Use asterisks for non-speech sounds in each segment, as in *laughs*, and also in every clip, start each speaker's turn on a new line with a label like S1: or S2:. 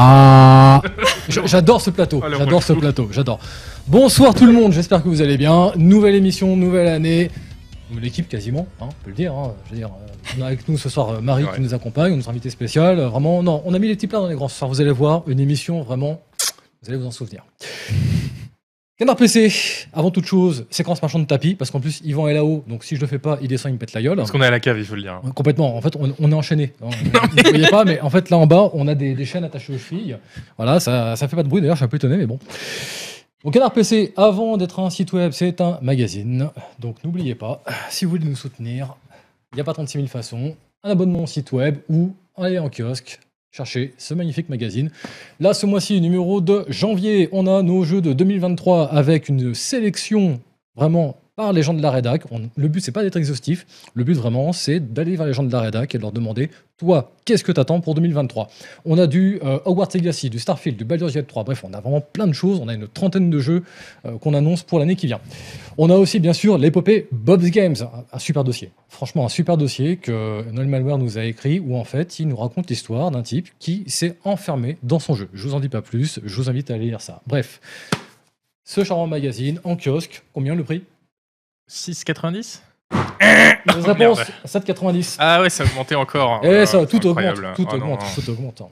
S1: Ah, *laughs* j'adore ce plateau. J'adore ce plateau. J'adore. Bonsoir tout le monde. J'espère que vous allez bien. Nouvelle émission, nouvelle année. L'équipe quasiment, hein, on peut le dire. hein. Je veux dire, euh, on a avec nous ce soir euh, Marie
S2: Ouais.
S1: qui nous accompagne, notre invité spécial. Euh, Vraiment, non, on a mis les petits plats dans les grands ce soir. Vous allez voir une émission vraiment. Vous allez vous en souvenir. Canard PC, avant toute chose, séquence marchand de tapis, parce qu'en plus Yvan est là-haut, donc si je le fais pas, il descend, il me pète la gueule.
S2: Parce qu'on est à la cave, il faut le dire.
S1: Ouais, Complètement. En fait, on, on est enchaîné. Hein, *laughs* Vous ne voyez pas, mais en fait, là en bas, on a des, des chaînes attachées aux chevilles. Voilà, ça, ça fait pas de bruit. D'ailleurs, je suis un peu étonné, mais bon. Donc, Canard PC, avant d'être un site web, c'est un magazine. Donc, n'oubliez pas, si vous voulez nous soutenir, il n'y a pas 36 000 façons. Un abonnement au site web ou aller en kiosque. Cherchez ce magnifique magazine. Là, ce mois-ci, numéro de janvier, on a nos jeux de 2023 avec une sélection vraiment par les gens de la rédac. Le but, c'est pas d'être exhaustif. Le but, vraiment, c'est d'aller vers les gens de la rédac et de leur demander Toi, qu'est-ce que t'attends pour 2023 On a du euh, Hogwarts Legacy, du Starfield, du Baldur's Gate 3. Bref, on a vraiment plein de choses. On a une trentaine de jeux euh, qu'on annonce pour l'année qui vient. On a aussi, bien sûr, l'épopée Bob's Games, un, un super dossier. Franchement, un super dossier que Noël Malware nous a écrit où, en fait, il nous raconte l'histoire d'un type qui s'est enfermé dans son jeu. Je vous en dis pas plus. Je vous invite à aller lire ça. Bref. Ce charmant magazine en kiosque, combien le prix?
S2: 6,90
S1: Mauvaise
S2: Oh,
S1: réponse,
S2: merde.
S1: 7,90.
S2: Ah ouais, ça a augmenté encore.
S1: Et
S2: Euh,
S1: ça,
S2: c'est
S1: tout augmente,
S2: incroyable.
S1: tout
S2: Ah
S1: augmente,
S2: non.
S1: tout augmente.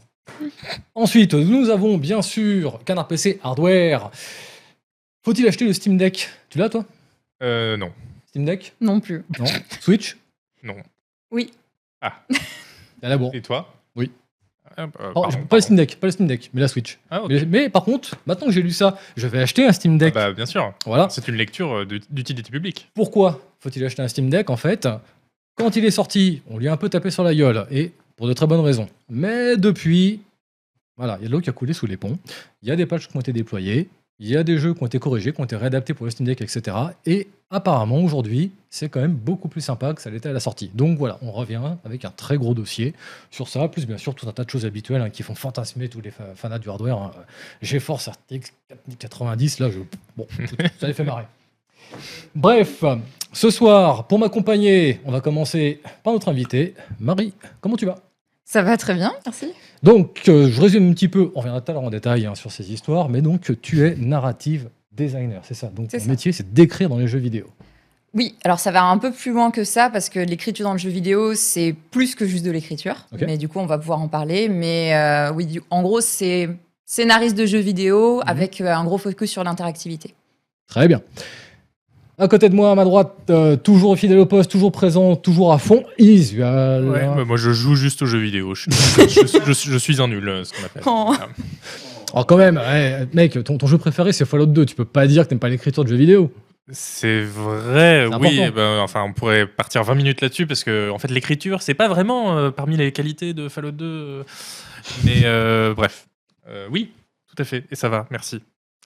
S1: Ensuite, nous avons bien sûr Canard PC Hardware. Faut-il acheter le Steam Deck? Tu l'as toi?
S2: Euh, non.
S1: Steam Deck?
S3: Non plus.
S1: Non. Switch?
S2: Non.
S3: Oui.
S2: Ah.
S1: T'as la bourre.
S2: Et toi?
S1: Oui.
S2: Ah, bah,
S1: Oh,
S2: pardon,
S1: pas le. Steam Deck, pas le Steam Deck, mais la Switch.
S2: Ah.
S1: Mais, mais par contre, maintenant que j'ai lu ça, je vais acheter un Steam
S2: Ah
S1: Deck.
S2: bah, bien sûr.
S1: Voilà.
S2: C'est une lecture euh, d'utilité publique.
S1: Pourquoi faut-il acheter un Steam Deck En fait, quand il est sorti, on lui a un peu tapé sur la gueule, et pour de très bonnes raisons. Mais depuis, voilà, il y a de l'eau qui a coulé sous les ponts, il y a des patchs qui ont été déployés, il y a des jeux qui ont été corrigés, qui ont été réadaptés pour le Steam Deck, etc. Et apparemment, aujourd'hui, c'est quand même beaucoup plus sympa que ça l'était à la sortie. Donc voilà, on revient avec un très gros dossier sur ça, plus bien sûr tout un tas de choses habituelles hein, qui font fantasmer tous les fa- fanats du hardware. hein. GeForce RTX 90, là, je... bon, ça les fait marrer. *laughs* Bref, ce soir, pour m'accompagner, on va commencer par notre invité. Marie, comment tu vas?
S3: Ça va très bien, merci.
S1: Donc, euh, je résume un petit peu, on reviendra tout à l'heure en détail hein, sur ces histoires, mais donc tu es narrative designer, c'est ça. Donc, ton
S3: ça.
S1: métier, c'est d'écrire dans les jeux vidéo.
S3: Oui, alors ça va un peu plus loin que ça parce que l'écriture dans le jeu vidéo, c'est plus que juste de l'écriture. Mais du coup, on va pouvoir en parler. Mais euh, oui, du- en gros, c'est scénariste de jeux vidéo
S1: Mhm.
S3: avec euh, un gros focus sur l'interactivité.
S1: Très bien. À côté de moi, à ma droite, euh, toujours fidèle au poste, toujours présent, toujours à fond, Isual.
S2: Ouais, bah, moi, je joue juste aux jeux vidéo. Je, je- je- je- je suis un nul, euh, ce qu'on appelle.
S3: Oh.
S1: Oh, quand même, ouais, mec, ton, ton jeu préféré, c'est Fallout 2. Tu peux pas dire que t'aimes pas l'écriture de jeux vidéo.
S2: C'est vrai, oui. ben, enfin, on pourrait partir 20 minutes là-dessus parce que, en fait, l'écriture, c'est pas vraiment euh, parmi les qualités de Fallout 2. euh, mais euh, bref, Euh, oui, tout à fait. Et ça va, merci.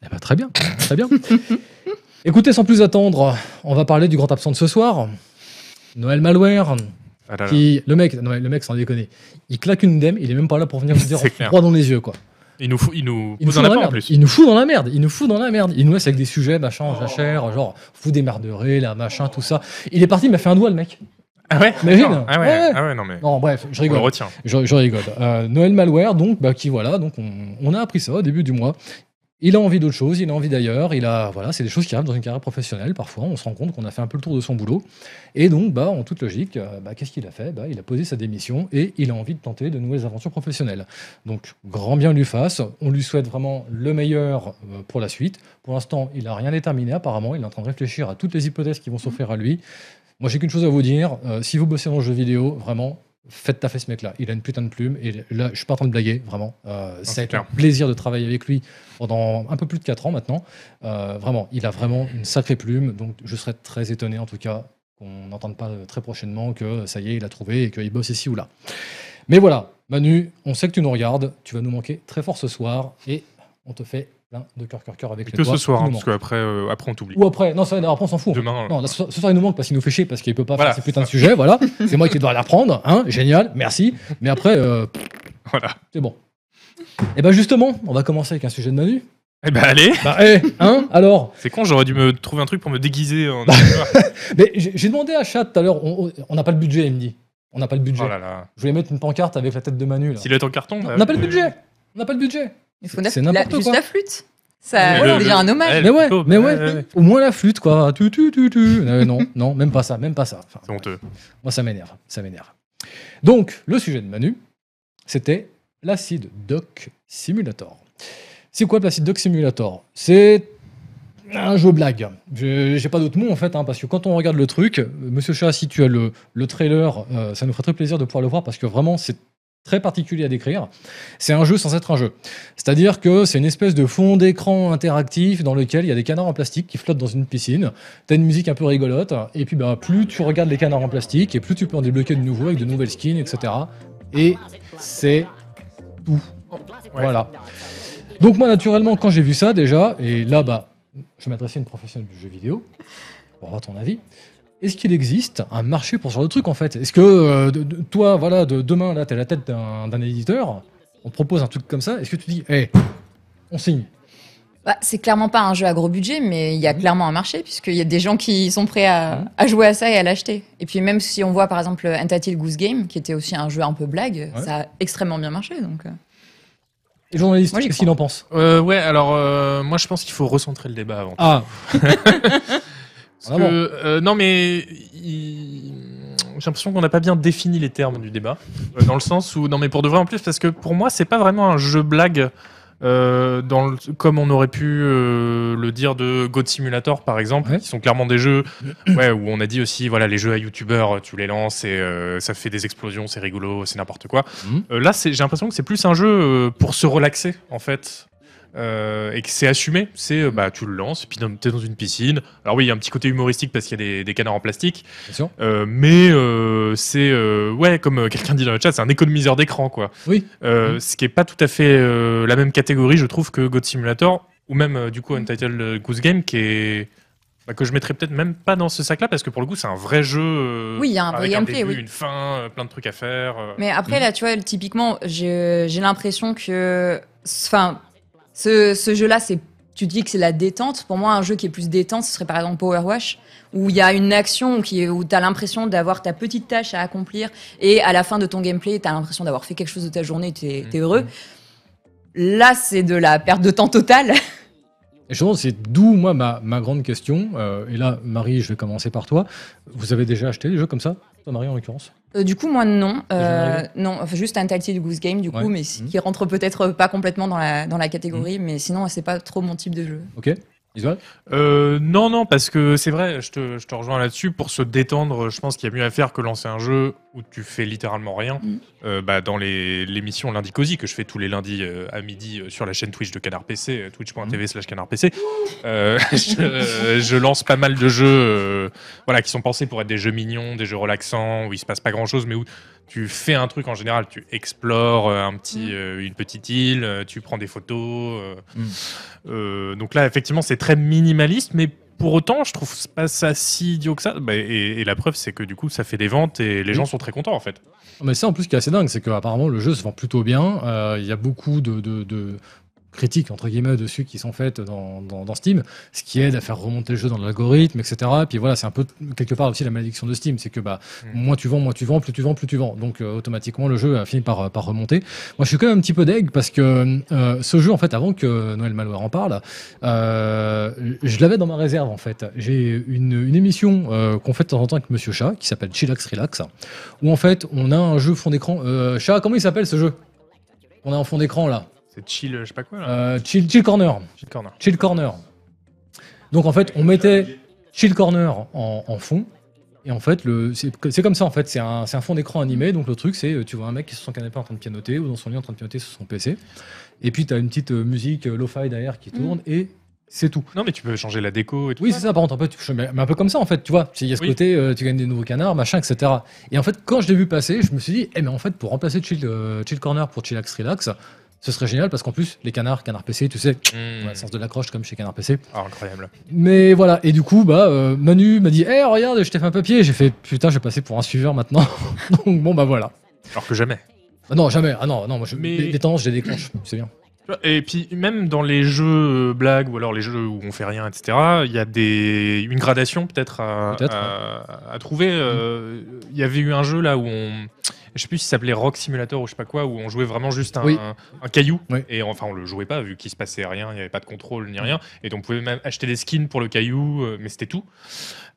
S1: Eh ben, très bien, très bien. *laughs* Écoutez, sans plus attendre, on va parler du grand absent de ce soir. Noël Malware,
S2: Ah là là.
S1: qui, le mec, non, le mec, sans déconner, il claque une dème, il est même pas là pour venir *laughs* nous dire droit dans les yeux, quoi.
S2: Il nous, fout- il nous
S1: Il nous, fout dans la
S2: en
S1: merde.
S2: plus.
S1: il nous fout dans la merde, il nous fout dans la merde. Il nous laisse avec des sujets, machin, jachère, genre, vous démerderez, là, machin, tout ça. Il est parti, il m'a fait un doigt, le mec.
S2: Ah ouais
S1: Imagine.
S2: Ah ouais,
S1: Ouais, ouais.
S2: ah ouais, non mais.
S1: Non, bref, je
S2: on le
S1: rigole.
S2: retient.
S1: Je, je rigole. Euh, Noël Malware, donc, bah, qui voilà, donc on, on a appris ça au début du mois. Il a envie d'autre chose, il a envie d'ailleurs, il a voilà, c'est des choses qui arrivent dans une carrière professionnelle. Parfois, on se rend compte qu'on a fait un peu le tour de son boulot, et donc, bah, en toute logique, euh, bah, qu'est-ce qu'il a fait? Bah, Il a posé sa démission et il a envie de tenter de nouvelles aventures professionnelles. Donc, grand bien lui fasse. On lui souhaite vraiment le meilleur euh, pour la suite. Pour l'instant, il n'a rien déterminé. Apparemment, il est en train de réfléchir à toutes les hypothèses qui vont s'offrir à lui. Moi, j'ai qu'une chose à vous dire. euh, si vous bossez dans le jeu vidéo, vraiment, faites taffer ce mec-là. Il a une putain de plume. Et là, je suis pas en train de blaguer, vraiment. Euh, ça a
S2: c'est
S1: été un plaisir de travailler avec lui pendant un peu plus de 4 ans maintenant. Euh, vraiment, il a vraiment une sacrée plume. Donc, je serais très étonné, en tout cas, qu'on n'entende pas euh, très prochainement que ça y est, il a trouvé et qu'il bosse ici ou là. Mais voilà, Manu, on sait que tu nous regardes. Tu vas nous manquer très fort ce soir. Et on te fait plein de cœur, cœur, cœur avec les
S2: Que
S1: doigts.
S2: ce soir, hein, parce qu'après, euh, après on t'oublie.
S1: Ou après, non, ça, après on s'en fout.
S2: Demain,
S1: Non, là, ce ce soir, il nous manque parce qu'il nous fait chier, parce qu'il peut pas
S2: Voilà.
S1: faire ces putains de sujets, voilà. *laughs* C'est moi qui dois les reprendre, hein, génial, merci. Mais après, euh,
S2: voilà.
S1: c'est bon. Et ben justement, on va commencer avec un sujet de Manu.
S2: Eh ben allez,
S1: Bah, eh, hein, alors *laughs*
S2: c'est con, j'aurais dû me trouver un truc pour me déguiser. En... *laughs*
S1: Mais j'ai demandé à Chat tout à l'heure, on n'a pas le budget, il me dit. On n'a pas le budget.
S2: oh là là.
S1: Je voulais mettre une pancarte avec la tête de Manu.
S2: S'il est en carton, bah,
S1: On n'a pas le budget On n'a pas le budget.
S3: Il faut
S1: C'est
S3: la-
S1: n'importe
S3: juste
S1: quoi.
S3: la flûte. Ça, déjà un hommage.
S1: Mais ouais,
S2: plutôt,
S1: mais
S2: ouais,
S1: ouais,
S2: ouais, ouais.
S1: au moins la flûte, quoi. Tu, tu, tu, tu. Euh, non, *laughs* non, même pas ça, même pas ça. Enfin,
S2: C'est honteux.
S1: moi, ça m'énerve, ça m'énerve. Donc, le sujet de Manu, c'était l'acide Doc Simulator. C'est quoi l'acide Doc Simulator? C'est un jeu blague. Je- J'ai pas d'autre mot en fait, hein, parce que quand on regarde le truc, euh, Monsieur Chat, si tu as le, le trailer, euh, ça nous ferait très plaisir de pouvoir le voir parce que vraiment c'est très particulier à décrire. C'est un jeu sans être un jeu. C'est-à-dire que c'est une espèce de fond d'écran interactif dans lequel il y a des canards en plastique qui flottent dans une piscine. T'as une musique un peu rigolote, et puis bah, plus tu regardes les canards en plastique, et plus tu peux en débloquer de nouveaux avec de nouvelles skins, etc. Et c'est tout. Voilà. Donc moi, naturellement, quand j'ai vu ça déjà, et là, bah, je m'adressais à une professionnelle du jeu vidéo, pour avoir ton avis. Est-ce qu'il existe un marché pour ce genre de truc en fait? Est-ce que euh, de- de- toi, voilà, de, demain, là, t'es la tête d'un éditeur, on te propose un truc comme ça, est-ce que tu dis, hé, on signe?
S3: Bah, c'est clairement pas un jeu à gros budget, mais il y a clairement un marché, puisqu'il y a des gens qui sont prêts à, à jouer à ça et à l'acheter. Et puis même si on voit par exemple Entitled Goose Game, qui était aussi un jeu un peu blague,
S1: Ouais.
S3: ça a extrêmement bien marché. Donc, euh.
S1: Et le journaliste, qu'est-ce qu'il en pense?
S2: Euh, ouais, alors euh, moi je pense qu'il faut recentrer le débat avant.
S1: Ah, *laughs*
S2: Parce
S1: Ah
S2: que,
S1: bon.
S2: euh, non, mais il- j'ai l'impression qu'on n'a pas bien défini les termes du débat. Euh, dans le sens où, non, mais pour de vrai en plus, parce que pour moi, c'est pas vraiment un jeu blague. euh, dans le- comme on aurait pu euh, le dire de God Simulator par exemple,
S1: Ouais.
S2: qui sont clairement des jeux ouais, où on a dit aussi voilà les jeux à youtubeurs tu les lances et euh, ça fait des explosions c'est rigolo c'est n'importe quoi. Euh, là j'ai l'impression que c'est plus un jeu pour se relaxer en fait euh, et que c'est assumé. C'est euh, bah tu le lances, et puis t'es dans une piscine. Alors oui, il y a un petit côté humoristique parce qu'il y a des, des canards en plastique,
S1: bien sûr.
S2: euh, mais euh, c'est euh, ouais comme quelqu'un dit dans le chat, c'est un économiseur d'écran quoi.
S1: Oui.
S2: Ce qui est pas tout à fait euh, la même catégorie, je trouve, que God Simulator ou même euh, du coup Untitled Goose Game qui est bah, que je mettrais peut-être même pas dans ce sac-là parce que pour le coup c'est un vrai jeu. euh,
S3: Oui, il y a un vrai gameplay,
S2: début,
S3: oui.
S2: une fin, euh, plein de trucs à faire. euh.
S3: Mais après, là, tu vois, typiquement, j'ai j'ai l'impression que. Enfin, ce, ce jeu-là, c'est. Tu dis que c'est la détente. Pour moi, un jeu qui est plus détente, ce serait par exemple Power Wash, où il y a une action qui est, où tu as l'impression d'avoir ta petite tâche à accomplir, et à la fin de ton gameplay, tu as l'impression d'avoir fait quelque chose de ta journée, tu es,
S2: Mhm.
S3: heureux. Là, c'est de la perte de temps totale. *laughs*
S1: Et justement, c'est d'où, moi, ma, ma grande question. euh, et là, Marie, je vais commencer par toi. Vous avez déjà acheté des jeux comme ça Toi, Marie, en l'occurrence?
S3: Euh, du coup, moi, non. Euh, non, enfin, juste un Untitled Goose Game, du coup,
S1: Ouais.
S3: mais
S1: Mhm.
S3: qui rentre peut-être pas complètement dans la, dans la catégorie, mais sinon, c'est pas trop mon type de jeu.
S1: Ok
S2: Euh, non, non, parce que c'est vrai, je te, je te rejoins là-dessus. Pour se détendre, je pense qu'il y a mieux à faire que lancer un jeu où tu fais littéralement rien.
S3: Mm.
S2: Euh, bah, dans les- l'émission Lundi Cozy, que je fais tous les lundis euh, à midi euh, sur la chaîne Twitch de Canard PC, twitch.tv slash Canard PC, euh, *laughs* je, je lance pas mal de jeux euh, voilà, qui sont pensés pour être des jeux mignons, des jeux relaxants, où il se passe pas grand-chose, mais où tu fais un truc en général, tu explores euh, un petit,
S3: Mm.
S2: euh, une petite île, euh, tu prends des photos. euh,
S1: Mm.
S2: euh, donc là, effectivement, c'est très minimaliste, mais pour autant, je trouve pas ça si idiot que ça. Bah, et, et la preuve, c'est que du coup, ça fait des ventes et les
S1: Oui.
S2: gens sont très contents en fait.
S1: Mais ça, en plus, qui est assez dingue, c'est qu'apparemment, le jeu se vend plutôt bien. Euh, Il y a beaucoup de, de- de critiques, entre guillemets, dessus qui sont faites dans, dans- dans Steam, ce qui aide à faire remonter le jeu dans l'algorithme, etc. Et puis voilà, c'est un peu, quelque part aussi, la malédiction de Steam. C'est que bah,
S2: Mm.
S1: moins tu vends, moins tu vends, plus tu vends, plus tu vends. Donc, euh, automatiquement, le jeu a fini par, par remonter. Moi, je suis quand même un petit peu deg parce que euh, ce jeu, en fait, avant que Noël Malware en parle, euh, je l'avais dans ma réserve, en fait. J'ai une, une émission euh, qu'on fait de temps en temps avec Monsieur Chat, qui s'appelle Chillax Relax, où en fait, on a un jeu fond d'écran. Euh, Chat, comment il s'appelle ce jeu? On a en fond d'écran là.
S2: C'est chill, je sais pas quoi là.
S1: Euh, chill, chill Corner.
S2: Chill corner.
S1: Chill Corner. Donc en fait, on mettait Chill Corner en, en fond. Et en fait, c'est comme ça en fait, c'est un, fond d'écran animé. Donc le truc, c'est tu vois un mec qui est sur son canapé en train de pianoter ou dans son lit en train de pianoter sur son PC. Et puis tu as une petite euh, musique euh, lo-fi derrière qui tourne et c'est tout.
S2: Non, mais tu peux changer la déco et tout.
S1: Oui, c'est ça. Par contre, un peu, tu- mais un peu comme ça en fait, tu vois. Il y a ce
S2: Oui.
S1: côté, euh, tu gagnes des nouveaux canards, machin, etc. Et en fait, quand je l'ai vu passer, je me suis dit, eh mais en fait, pour remplacer Chill, euh, Chill Corner pour Chillax Relax, ce serait génial parce qu'en plus, les canards, canard PC, tu sais,
S2: Mmh.
S1: on a le sens de l'accroche comme chez Canard PC.
S2: Ah, incroyable.
S1: Mais voilà, et du coup, bah, euh, Manu m'a dit, hé, regarde, je t'ai fait un papier. J'ai fait, putain, je vais passer pour un suiveur maintenant. *laughs* Donc bon, bah voilà.
S2: Alors que jamais.
S1: Ah non, jamais. Ah non, non, moi, je,
S2: Mais-
S1: les, les tendances, je les déclenche. C'est bien.
S2: Et puis même dans les jeux euh, blagues ou alors les jeux où on fait rien, etc. Il y a des une gradation peut-être à,
S1: Peut-être,
S2: à, à trouver. euh, Il y avait eu un jeu là où on je sais plus si ça s'appelait Rock Simulator ou je sais pas quoi, où on jouait vraiment juste un,
S1: Oui.
S2: un- un caillou.
S1: Oui.
S2: Et enfin, on le jouait pas vu qu'il se passait rien, il n'y avait pas de contrôle ni rien. Et donc, on pouvait même acheter des skins pour le caillou, euh, mais c'était tout.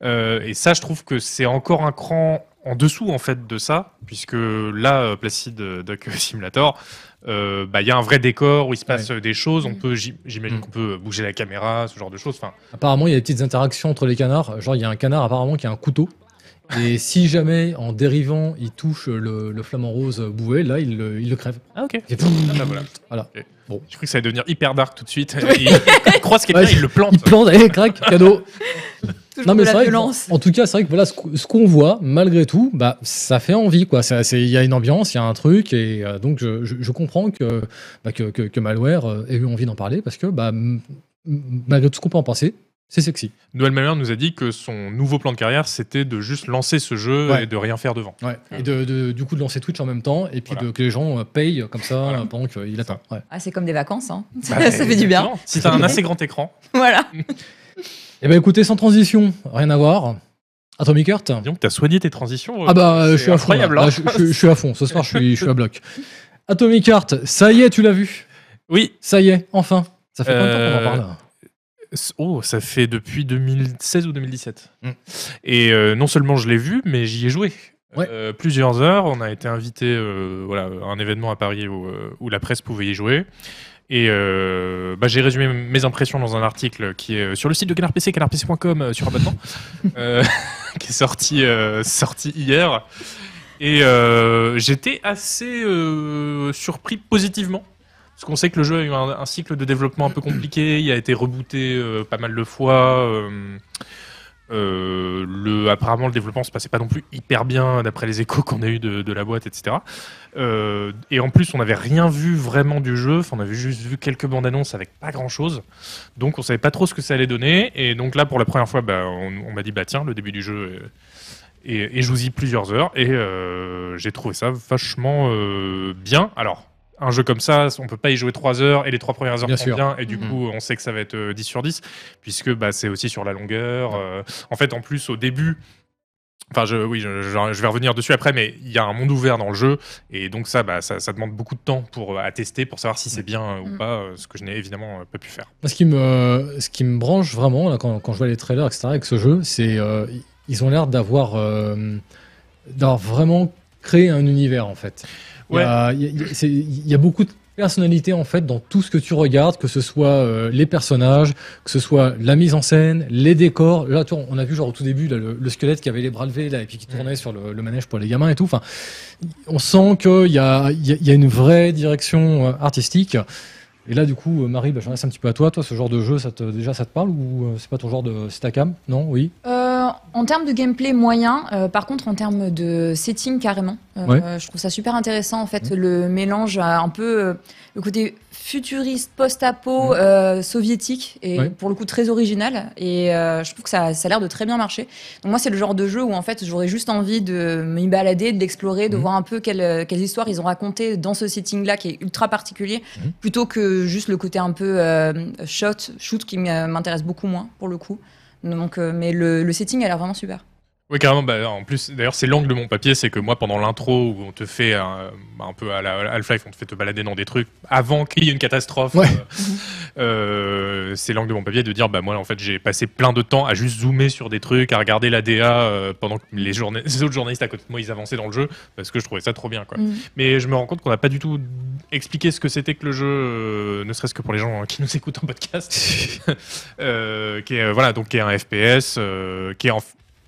S2: Euh, et ça, je trouve que c'est encore un cran en dessous en fait de ça, puisque là, euh, Placid Duck *laughs* Simulator, euh, bah, il y a un vrai décor où il se passe des choses. On
S3: Mm.
S2: peut, j'im- j'imagine
S1: Mm.
S2: qu'on peut bouger la caméra, ce genre de choses. Enfin,
S1: Apparemment, il y a des petites interactions entre les canards. Genre, il y a un canard apparemment qui a un couteau. Et si jamais, en dérivant, il touche le, le flamant rose boué, là, il, le- il le crève.
S2: ah ok.
S1: Et
S2: Ah, bah, voilà.
S1: Voilà.
S2: Ok.
S1: Bon.
S2: Je crois que ça allait devenir hyper dark tout de suite. il, *laughs* il croise quelqu'un,
S1: Ouais,
S2: il le plante.
S1: Il plante, allez, crac, cadeau. *laughs*
S3: Toujours
S1: Non, mais
S3: de la
S1: vrai que,
S3: violence.
S1: en tout cas, c'est vrai que voilà, ce qu- ce qu'on voit, malgré tout, bah, ça fait envie. quoi. Ça- c'est- Il y a une ambiance, il y a un truc. Et euh, donc, je, je- je comprends que, bah, que, que- que Malware euh, ait eu envie d'en parler parce que, bah, m- m- malgré tout ce qu'on peut en penser, c'est sexy.
S2: Noël Malheur nous a dit que son nouveau plan de carrière, c'était de juste lancer ce jeu
S1: Ouais.
S2: et de rien faire devant.
S1: Et de, de- du coup, de lancer Twitch en même temps et puis
S2: Voilà.
S1: de, que les gens euh, payent comme ça
S2: Voilà.
S1: euh, pendant qu'il attend. Ouais.
S3: Ah, c'est comme des vacances, hein.
S2: Bah, *laughs*
S3: ça fait du bien.
S2: Si t'as un assez grand écran, *laughs*
S3: Voilà. *laughs*
S1: Eh ben écoutez, sans transition, rien à voir. Atomic Heart
S2: disons que t'as soigné tes transitions.
S1: Ah bah, euh, je suis à fond. là.
S2: incroyable.
S1: Là,
S2: hein.
S1: je, je- je suis à fond. Ce soir, je suis, je suis à bloc. Atomic Heart, ça y est, tu l'as vu?
S2: Oui.
S1: Ça y est, enfin. Ça fait combien de temps qu'on en
S2: Euh,
S1: parle
S2: Oh, ça fait depuis 2016 ou 2017.
S1: Mm.
S2: Et euh, non seulement je l'ai vu, mais j'y ai joué.
S1: Ouais.
S2: Euh, plusieurs heures. On a été invité euh, voilà, à un événement à Paris où, où la presse pouvait y jouer. Et euh, bah, j'ai résumé mes impressions dans un article qui est sur le site de Canard PC, canardpc.com, sur abonnement, *laughs* euh, *laughs* qui est sorti, euh, sorti hier. Et j'étais assez surpris positivement. Parce qu'on sait que le jeu a eu un, cycle de développement un peu compliqué, il a été rebooté euh, pas mal de fois. euh, euh, apparemment, le développement se passait pas non plus hyper bien d'après les échos qu'on a eu de, la boîte, etc. Et en plus, on n'avait rien vu vraiment du jeu. On avait juste vu quelques bandes annonces avec pas grand chose. Donc, on savait pas trop ce que ça allait donner. Et donc là, pour la première fois, bah, on, m'a dit bah tiens, le début du jeu. euh, et, plusieurs heures. Et j'ai trouvé ça vachement bien. Alors. Un jeu comme ça, on peut pas y jouer 3 heures et les trois premières heures
S1: Bien
S2: sont bien et du
S3: Mhm.
S2: coup on sait que ça va être euh, 10 sur 10 puisque bah, c'est aussi sur la longueur. euh, en fait, en plus, au début, enfin, je, oui, je, je- je vais revenir dessus après, mais il y a un monde ouvert dans le jeu et donc ça, bah, ça, ça demande beaucoup de temps pour euh, à tester, pour savoir si c'est bien euh, ou
S3: Mhm.
S2: pas, euh, ce que je n'ai évidemment euh, pas pu faire.
S1: Ce qui me, ce qui me branche vraiment là, quand, quand je vois les trailers, etc., avec ce jeu, c'est euh, ils ont l'air d'avoir euh, d'avoir vraiment créé un univers en fait. Il y a- il y, a- il y a- c'est- il y a beaucoup de personnalité en fait dans tout ce que tu regardes, que ce soit euh, les personnages, que ce soit la mise en scène, les décors. Là, tu vois, on a vu genre au tout début là, le, le squelette qui avait les bras levés là et puis qui tournait sur le, le manège pour les gamins et tout. Enfin, on sent qu'il y a, il y, a, il y a une vraie direction euh, artistique. Et là, du coup, euh, Marie, bah, je laisse un petit peu à toi. Toi, ce genre de jeu, ça te, déjà, ça te parle ou euh, c'est pas ton genre de. C'est ta cam? Non? Oui?
S3: Euh, en termes de gameplay moyen, euh, par contre en termes de setting carrément, euh,
S1: Ouais.
S3: je trouve ça super intéressant en fait le mélange un peu le côté futuriste post-apo soviétique et
S1: Ouais.
S3: pour le coup très original et je trouve que ça, ça a l'air de très bien marcher. Donc moi c'est le genre de jeu où en fait j'aurais juste envie de m'y balader, de l'explorer, de
S1: Mhm.
S3: voir un peu quelles, quelles histoires ils ont racontées dans ce setting là qui est ultra particulier
S1: Mhm.
S3: plutôt que juste le côté un peu shot, shoot qui m'intéresse beaucoup moins pour le coup. Donc, euh, mais le, le setting a l'air vraiment super.
S2: Oui, carrément. Bah, en plus, d'ailleurs, c'est l'angle de mon papier, c'est que moi, pendant l'intro où on te fait un, un peu à la Half-Life, on te fait te balader dans des trucs avant qu'il y ait une catastrophe.
S1: Ouais.
S2: euh, euh, c'est l'angle de mon papier de dire, bah moi, en fait, j'ai passé plein de temps à juste zoomer sur des trucs, à regarder la DA euh, pendant que les, journa- les autres journalistes à côté de moi, ils avançaient dans le jeu parce que je trouvais ça trop bien, quoi.
S3: Mm.
S2: Mais je me rends compte qu'on n'a pas du tout expliqué ce que c'était que le jeu, euh, ne serait-ce que pour les gens qui nous *laughs* écoutent en podcast, *laughs* euh, qui est euh, voilà donc qui est un FPS, euh, qui est en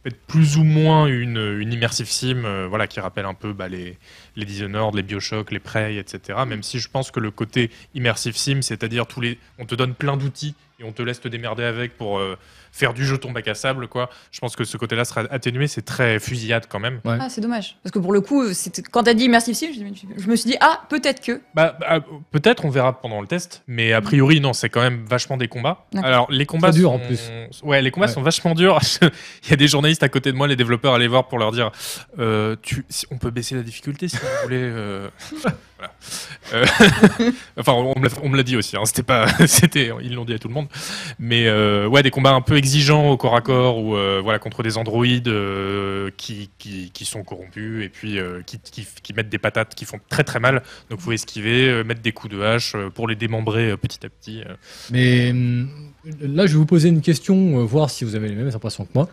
S2: fait plus ou moins une, une immersive sim, euh, voilà qui rappelle un peu bah, les les Dishonored, les Bioshock, les Prey, etc. Même si je pense que le côté immersive sim, c'est-à-dire tous on te donne plein d'outils et on te laisse te démerder avec pour euh, faire du jeu ton bac à sable, quoi. Je pense que ce côté-là sera atténué, c'est très fusillade quand même.
S3: Ah, c'est dommage. Parce que pour le coup, c'était- quand t'as dit Immersive Sim, je, je me suis dit, ah, peut-être que.
S2: Bah, bah, peut-être, on verra pendant le test, mais a priori, non, c'est quand même vachement des combats. Alors, les combats sont...
S1: en plus.
S2: Ouais, les combats
S1: Ouais.
S2: sont vachement durs. *laughs* Il y a des journalistes à côté de moi, les développeurs, allaient voir pour leur dire euh, tu... si- on peut baisser la difficulté si vous voulez. euh. *laughs* Euh, *laughs* enfin, on me l'a- dit aussi. Hein, c'était pas, *laughs* c'était, ils l'ont dit à tout le monde. Mais euh, ouais, des combats un peu exigeants au corps à corps ou euh, voilà contre des androïdes qui, qui, sont corrompus et puis qui, qui, mettent des patates qui font très très mal. Donc faut esquiver, mettre des coups de hache pour les démembrer petit à petit.
S1: Mais là, je vais vous poser une question, voir si vous avez les mêmes impressions que moi.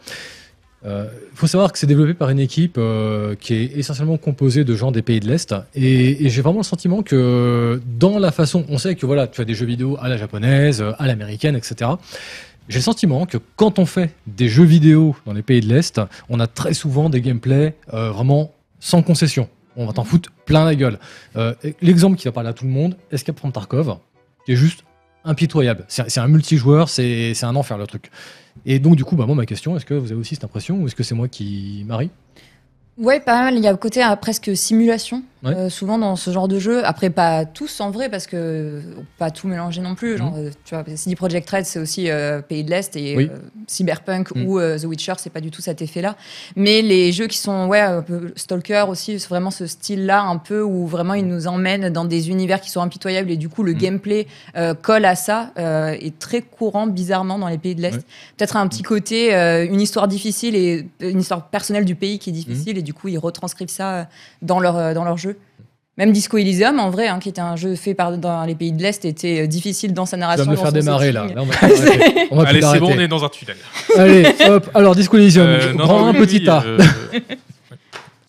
S1: Il faut savoir que c'est développé par une équipe euh, qui est essentiellement composée de gens des pays de l'Est. Et, j'ai vraiment le sentiment que dans la façon, on sait que voilà, tu as des jeux vidéo à la japonaise, à l'américaine, etc. J'ai le sentiment que quand on fait des jeux vidéo dans les pays de l'Est, on a très souvent des gameplays euh, vraiment sans concession. On va t'en foutre plein la gueule. Euh, L'exemple qui va parler à tout le monde, Escape from Tarkov, qui est juste impitoyable. C'est un multijoueur, c'est un enfer le truc. Et donc du coup, bah, moi ma question, est-ce que vous avez aussi cette impression ou est-ce que c'est moi qui marie
S3: Ouais, pas mal. Il y a un côté euh, presque simulation,
S1: Ouais.
S3: euh, souvent dans ce genre de jeu. Après, pas tous en vrai, parce que pas tout mélanger non plus. Genre, euh, tu vois, CD Projekt Red, c'est aussi euh, Pays de l'Est et
S1: Oui.
S3: euh, Cyberpunk
S1: Mm.
S3: ou The Witcher, c'est pas du tout cet effet-là. Mais les jeux qui sont, ouais, un peu Stalker aussi, c'est vraiment ce style-là, un peu où vraiment ils nous emmènent dans des univers qui sont impitoyables et du coup le gameplay colle à ça, est très courant bizarrement dans les pays de l'Est.
S1: Ouais.
S3: Peut-être un petit côté, une histoire difficile et une histoire personnelle du pays qui est difficile et du coup ils retranscrivent ça dans leur, dans leur jeu. Même Disco Elysium, en vrai, hein, qui était un jeu fait par, dans les pays de l'Est, était euh, difficile dans sa
S1: Tu
S3: narration.
S1: vas me le
S3: dans
S1: faire démarrer là. on va. *laughs* On va
S2: Allez, c'est bon, on est dans un tunnel.
S1: Allez, hop. Alors Disco Elysium,
S2: Euh, non,
S1: prends
S2: non,
S1: un
S2: oui,
S1: petit tas.
S2: euh,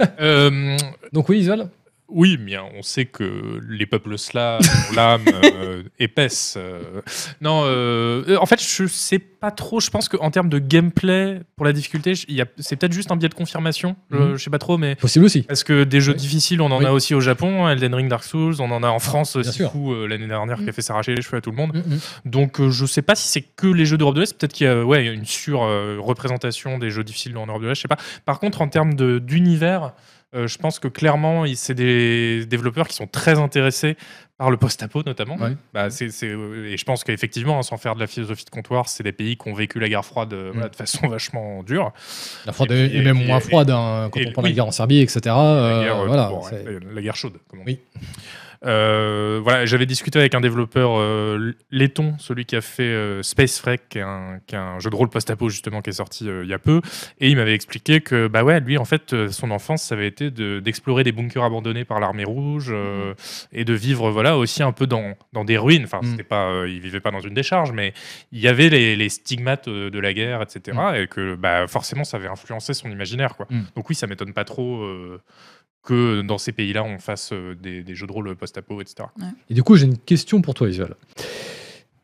S2: *laughs* euh,
S1: Donc oui, Isuel
S2: Oui, bien, on sait que les peuples slaves *laughs* ont l'âme euh, épaisse. euh. Non, euh, en fait, je sais pas trop. Je pense qu'en termes de gameplay, pour la difficulté, c'est peut-être juste un biais de confirmation. Je-
S1: Mhm.
S2: Je sais pas trop, mais
S1: Possible aussi.
S2: parce que des jeux
S1: Ouais.
S2: difficiles, on en
S1: Oui.
S2: a aussi au Japon, Elden Ring, Dark Souls, on en a en France euh, l'année dernière qui a
S3: Mhm.
S2: fait s'arracher les cheveux à tout le monde.
S1: Mm, mm.
S2: Donc je sais pas si c'est que les jeux d'Europe de l'Est, peut-être qu'il y a ouais, une sur-représentation des jeux difficiles en Europe de l'Est, je sais pas. Par contre, en termes d'univers, euh, je pense que clairement, c'est des développeurs qui sont très intéressés par le post-apo notamment.
S1: Ouais.
S2: Bah, euh, et je pense qu'effectivement, sans faire de la philosophie de comptoir, c'est des pays qui ont vécu la guerre froide euh, voilà, de façon *laughs* vachement dure.
S1: La froide
S2: Et
S1: est
S2: puis-
S1: est même
S2: et-
S1: moins froide hein, quand on prend
S2: oui.
S1: la guerre en Serbie, etc.
S2: La guerre,
S1: voilà,
S2: bon, ouais,
S1: c'est-
S2: la- la guerre chaude, comme on
S1: Oui.
S2: dit. Euh, voilà, j'avais discuté avec un développeur euh, letton, celui qui a fait euh, Space Freak, qui est, un, qui est un jeu de rôle post-apo justement qui est sorti euh, il y a peu, et il m'avait expliqué que bah ouais, lui en fait, son enfance, ça avait été de- d'explorer des bunkers abandonnés par l'armée rouge euh, et de vivre voilà aussi un peu dans, dans des ruines. Enfin,
S1: Mm.
S2: c'était pas, euh, il vivait pas dans une décharge, mais il y avait les, les stigmates de la guerre, etc. Et que bah forcément, ça avait influencé son imaginaire, quoi.
S1: Mm.
S2: Donc oui, ça m'étonne pas trop. Que dans ces pays-là, on fasse euh, des, des jeux de rôle post-apo, etc.
S1: Et du coup, j'ai une question pour toi, Isuel.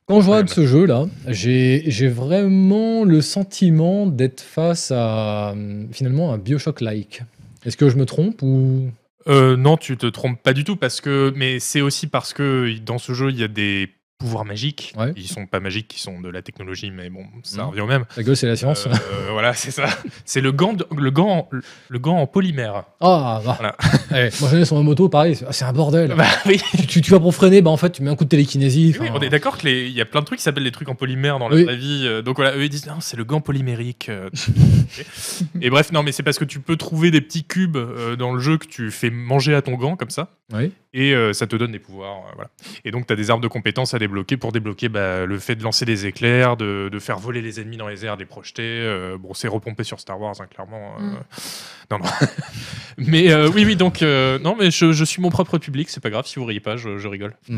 S1: Quand je regarde
S2: Ouais,
S1: ce jeu-là, j'ai vraiment le sentiment d'être face à finalement un Bioshock-like. Est-ce que je me trompe ou?
S2: Euh, non, tu te trompes pas du tout, parce que, mais c'est aussi parce que dans ce jeu, il y a des pouvoirs magiques.
S1: Ouais.
S2: Ils sont pas magiques, ils sont de la technologie, mais bon, ça revient au même.
S1: la gueule, c'est la science
S2: Euh, voilà, c'est ça. C'est le gant, de- le gant, le gant en polymère.
S1: Ah, bah.
S2: Voilà. *laughs*
S1: Eh, moi, j'en ai sur ma moto, pareil, c'est c'est un bordel.
S2: Bah oui.
S1: tu, tu- tu vas pour freiner, bah en fait, tu mets un coup de télékinésie.
S2: Oui, on est d'accord que les- il y a plein de trucs qui s'appellent des trucs en polymère dans la
S1: Oui.
S2: vraie vie. euh, donc voilà, eux ils disent non, c'est le gant polymérique. euh. *laughs* et bref, non, mais c'est parce que tu peux trouver des petits cubes euh, dans le jeu que tu fais manger à ton gant comme ça.
S1: Oui.
S2: Et euh, ça te donne des pouvoirs. euh, voilà. Et donc, tu as des arbres de compétences à débloquer pour débloquer bah, le fait de lancer des éclairs, de, de faire voler les ennemis dans les airs, de les projeter. euh, bon, c'est repompé sur Star Wars, hein, clairement. euh,
S3: Mm.
S2: Non, non. *laughs* mais euh, oui, oui, donc, euh, non, mais je, je suis mon propre public, c'est pas grave, si vous riez pas, je, je rigole. *laughs*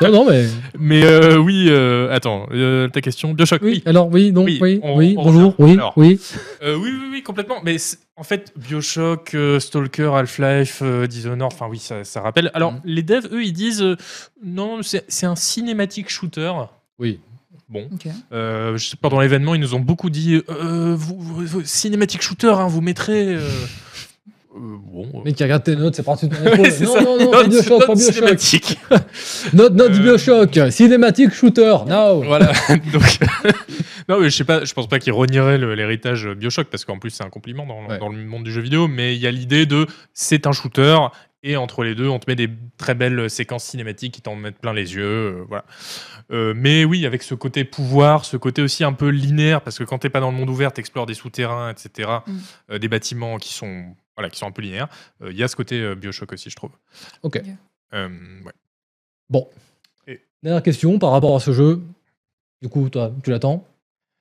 S1: Non, non, mais.
S2: Mais euh, oui, euh, attends, euh, ta question, Bioshock,
S1: Oui,
S2: oui.
S1: alors, oui, non,
S2: Oui,
S1: oui,
S2: on-
S1: oui,
S2: on
S1: bonjour, oui,
S2: Alors.
S1: oui.
S2: Euh, oui, oui, oui, complètement. Mais en fait, Bioshock, euh, Stalker, Half-Life, euh, Dishonored, enfin oui, ça, ça rappelle. Alors,
S1: Mhm.
S2: les devs, eux, ils disent euh, non, c'est c'est un cinématique shooter.
S1: Oui.
S2: Bon,
S3: Ok.
S2: euh, pendant l'événement, ils nous ont beaucoup dit euh, vous, vous- vous- cinématique shooter, hein, vous mettrez. euh, euh, bon. euh,
S1: Mec qui regarde tes notes, c'est parti de *laughs* ton épaule.
S2: c'est
S1: non,
S2: ça.
S1: non, non, Bioshock, pas Bioshock.
S2: cinématique. *laughs*
S1: Note, note
S2: Euh,
S1: Bioshock. Cinématique shooter, now.
S2: Voilà. *laughs* Donc, non, mais je sais pas. Je pense pas qu'ils renieraient le- l'héritage Bioshock parce qu'en plus c'est un compliment dans,
S1: Ouais.
S2: dans le monde du jeu vidéo. Mais il y a l'idée de c'est un shooter et entre les deux on te met des très belles séquences cinématiques qui t'en mettent plein les yeux. euh, voilà. Euh, mais oui, avec ce côté pouvoir, ce côté aussi un peu linéaire parce que quand t'es pas dans le monde ouvert, t'explores des souterrains, etc.
S3: Mm.
S2: euh, des bâtiments qui sont voilà qui sont un peu linéaires. Euh, Il y a ce côté euh, Bioshock aussi, je trouve.
S1: Ok.
S2: Euh, ouais.
S1: Bon.
S2: Et-
S1: Dernière question par rapport à ce jeu. Du coup, toi, tu l'attends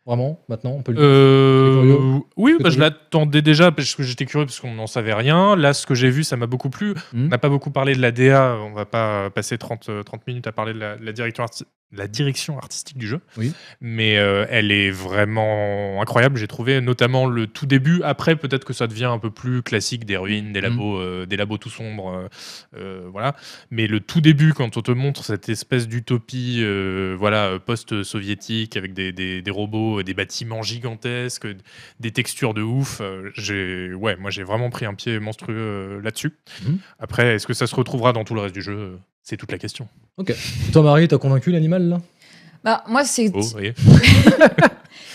S1: Vraiment Maintenant On peut le
S2: Euh, oui, bah, je l'attendais déjà parce que j'étais curieux parce qu'on n'en savait rien. Là, ce que j'ai vu, ça m'a beaucoup plu.
S1: Mhm.
S2: On n'a pas beaucoup parlé de la DA. On va pas passer 30, euh, 30 minutes à parler de la, de la direction, arti- la direction artistique du jeu.
S1: Oui.
S2: Mais euh, elle est vraiment incroyable, j'ai trouvé, notamment le tout début. Après, peut-être que ça devient un peu plus classique des ruines, des
S1: Mhm.
S2: labos, euh, des labos tout sombres. euh, voilà. Mais le tout début, quand on te montre cette espèce d'utopie voilà, post-soviétique avec des, des- des robots, des bâtiments gigantesques, des textures de ouf, j'ai ouais, moi j'ai vraiment pris un pied monstrueux là-dessus.
S1: Mhm.
S2: Après, est-ce que ça se retrouvera dans tout le reste du jeu? C'est toute la question.
S1: Toi, Marie, t'as convaincu l'animal là?
S3: Bah, moi, c'est
S2: Oh, vous *laughs* voyez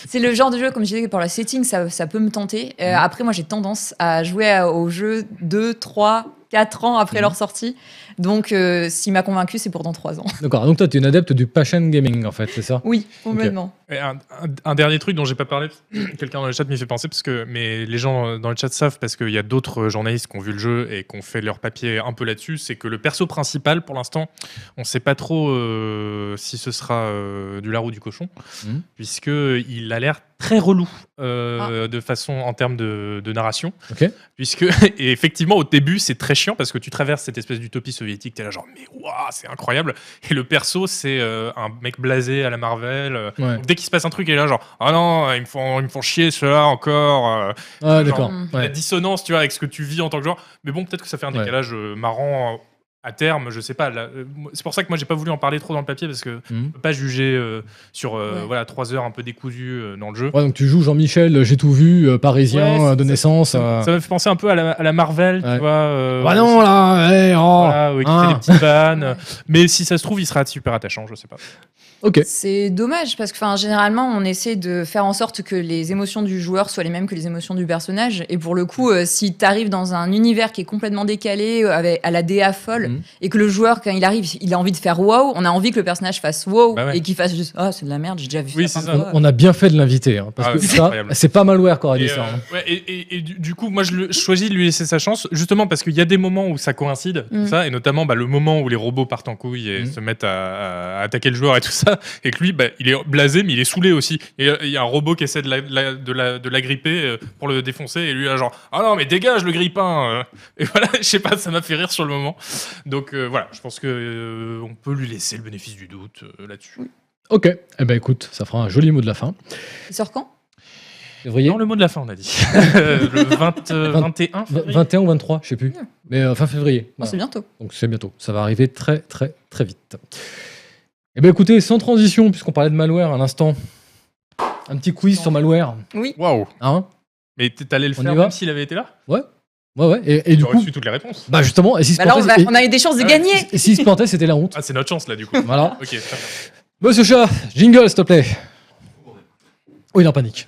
S3: c'est le genre de jeu, comme je disais, que pour la setting, ça, ça peut me tenter. Euh, Après, moi, j'ai tendance à jouer aux jeux 2, 3, 4 ans après
S1: Mhm.
S3: leur sortie. Donc, euh, s'il m'a convaincu, c'est pour dans 3 ans.
S1: D'accord, donc toi, t'es une adepte du passion gaming en fait, c'est ça?
S3: Oui, complètement.
S2: Un, un- un dernier truc dont j'ai pas parlé, *clears throat* quelqu'un dans le chat m'y fait penser parce que mais les gens euh, dans le chat savent parce qu'il y a d'autres journalistes qui ont vu le jeu et qui ont fait leur papier un peu là-dessus, c'est que le perso principal pour l'instant, on sait pas trop euh, si ce sera euh, du lard ou du cochon,
S1: Mhm.
S2: puisque il a l'air très relou euh, de façon en termes de, de narration, puisque *laughs* et effectivement au début c'est très chiant parce que tu traverses cette espèce d'utopie soviétique, t'es là genre mais waouh c'est incroyable et le perso c'est euh, un mec blasé à la Marvel. euh,
S1: Ouais.
S2: donc dès qu'il se passe un truc, il est là genre ah non, ils me font, ils me font chier ceux-là encore. euh,
S1: Ah,
S2: genre,
S1: d'accord.
S2: La dissonance, tu vois, avec ce que tu vis en tant que joueur. Mais bon, peut-être que ça fait un décalage marrant euh, à terme, je sais pas. là, euh, C'est pour ça que moi j'ai pas voulu en parler trop dans le papier parce que je peux pas juger euh, sur euh,
S3: Ouais.
S2: voilà trois heures un peu décousues euh, dans le jeu.
S1: Ouais, donc tu joues Jean-Michel, j'ai tout vu, euh, parisien
S2: Ouais,
S1: de
S2: ça-
S1: naissance.
S2: Ça,
S1: euh.
S2: ça me fait penser un peu à la, à la Marvel,
S1: Ouais.
S2: tu vois. euh,
S1: Bah non, là, eh, oh.
S2: Voilà, ouais, qui
S1: hein.
S2: fait des petites vannes. Mais si ça se trouve, il sera super attachant, je sais pas.
S1: Ok.
S3: C'est dommage parce que enfin, généralement, on essaie de faire en sorte que les émotions du joueur soient les mêmes que les émotions du personnage. Et pour le coup, euh, si tu arrives dans un univers qui est complètement décalé, avec, à la DA folle,
S1: Mhm.
S3: et que le joueur, quand il arrive, il a envie de faire wow, on a envie que le personnage fasse wow
S2: Bah ouais.
S3: et qu'il fasse juste ah, c'est de la merde, j'ai déjà vu
S2: Oui,
S3: ça.
S1: On, a bien fait de l'inviter, hein, parce
S2: Ah
S1: que ça, c'est pas Malware qui aura dit ça.
S2: euh,
S1: hein.
S2: ouais, et, et- et du, coup, moi, je, le- je choisis de lui laisser sa chance, justement parce qu'il y a des moments où ça coïncide, tout
S3: Mm.
S2: ça, et notamment bah, le moment où les robots partent en couille et
S1: Mm.
S2: se mettent à, à attaquer le joueur et tout ça, et que lui, bah, il est blasé, mais il est saoulé aussi. Et euh, il y a un robot qui essaie de la, de la- de la- de l'agripper euh, pour le défoncer, et lui, là, genre, ah non, mais dégage le grippin euh. Et voilà, *laughs* je sais pas, ça m'a fait rire sur le moment. Donc euh, voilà, je pense que euh, on peut lui laisser le bénéfice du doute euh, là-dessus.
S1: Ok, eh ben écoute, ça fera un joli mot de la fin.
S3: Il sort quand?
S1: Février
S2: Non, le mot de la fin, on a dit. *laughs* le 20, euh,
S1: Vingt-
S2: 21
S1: V-
S2: février
S1: 21 ou 23, je sais plus.
S3: Ouais.
S1: Mais euh, fin février.
S3: Oh,
S1: Voilà.
S3: C'est bientôt.
S1: Donc c'est bientôt. Ça va arriver très très très vite. Eh bien écoutez, sans transition, puisqu'on parlait de malware à l'instant, un petit quiz sur malware.
S3: Oui.
S2: Waouh
S1: Hein?
S2: Mais t'allais le
S1: On
S2: faire même s'il avait été là?
S1: Ouais, ouais. Et, et du coup,
S2: su toutes les réponses.
S1: bah justement, et si se
S3: Bah on,
S1: plantait,
S3: va- on a eu des chances de
S2: Ah ouais.
S3: gagner.
S1: et- et s'il se plantait, c'était la honte.
S2: Ah, c'est notre chance là du coup.
S1: Voilà.
S2: ok, très bien.
S1: Monsieur Chat, jingle, s'il te plaît. Oh, il est en panique.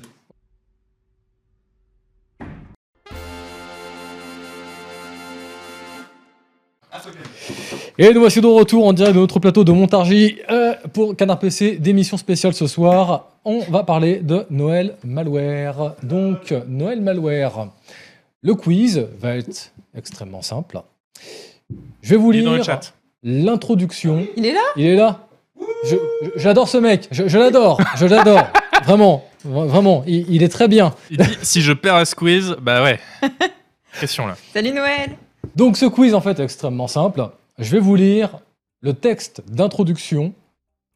S1: Et nous voici de retour en direct de notre plateau de Montargis euh, pour Canard PC, d'émission spéciale ce soir. On va parler de Noël Malware. Donc, Noël Malware. Le quiz va être extrêmement simple. Je vais vous
S2: Il est dans le
S1: lire
S2: chat.
S1: l'introduction
S3: Il est là?
S1: Il est là. Je- je- J'adore ce mec. Je, je l'adore. Je l'adore. *laughs* Vraiment. Vra- Vraiment. Il, il est très bien.
S2: Il dit si je perds à squeeze, bah ouais. *laughs* Question là.
S3: Salut Noël.
S1: Donc ce quiz en fait est extrêmement simple. Je vais vous lire le texte d'introduction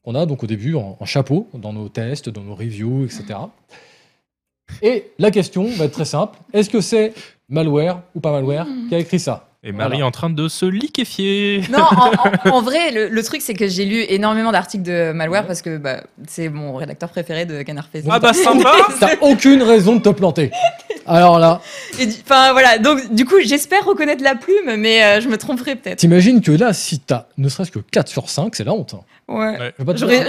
S1: qu'on a donc au début en, en chapeau dans nos tests, dans nos reviews, etc. Et la question va être très simple. Est-ce que c'est malware ou pas malware qui a écrit ça?
S2: Et Marie
S1: Voilà.
S2: est en train de se liquéfier.
S3: Non, en, en- en vrai, le, le truc, c'est que j'ai lu énormément d'articles de malware parce que bah, c'est mon rédacteur préféré de Canard PC.
S2: Ah bah sympa *laughs*
S1: T'as aucune raison de te planter. Alors là,
S3: Enfin voilà, donc du coup, j'espère reconnaître la plume, mais euh, je me tromperai peut-être.
S1: t'imagines que là, si t'as ne serait-ce que 4 sur 5, c'est la honte. hein.
S3: Ouais.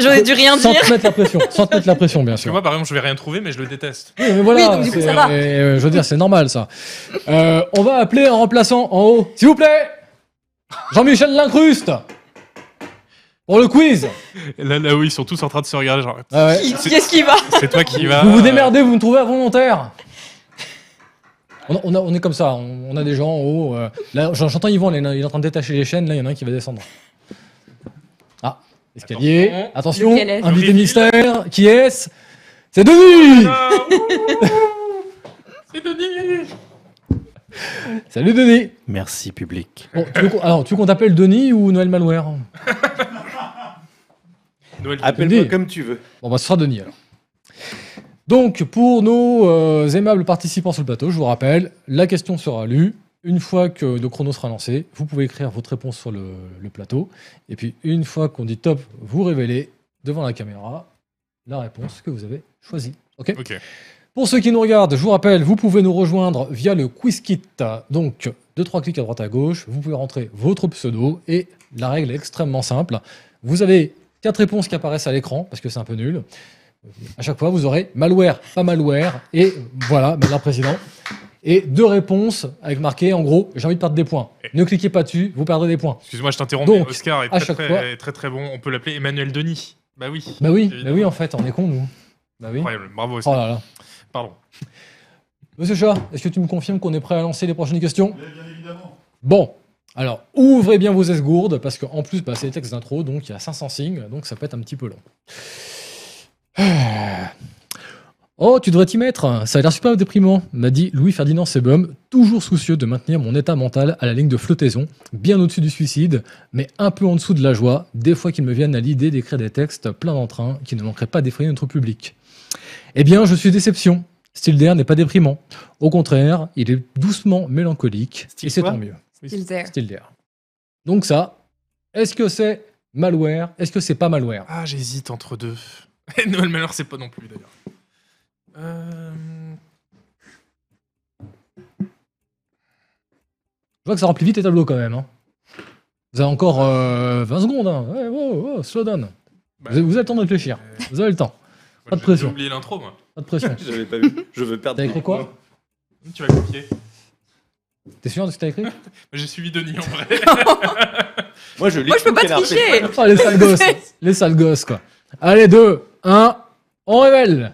S3: J'aurais dû rien
S1: Sans
S3: dire.
S1: te mettre la pression, sans te mettre la pression, bien sûr.
S2: moi par exemple je vais rien trouver mais je le déteste.
S1: Oui, mais voilà,
S3: Oui, donc du coup,
S1: c'est-
S3: ça va.
S1: euh, je veux dire, c'est normal ça. Euh, on va appeler un remplaçant en haut, s'il vous plaît. Jean-Michel Lincruste. Pour le quiz.
S2: Là, là où ils sont tous en train de se regarder genre
S1: Ah ouais.
S3: Qui- Qu'est-ce qui va?
S2: c'est toi qui vas.
S1: Vous vous démerdez, vous me trouvez à volontaire. On, a- on a- on est comme ça, on, on a des gens en haut. euh, là, j'en- j'entends Yvan, là, il est en train de détacher les chaînes. Là, il y en a un qui va descendre. Escalier. Attention,
S3: Lequel est-ce
S1: invité mystère. Qui est-ce C'est Denis.
S2: C'est Denis
S1: Salut Denis
S4: Merci, public.
S1: Bon, tu veux qu'on- Alors, tu veux qu'on t'appelle Denis ou Noël Malware *laughs*
S2: Noël
S4: Appelle-moi comme tu veux.
S1: Bon, bah, ce sera Denis alors. Donc, pour nos euh, aimables participants sur le plateau, je vous rappelle, la question sera lue. Une fois que le chrono sera lancé, vous pouvez écrire votre réponse sur le, le plateau. Et puis, une fois qu'on dit top, vous révélez devant la caméra la réponse que vous avez choisie. OK. Pour ceux qui nous regardent, je vous rappelle, vous pouvez nous rejoindre via le quiz kit. Donc, deux trois clics à droite à gauche, vous pouvez rentrer votre pseudo et la règle est extrêmement simple. Vous avez quatre réponses qui apparaissent à l'écran parce que c'est un peu nul. À chaque fois, vous aurez malware, pas malware et voilà, malware président. Et deux réponses avec marqué en gros, j'ai envie de perdre des points. Ne cliquez pas dessus, vous perdrez des points.
S2: Excuse-moi, je t'interromps,
S1: Donc,
S2: mais Oscar est
S1: à
S2: très,
S1: chaque
S2: très,
S1: fois-
S2: très, très bon. On peut l'appeler Emmanuel Denis. Bah oui.
S1: Bah oui, bah oui en fait, on est con nous. Bah oui.
S2: Incroyable. Bravo,
S1: Oh
S2: Oscar.
S1: là là.
S2: Pardon.
S1: Monsieur Chat, est-ce que tu me confirmes qu'on est prêt à lancer les prochaines questions Bien évidemment. Bon, alors ouvrez bien vos esgourdes parce qu'en plus, bah, c'est les textes d'intro, donc il y a 500 signes, donc ça peut être un petit peu long. *sighs* Oh, tu devrais t'y mettre, ça a l'air super déprimant, m'a dit Louis-Ferdinand Sebum, toujours soucieux de maintenir mon état mental à la ligne de flottaison, bien au-dessus du suicide, mais un peu en dessous de la joie, des fois qu'il me vienne à l'idée d'écrire des textes pleins d'entrain qui ne manqueraient pas d'effrayer notre public. Eh bien, je suis déception. Stilder n'est pas déprimant. Au contraire, il est doucement mélancolique.
S4: Style
S1: et c'est
S4: quoi
S1: tant mieux.
S3: Still there.
S1: Stilder. Donc ça, est-ce que c'est malware? Est-ce que c'est pas malware?
S2: Ah, j'hésite entre deux. Et *laughs* Noël Malheur, c'est pas non plus d'ailleurs. Euh...
S1: Je vois que ça remplit vite les tableaux quand même. hein. Vous avez encore euh, 20 secondes. Hein. Ouais, wow, wow, slow down.
S2: bah,
S1: vous, avez, vous avez le temps de réfléchir.
S2: euh,
S1: Vous avez le temps. pas de pression.
S2: J'ai oublié l'intro, moi.
S1: Pas de pression. *laughs*
S4: Je l'avais pas vu. Je veux perdre.
S1: T'as écrit quoi.
S2: Tu vas copier.
S1: T'es sûr de ce que t'as écrit *laughs*
S2: J'ai suivi Denis en vrai. *laughs*
S4: Moi, je lis
S3: Moi, je peux pas tricher.
S1: Oh, les sales gosses. les sales gosses, quoi. Allez, 2, 1, on révèle.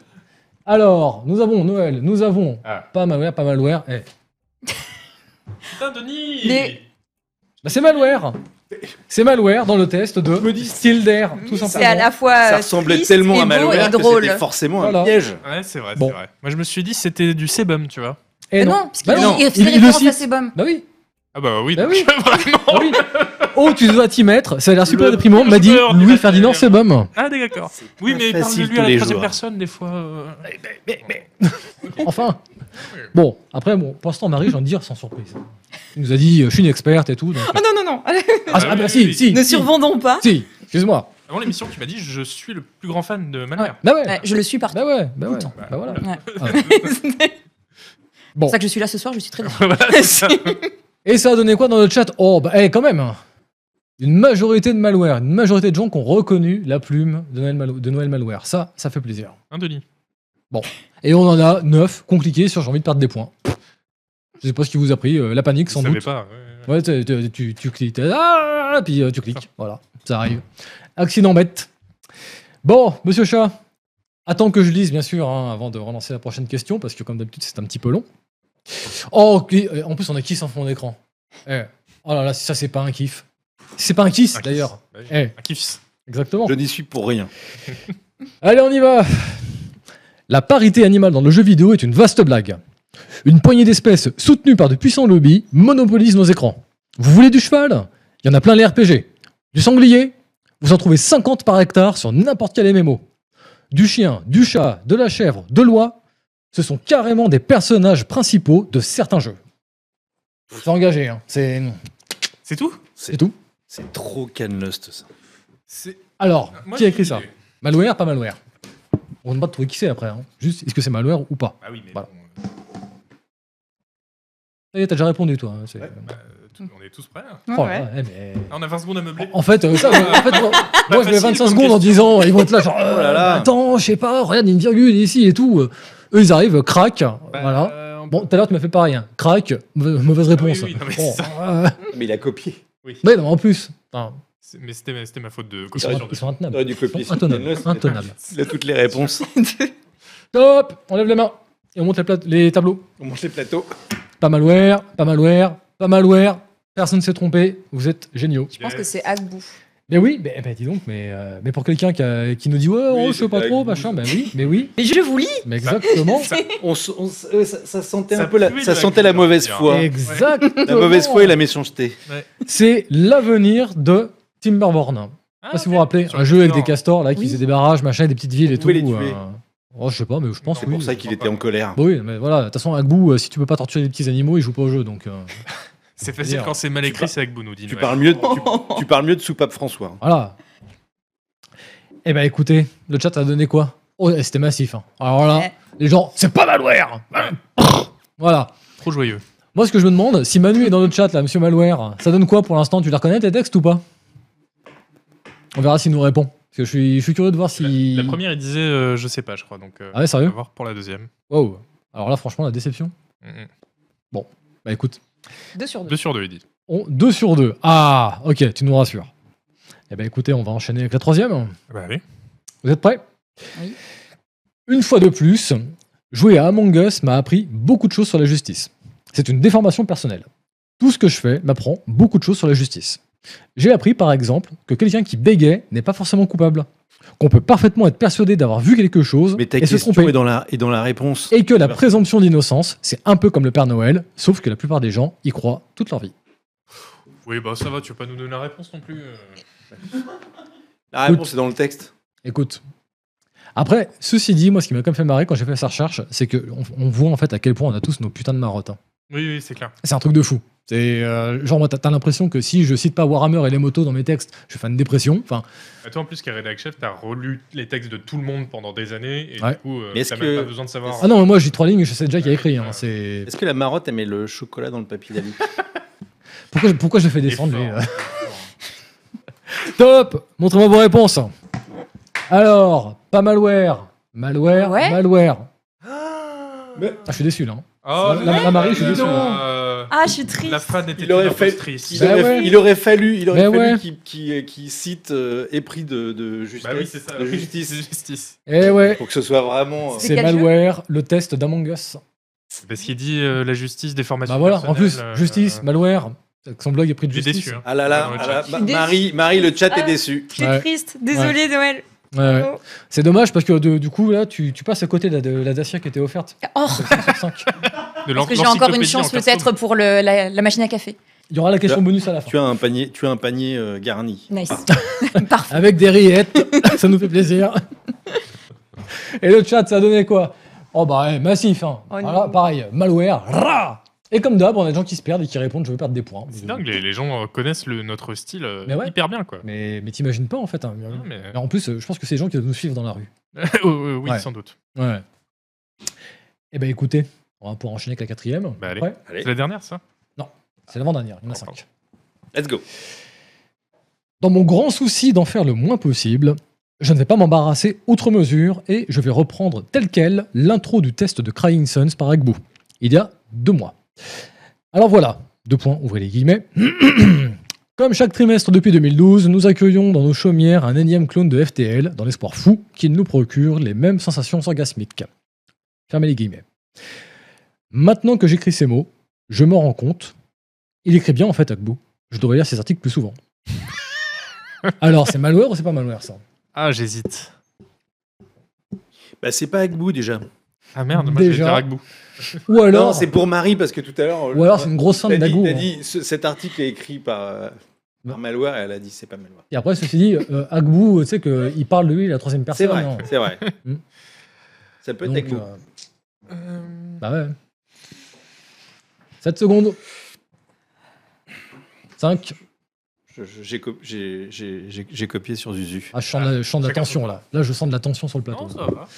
S1: Alors, nous avons Noël, nous avons
S2: Ah.
S1: pas malware, pas malware. Eh,
S2: Putain, Denis
S3: Les-
S1: Bah, c'est malware. C'est malware dans le test de
S4: me dis-
S1: Stilder, tout
S3: C'est à
S1: simplement.
S3: la fois
S4: Ça ressemblait
S3: triste
S4: tellement
S3: et
S4: à
S3: beau
S4: malware
S3: et
S4: que
S3: drôle.
S4: c'était forcément
S1: Voilà.
S4: un piège.
S2: Ouais, c'est vrai,
S1: Bon.
S2: c'est vrai. Moi, je me suis dit c'était du sebum, tu vois.
S1: Eh
S3: Mais
S1: non.
S3: non, parce
S1: Bah
S3: qu'il
S1: non,
S3: il
S1: il-
S3: fait
S1: il le
S3: référence
S1: cite.
S3: à ses bombes.
S1: Bah oui.
S2: Ah bah oui,
S1: Bah
S2: donc,
S1: oui. *laughs*
S2: vraiment.
S1: Bah oui. Oh, tu dois t'y mettre. Ça a l'air super
S2: Le
S1: déprimant. M'a dit Louis-Ferdinand
S2: match.
S1: Sebum.
S2: Ah d'accord. Oui, mais parle de lui à la troisième personne des fois. euh.
S1: Enfin. Bon, après, bon, pour l'instant, Marie, j'ai envie de dire sans surprise. Il nous a dit, euh, je suis une experte et tout. donc-
S3: Ah non, non, non.
S1: Ah,
S2: Ah
S1: ah, bah si, si.
S3: ne
S1: si.
S3: survendons pas.
S1: Si, excuse-moi.
S2: Avant l'émission, tu m'as dit je suis le plus grand fan de Malware.
S1: Bah ouais.
S3: Ouais, je le suis partout.
S1: Bah ouais, bah ouais. Bah voilà. Ah. *laughs*
S3: C'est
S1: Bon.
S3: pour ça que je suis là ce soir, je suis très *laughs* bien.
S2: Voilà, c'est ça. *laughs*
S1: Et ça a donné quoi dans le chat? Oh, bah, eh, quand même hein. Une majorité de malware, une majorité de gens qui ont reconnu la plume de Noël, Mal- de Noël Malware. Ça, ça fait plaisir.
S2: Hein, Denis
S1: Et on en a 9 qui ont cliqué sur j'ai envie de perdre des points. Je sais pas ce qui vous a pris, euh, la panique sans doute.
S2: pas. ouais,
S1: tu, tu- tu- tu cliques, ah, puis euh, tu cliques. Voilà, ça arrive. Accident bête. Bon, monsieur Chat, attends que je lise, bien sûr, hein, avant de relancer la prochaine question, parce que comme d'habitude, c'est un petit peu long. Oh, qui- euh, en plus, on a Kiss en fond d'écran? Eh, Oh là là, ça, c'est pas un kiff. Si C'est pas un kiss, d'ailleurs.
S2: Bah oui.
S1: Eh,
S2: Un kiff.
S1: exactement.
S4: Je n'y suis pour rien. *laughs*
S1: Allez, on y va La parité animale dans le jeu vidéo est une vaste blague. Une poignée d'espèces soutenues par de puissants lobbies monopolise nos écrans. Vous voulez du cheval? Il y en a plein les RPG. Du sanglier? Vous en trouvez 50 par hectare sur n'importe quel MMO. Du chien, du chat, de la chèvre, de l'oie, ce sont carrément des personnages principaux de certains jeux. C'est engagé, hein. c'est
S2: C'est tout?
S1: C'est tout.
S4: C'est trop Canlust, ça.
S2: C'est.
S1: Alors,
S2: Moi,
S1: qui a
S2: j'ai
S1: écrit
S2: une
S1: ça
S2: idée.
S1: Malware, pas malware On ne pas de trouver qui c'est après. hein. Juste, est-ce que c'est malware ou pas
S2: Ah oui, mais
S1: Voilà.
S2: bon, euh,
S1: Ça y est, t'as déjà répondu, toi. hein, c'est-
S4: Ouais.
S2: bah, tout- on est tous prêts. hein.
S3: Ouais,
S1: Oh,
S3: ouais.
S1: ouais, mais-
S2: Ah, on a 20 secondes à meubler.
S1: En fait, euh, ça, en fait, moi, *laughs* moi, je mets
S2: facile
S1: 25
S2: comme
S1: secondes en disant, ils vont être là, genre, *laughs*
S4: Oh là là.
S1: euh, attends, je sais pas, regarde, il y a une virgule ici et tout. Euh, Eux, ils arrivent, crac,
S2: Bah,
S1: voilà.
S2: euh, on-
S1: Bon, tout à l'heure, tu m'as fait pareil, hein. crac, mauvaise mauvaise réponse.
S2: oui, oui, non, mais
S1: Bon,
S2: c'est
S1: euh,
S4: Mais il a copié.
S2: Oui.
S1: non, en plus, enfin,
S2: Mais c'était c'était ma faute de
S1: ils, sont,
S2: copiation.
S1: ils sont intenables.
S4: Copier
S1: Ils sont intenables, intenables.
S4: Il a toutes les réponses. *laughs*
S1: Stop On lève les mains et on monte les, tableaux.
S4: On monte les plateaux.
S1: Pas malware, pas malware, pas malware. Personne ne s'est trompé. Vous êtes géniaux.
S3: Je pense que c'est Agbu.
S1: Mais oui, mais, ben, dis donc, mais, euh, mais pour quelqu'un qui, a- qui nous dit ouais,
S4: Oui,
S1: oh, je sais pas trop, machin, ben oui, mais oui,
S3: Mais je vous lis
S1: mais exactement. *laughs*
S4: On s- on s- euh, ça, ça sentait
S2: Ça
S4: un peu la, ça sentait la mauvaise foi.
S1: Exactement.
S4: La mauvaise foi et la méchanceté.
S1: C'est l'avenir de Timberborn. Je sais
S2: Ah,
S1: pas si vous vous rappelez, un jeu avec des castors là qui
S3: Oui.
S1: faisaient des barrages, machin, des petites villes et
S4: Vous
S1: tout.
S4: pouvez les tuer.
S1: euh, Oh, je sais pas, mais je pense
S4: C'est
S1: oui.
S4: pour ça qu'il était en colère.
S1: Oui, mais voilà, de toute façon, Agbou, euh, si tu peux pas torturer des petits animaux, il joue pas au jeu, donc euh, *laughs*
S2: C'est facile
S1: Dire.
S2: quand c'est mal écrit, c'est avec Bounou, dit
S4: Tu parles mieux de, tu, *laughs* tu parles mieux de soupape François.
S1: voilà. Eh ben écoutez, le chat a donné quoi? Oh, c'était massif. hein. Alors là,
S3: Ouais.
S1: les gens, c'est pas malware Voilà.
S2: Trop joyeux.
S1: Moi, ce que je me demande, si Manu est dans le chat, là, monsieur Malware, ça donne quoi pour l'instant? Tu les reconnais tes textes ou pas? On verra s'il nous répond. Parce que je suis, je suis curieux de voir si.
S2: La première, il disait euh, je sais pas, je crois. Donc, euh,
S1: Ah ouais,
S2: on
S1: sérieux?
S2: va voir pour la deuxième.
S1: Wow. Alors là, franchement, la déception.
S2: Mhm.
S1: Bah écoute,
S3: 2 sur 2.
S2: 2 sur 2, il dit.
S1: on, 2 sur 2. Ah, ok, tu nous rassures. Eh ben écoutez, on va enchaîner avec la troisième.
S2: Bah oui.
S1: Vous êtes prêts
S3: Oui.
S1: Une fois de plus, jouer à Among Us m'a appris beaucoup de choses sur la justice. C'est une déformation personnelle. Tout ce que je fais m'apprend beaucoup de choses sur la justice. J'ai appris par exemple que quelqu'un qui bégait n'est pas forcément coupable. Qu'on peut parfaitement être persuadé d'avoir vu quelque chose
S4: Mais ta
S1: et se
S4: question
S1: tromper.
S4: est dans, la, est dans la réponse.
S1: Et que la présomption d'innocence, c'est un peu comme le Père Noël, sauf que la plupart des gens y croient toute leur vie.
S2: Oui, bah ça va, tu vas pas nous donner la réponse non plus. euh.
S4: La réponse est dans le texte.
S1: Écoute. Après, ceci dit, moi, ce qui m'a quand même fait marrer quand j'ai fait sa recherche, c'est qu'on on voit en fait à quel point on a tous nos putains de marottes. hein.
S2: Oui, oui, c'est clair.
S1: C'est un truc de fou. C'est euh, genre, moi, t'as t'as l'impression que si je cite pas Warhammer et les motos dans mes textes, je fais une dépression. Enfin,
S2: Et toi, en plus, qui est rédac chef, t'as relu les textes de tout le monde pendant des années. Et
S1: Ouais.
S2: du coup, euh, t'as
S4: que-
S2: même pas besoin de savoir.
S1: ah non, mais moi, j'ai trois lignes, je sais déjà qui a écrit. hein. C'est
S4: Est-ce que la marotte aimait le chocolat dans le papier d'alu *laughs*
S1: pourquoi, pourquoi je fais descendre lui, euh. *laughs* Top Montrez-moi vos réponses. Alors, pas malware, malware,
S3: Ouais.
S1: malware.
S4: Mais- *gasps*
S1: Ah, je suis déçu là. hein.
S2: Oh,
S1: La- la- la Marie, je suis déçu.
S2: Euh,
S3: Ah, je suis triste.
S2: La fan était
S4: Il aurait fait-
S1: Bah
S4: aurait,
S1: ouais.
S4: il aurait fallu, il aurait
S1: Mais
S4: fallu
S1: ouais.
S4: qu'il cite euh, épris de, de justice.
S2: Bah oui, c'est ça.
S4: de justice. *laughs*
S2: justice.
S1: Eh ouais,
S4: Pour que ce soit vraiment. euh,
S3: C'est
S1: malware, le test d'Among Us.
S2: Parce qu'il dit euh, la justice, des formations.
S1: Bah voilà, en plus,
S2: euh,
S1: justice, malware. Son blog est pris de justice.
S2: déçu. hein.
S4: Ah là là, ah là. Marie, Marie, le chat est
S3: Ah.
S4: déçu.
S3: Je suis triste. Désolée, Noël.
S1: Ouais, ouais. C'est dommage parce que de- du coup, là, tu, tu passes à côté de, la- de la Dacia qui était offerte.
S3: Oh,
S1: C'est 5 sur 5.
S2: De *laughs*
S3: parce que j'ai encore une chance peut-être pour le, la, la machine à café.
S1: Il y aura la question bonus à la fin.
S4: Tu as un panier, tu as un panier euh, garni.
S3: Nice. *laughs* *laughs* Parfait.
S1: Avec des rillettes, ça nous fait plaisir. Et le chat, ça a donné quoi? Oh bah ouais, massif. Hein.
S3: Oh
S1: Voilà,
S3: non.
S1: pareil, malware. rah et comme d'hab, on a des gens qui se perdent et qui répondent je veux perdre des points.
S2: C'est dingue, les, les gens euh, connaissent le, notre style euh,
S1: Mais ouais.
S2: hyper bien, quoi.
S1: Mais, mais t'imagines pas en fait. hein.
S2: Non, mais-
S1: Mais en plus, euh, je pense que c'est des gens qui doivent nous suivre dans la rue. *laughs*
S2: Oh, euh, oui,
S1: Ouais.
S2: sans doute.
S1: Ouais. Eh ben écoutez, on va pouvoir enchaîner avec la quatrième.
S2: Bah, allez.
S1: Ouais,
S4: Allez,
S2: C'est la dernière, ça?
S1: C'est l'avant-dernière, il y en a cinq.
S4: let's go.
S1: Dans mon grand souci d'en faire le moins possible, je ne vais pas m'embarrasser outre mesure et je vais reprendre tel quel l'intro du test de Crying Sons par Agbu, il y a deux mois. Alors voilà, deux points, ouvrez les guillemets. *clears throat* Comme chaque trimestre depuis 2012, nous accueillons dans nos chaumières un énième clone de FTL dans l'espoir fou qu'il nous procure les mêmes sensations orgasmiques. Fermez les guillemets. Maintenant que j'écris ces mots, je me rends compte, il écrit bien en fait Agbu. Je devrais lire ses articles plus souvent. *laughs* Alors, c'est malware ou c'est pas malware ça?
S2: Ah, j'hésite.
S4: Bah, c'est pas Agbu déjà.
S2: Ah merde, moi, je vais
S1: Déjà.
S2: dire Agbou.
S1: Ou alors,
S4: Non, c'est pour Marie parce que tout à l'heure.
S1: ou alors c'est une grosse
S4: T'as dit,
S1: d'Agou.
S4: t'as
S1: hein.
S4: dit, ce- cet article est écrit par, euh, par Malware et elle a dit c'est pas Malware.
S1: Et après, ceci dit, euh, Agbu, tu sais qu'il parle de lui la troisième personne.
S4: C'est vrai,
S1: hein.
S4: c'est vrai.
S1: Hmm.
S4: Ça peut être
S1: Donc, euh, bah ouais. 7 secondes. 5.
S4: Je- je- J'ai co- j'ai- j'ai- j'ai- j'ai copié sur Zuzu.
S1: Ah, je sens, de la- je sens de la
S2: chacun
S1: tension là. Là, je sens de la tension sur le plateau.
S2: Non, ça va.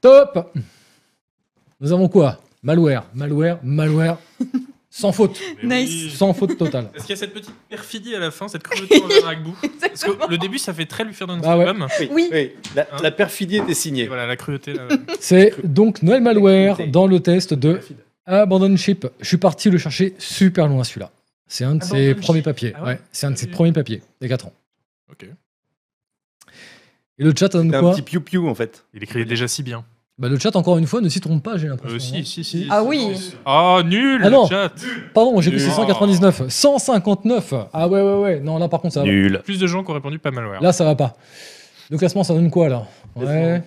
S1: Top Nous avons quoi? Malware, malware, malware. Sans faute. *laughs*
S2: Mais
S3: Nice.
S2: oui.
S1: Sans faute totale.
S2: Est-ce qu'il y a cette petite perfidie à la fin, cette cruauté envers Agbou Parce
S3: Exactement.
S2: que le début, ça fait très lui faire d'un
S1: Ah ouais.
S2: homme.
S3: Oui.
S4: La,
S2: Hein
S4: la perfidie était
S2: Et
S4: signée.
S2: voilà, la cruauté. là. *laughs*
S1: C'est donc Noël Malware dans le test de
S2: Perfide.
S1: Abandon Ship. Je suis parti le chercher super loin celui-là. C'est un de ses
S2: Abandon
S1: premiers
S2: Ship.
S1: papiers.
S2: Ah ouais
S1: ouais, c'est un de ses
S2: Ok.
S1: premiers papiers, a 4 ans.
S2: Ok.
S1: Et le chat, donne
S4: C'est un
S1: quoi?
S4: petit piou-piou en fait.
S2: Il écrit déjà si bien.
S1: Bah, le chat, encore une fois, ne s'y trompe pas, j'ai l'impression.
S2: Euh, si,
S1: hein.
S2: si, si.
S3: Ah oui.
S2: Oh, nul,
S1: Ah non.
S2: le chat.
S1: Pardon, j'ai vu
S2: Nul.
S1: 699. 159 Ah ouais, ouais, ouais. Non, là, par contre, ça va.
S5: Nul.
S2: Plus de gens qui ont répondu pas malware.
S1: Là, ça va pas. Le classement, ça donne quoi, là? Ouais.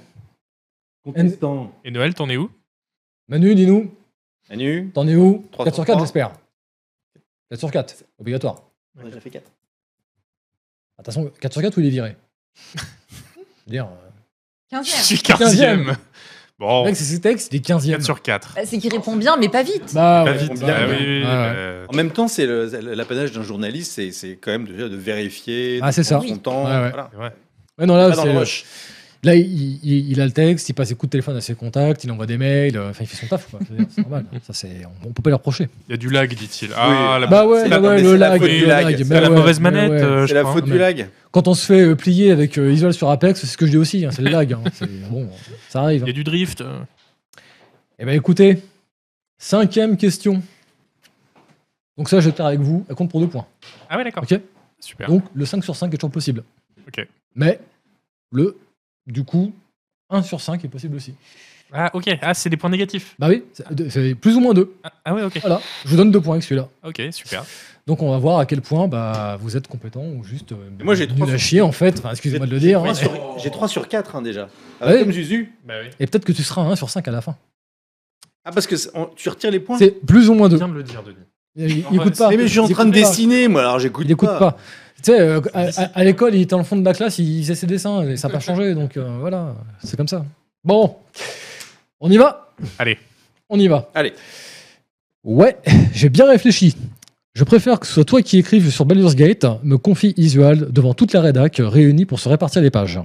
S4: Contestant.
S2: Et Noël, t'en es où?
S1: Manu, dis-nous,
S4: Manu
S1: t'en es où?
S4: Trois
S1: 4 sur
S4: sur
S1: 4,
S4: trois.
S1: j'espère. 4 sur 4, obligatoire.
S4: On a déjà fait 4.
S1: Attention, 4 sur 4 ou il est viré? *laughs* Je veux dire, euh,
S3: 15
S2: Je suis 15ème. Bon,
S1: mec, c'est ses textes, il est 15 e
S2: 4 sur 4.
S3: Bah, C'est qu'il répond bien, mais pas vite.
S1: Bah,
S2: Pas
S1: ouais,
S2: vite. Ah
S1: bien,
S2: oui,
S1: bien.
S2: oui,
S1: Ouais, ouais.
S2: euh,
S4: En même temps, c'est l'apanage d'un journaliste, c'est- quand même de, de vérifier,
S1: Ah,
S4: de
S1: ça.
S4: son temps.
S1: Ouais.
S4: voilà.
S1: Ouais, non, là, c'est-
S4: rush.
S1: Là il, il- il a le texte, il passe des coups de téléphone à ses contacts, il envoie des mails, euh, enfin, il fait son taf, C'est normal. Ça, c'est, on, on peut pas le reprocher.
S2: Il y a du lag, dit-il. Ah, la,
S1: Bah ouais,
S4: c'est
S1: bah
S4: la-
S1: ouais,
S4: mais
S1: le
S4: c'est la
S1: lag,
S4: faute
S1: le
S4: du lag.
S1: lag.
S4: C'est
S2: la
S1: ouais,
S2: mauvaise manette,
S1: ouais.
S2: euh, je
S4: C'est la faute du lag.
S1: Quand on se fait euh, plier avec euh, Isual sur Apex, c'est ce que je dis aussi, hein, c'est le lag. hein. Bon, ça arrive.
S2: Il y
S1: hein.
S2: a du drift. euh.
S1: Eh ben écoutez, cinquième question. Donc ça, je vais faire avec vous, elle compte pour deux points.
S2: Ah ouais, d'accord.
S1: Ok?
S2: Super.
S1: Donc le 5 sur 5 est toujours possible.
S2: Ok.
S1: Mais le, du coup, 1 sur 5 est possible aussi.
S2: Ah, ok. Ah, c'est des points négatifs.
S1: Bah oui, c'est- c'est plus ou moins 2.
S2: Ah, ah ouais, ok.
S1: Voilà, je vous donne deux points avec celui-là.
S2: Ok, super.
S1: Donc on va voir à quel point bah, vous êtes compétent ou juste euh,
S4: Moi, j'ai
S1: nul
S4: trois
S1: à
S4: sur-
S1: chier en fait. Enfin, excusez-moi de le dire. hein.
S4: J'ai trois sur- J'ai 3 sur 4 déjà. Ah,
S1: Ouais.
S4: Comme Zuzu.
S2: Bah oui.
S1: Et peut-être que tu seras à 1 sur 5 à la fin.
S4: Ah, parce que c'est- on- tu retires les points
S1: C'est plus ou moins 2.
S2: Viens de le dire, Denis.
S1: Il, il écoute pas.
S4: Mais, mais je suis en
S1: Il
S4: train de
S1: écoute pas.
S4: dessiner, moi, alors j'écoute
S1: Il écoute
S4: pas.
S1: Tu sais, euh, à, à- à l'école, il était dans le fond de la classe, il faisait ses dessins, et ça n'a pas *laughs* changé, donc euh, voilà, c'est comme ça. Bon, on y va?
S2: Allez.
S1: On y va.
S4: Allez.
S1: Ouais, *laughs* j'ai bien réfléchi. Je préfère que ce soit toi qui écrives sur Baldur's Gate, me confie Isual devant toute la rédac réunie pour se répartir les pages.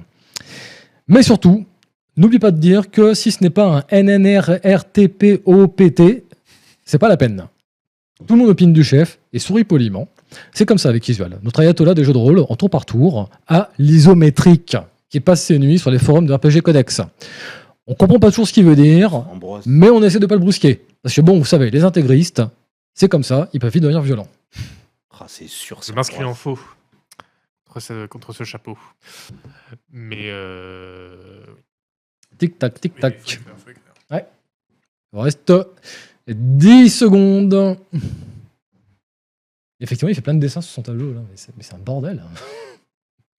S1: Mais surtout, n'oublie pas de dire que si ce n'est pas un NNRRTPOPT, c'est pas la peine. Tout le monde opine du chef et sourit poliment. C'est comme ça avec Isual, notre ayatollah des jeux de rôle en tour par tour à l'isométrique, qui passe ses nuits sur les forums de RPG Codex. On comprend pas toujours ce qu'il veut dire,
S4: Ambroise.
S1: mais on essaie de pas le brusquer. Parce que bon, vous savez, les intégristes, c'est comme ça, ils peuvent vite devenir violents.
S4: Ah, c'est sûr.
S2: Je
S4: c'est
S2: m'inscris en faux contre ce, contre ce chapeau. Mais. Euh...
S1: Tic tac, tic
S2: oui,
S1: tac.
S2: faut écrire, faut écrire.
S1: Il reste 10 secondes. Effectivement, il fait plein de dessins sur son tableau là, mais c'est un bordel.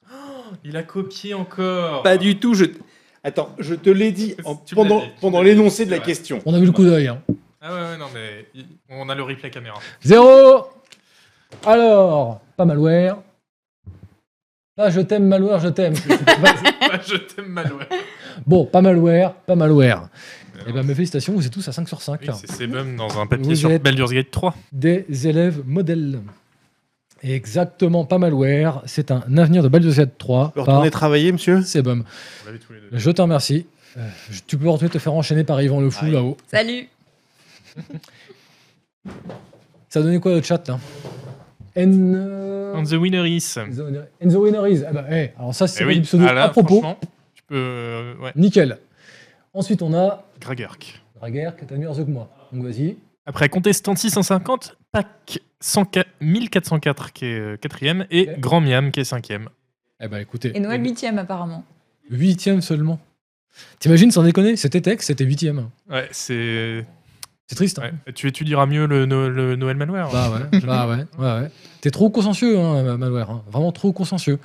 S1: *gasps*
S2: Il a copié encore.
S4: Pas du tout. Je... Attends, je te l'ai dit *laughs* en- pendant,
S2: dit,
S4: l'énoncé de la question.
S1: On a vu le coup d'œil. Hein.
S2: Ah ouais, ouais, non, mais on a le replay caméra.
S1: Zéro Alors, pas malware. Pas je t'aime malware, je t'aime. *laughs*
S2: Ah, je t'aime mal, ouais.
S1: Bon, pas malware, pas malware. Eh ben mes félicitations, vous êtes tous à 5 sur 5.
S2: Oui, c'est Sebum dans un papier
S1: Vous
S2: sur
S1: êtes-
S2: Baldur's Gate 3.
S1: des élèves modèles. Exactement, pas malware. C'est un avenir de Baldur's Gate 3
S4: Tu peux
S1: par
S4: retourner travailler, monsieur
S1: Sebum.
S2: On l'avait tous les deux.
S1: Je te remercie. Euh, tu peux retourner te faire enchaîner par Yvan Le Fou là-haut.
S3: Salut. *laughs*
S1: Ça a donné quoi le chat là N... euh,
S2: On the winner is.
S1: And the winner is. Ah bah, eh, alors ça, c'est
S2: Eh oui,
S1: pseudo
S2: ah là,
S1: à propos.
S2: Peux. euh, ouais,
S1: Nickel. Ensuite, on a
S2: Gragerk.
S1: Est à mieux que moi. Donc vas-y.
S2: Après Contestant 650, Pac 104 1404 qui est euh, quatrième et
S1: Ok.
S2: Grand Miam qui est cinquième.
S1: Eh ben écoutez,
S3: Et Noël 8 apparemment.
S1: huitième seulement. T'imagines, sans déconner, c'était texte, c'était huitième.
S2: Ouais, c'est.
S1: C'est triste. hein.
S2: ouais. Tu étudieras mieux le, No- le Noël Malware.
S1: Bah ouais, bah ouais, ouais, ouais. T'es trop consciencieux, hein, Malware. hein. Vraiment trop consciencieux.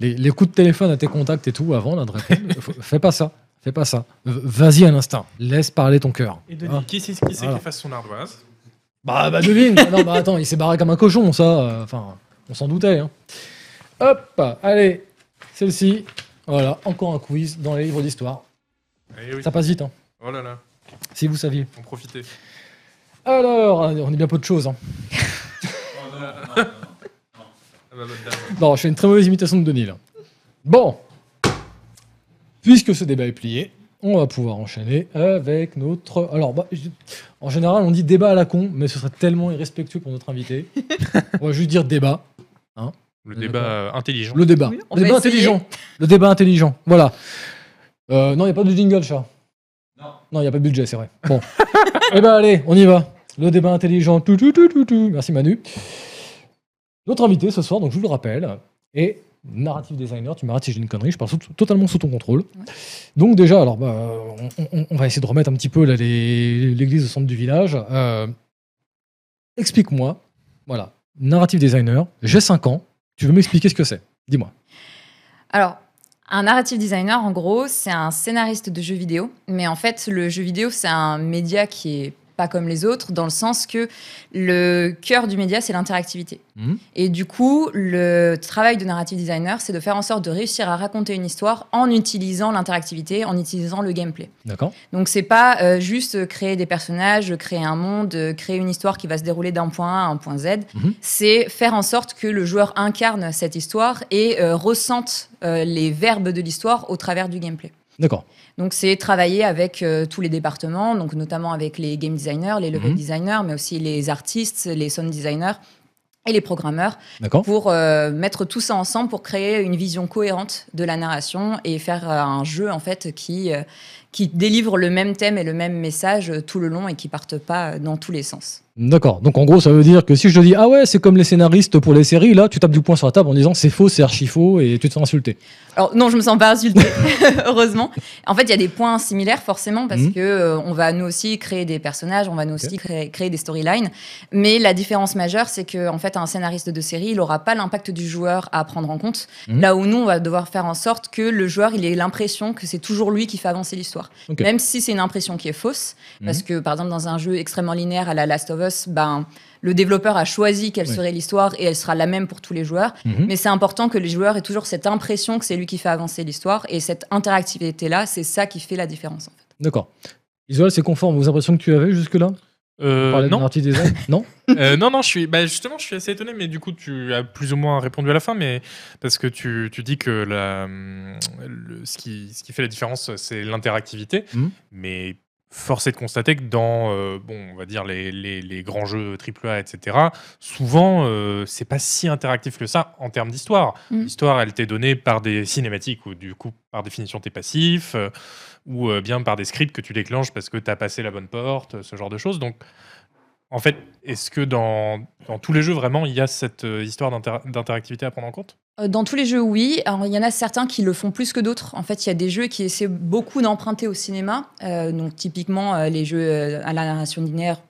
S1: Les, les coups de téléphone à tes contacts et tout avant, là, de répondre, *laughs* faut- fais pas ça. Fais pas ça. Vas-y à l'instant. Laisse parler ton cœur.
S2: Et Denis,
S1: Ah.
S2: qui c'est qui,
S1: Voilà.
S2: qui fasse son ardoise
S1: Bah, bah devine. non, bah attends, il s'est barré comme un cochon, ça. euh, Enfin, on s'en doutait. hein. Hop, allez, celle-ci. Voilà, encore un quiz dans les livres d'histoire.
S2: Eh oui.
S1: Ça passe vite, hein,
S2: Oh là là,
S1: si vous saviez.
S2: en profiter.
S1: Alors, on est bien peu de choses. Hein. *laughs*
S2: Ah dame.
S1: Non, je fais une très mauvaise imitation de Denis, là. Bon. Puisque ce débat est plié, on va pouvoir enchaîner avec notre... Alors, bah, je- en général, on dit débat à la con, mais ce serait tellement irrespectueux pour notre invité. *laughs* on va juste dire débat.
S2: Le
S1: D'accord.
S2: débat euh, intelligent.
S1: Le débat.
S3: Oui, on
S1: le
S3: va
S1: débat
S3: essayer.
S1: intelligent. Le débat intelligent. Voilà. Euh, non, il n'y a pas de jingle, chat. Non. Non, il n'y a pas de budget, c'est vrai. Bon. *laughs* eh ben, allez, on y va. Le débat intelligent. Tout, tout, tout, tout, tout. Merci, Manu. Notre invité ce soir, donc je vous le rappelle, est narrative designer, tu m'arrêtes si j'ai une connerie, je parle sous- totalement sous ton contrôle. Donc déjà, alors bah, on, on- on va essayer de remettre un petit peu l'église au centre du village. Euh, Explique-moi, voilà, narrative designer, j'ai 5 ans, tu veux m'expliquer ce que c'est? Dis-moi.
S3: Alors, un narrative designer, en gros, c'est un scénariste de jeux vidéo. Mais en fait, le jeu vidéo, c'est un média qui est pas comme les autres, dans le sens que le cœur du média, c'est l'interactivité.
S1: Mhm.
S3: Et du coup, le travail de narrative designer, c'est de faire en sorte de réussir à raconter une histoire en utilisant l'interactivité, en utilisant le gameplay.
S1: D'accord
S3: Donc c'est pas euh, juste créer des personnages, créer un monde, euh, créer une histoire qui va se dérouler d'un point A à un point Z.
S1: Mhm.
S3: C'est faire en sorte que le joueur incarne cette histoire et euh, ressente euh, les verbes de l'histoire au travers du gameplay.
S1: D'accord.
S3: Donc c'est travailler avec euh, tous les départements, donc notamment avec les game designers, les level
S1: Mhm.
S3: designers, mais aussi les artistes, les sound designers et les programmeurs pour euh, mettre tout ça ensemble pour créer une vision cohérente de la narration et faire euh, un jeu en fait qui euh, qui délivre le même thème et le même message euh, tout le long et qui parte pas euh, dans tous les sens.
S1: D'accord. Donc en gros, ça veut dire que si je te dis ah ouais, c'est comme les scénaristes pour les séries, là, tu tapes du poing sur la table en disant c'est faux, c'est archi faux et tu te fais insulter.
S3: Alors non, je me sens pas insultée, *laughs* heureusement. En fait, il y a des points similaires forcément parce
S1: Mhm.
S3: que euh, on va nous aussi créer des personnages, on va nous aussi créer, créer des storylines. Mais la différence majeure, c'est que en fait, un scénariste de série, il aura pas l'impact du joueur à prendre en compte.
S1: Mhm.
S3: Là où nous, on va devoir faire en sorte que le joueur, il ait l'impression que c'est toujours lui qui fait avancer l'histoire, Même si c'est une impression qui est fausse. Parce
S1: Mhm.
S3: que par exemple, dans un jeu extrêmement linéaire à la Last of Us, ben le développeur a choisi quelle
S1: Oui.
S3: serait l'histoire et elle sera la même pour tous les joueurs.
S1: Mhm.
S3: Mais c'est important que les joueurs aient toujours cette impression que c'est lui qui fait avancer l'histoire. Et cette interactivité-là, c'est ça qui fait la différence. En fait.
S1: D'accord. Visual, c'est conforme aux impressions que tu avais jusque-là?
S2: Euh, non.
S1: design *laughs* Non
S2: Euh, non, non, je suis, bah, justement, je suis assez étonné, mais du coup, tu as plus ou moins répondu à la fin, mais parce que tu, tu dis que la, le- ce, qui, ce qui fait la différence, c'est l'interactivité,
S1: Mhm.
S2: mais force est de constater que dans, euh, bon, on va dire les, les, les grands jeux AAA, etc., souvent, euh, c'est pas si interactif que ça en termes d'histoire.
S3: Mhm.
S2: L'histoire, elle t'est donnée par des cinématiques où, du coup, par définition, t'es passif, euh, ou euh, bien par des scripts que tu déclenches parce que t'as passé la bonne porte, ce genre de choses. Donc, en fait, est-ce que dans, tous les jeux, vraiment, il y a cette euh, histoire d'inter- d'interactivité à prendre en compte?
S3: Euh, Dans tous les jeux, oui. Alors, il y en a certains qui le font plus que d'autres. En fait, il y a des jeux qui essaient beaucoup d'emprunter au cinéma. Donc, typiquement, les jeux à la narration linéaire,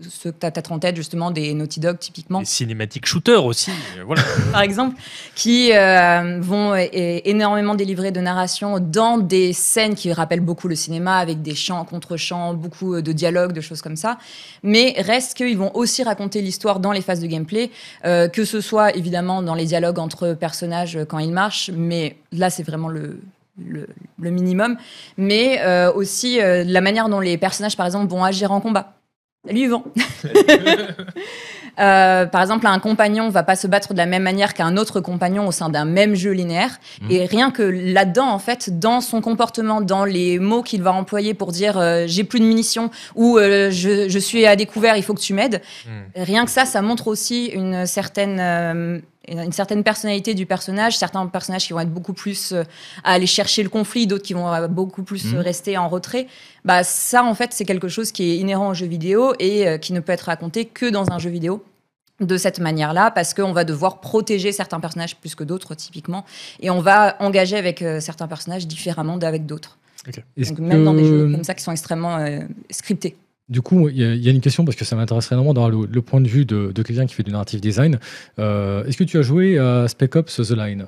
S3: ceux que tu as peut-être en tête, justement, des Naughty Dog, typiquement.
S2: Les cinématiques shooters aussi, euh, voilà. *laughs*
S3: par exemple, qui euh, vont énormément délivrer de narration dans des scènes qui rappellent beaucoup le cinéma, avec des chants contre chants, beaucoup de dialogues, de choses comme ça. Mais reste qu'ils vont aussi raconter l'histoire dans les phases de gameplay, euh, que ce soit évidemment dans les dialogues entre personnages quand ils marchent, mais là c'est vraiment le, le, le minimum, mais euh, aussi euh, la manière dont les personnages, par exemple, vont agir en combat. Salut Yvan *laughs* Euh, par exemple, un compagnon va pas se battre de la même manière qu'un autre compagnon au sein d'un même jeu linéaire.
S1: Mhm.
S3: Et rien que là-dedans, en fait, dans son comportement, dans les mots qu'il va employer pour dire euh, j'ai plus de munitions ou euh, je, je suis à découvert, il faut que tu m'aides.
S2: Hmm.
S3: Rien que ça, ça montre aussi une certaine, euh, une certaine personnalité du personnage. Certains personnages qui vont être beaucoup plus euh, à aller chercher le conflit, d'autres qui vont euh, beaucoup plus
S1: Mhm.
S3: euh, rester en retrait. Bah, ça, en fait, c'est quelque chose qui est inhérent au jeu vidéo et euh, qui ne peut être raconté que dans un jeu vidéo de cette manière-là, parce qu'on va devoir protéger certains personnages plus que d'autres, typiquement, et on va engager avec euh, certains personnages différemment d'avec d'autres. Donc, même dans des jeux comme ça qui sont extrêmement euh, scriptés.
S1: Du coup, il y, a- il y a une question parce que ça m'intéresserait énormément d'avoir le, le point de vue de, de quelqu'un qui fait du narrative design. Euh, Est-ce que tu as joué à Spec Ops The Line?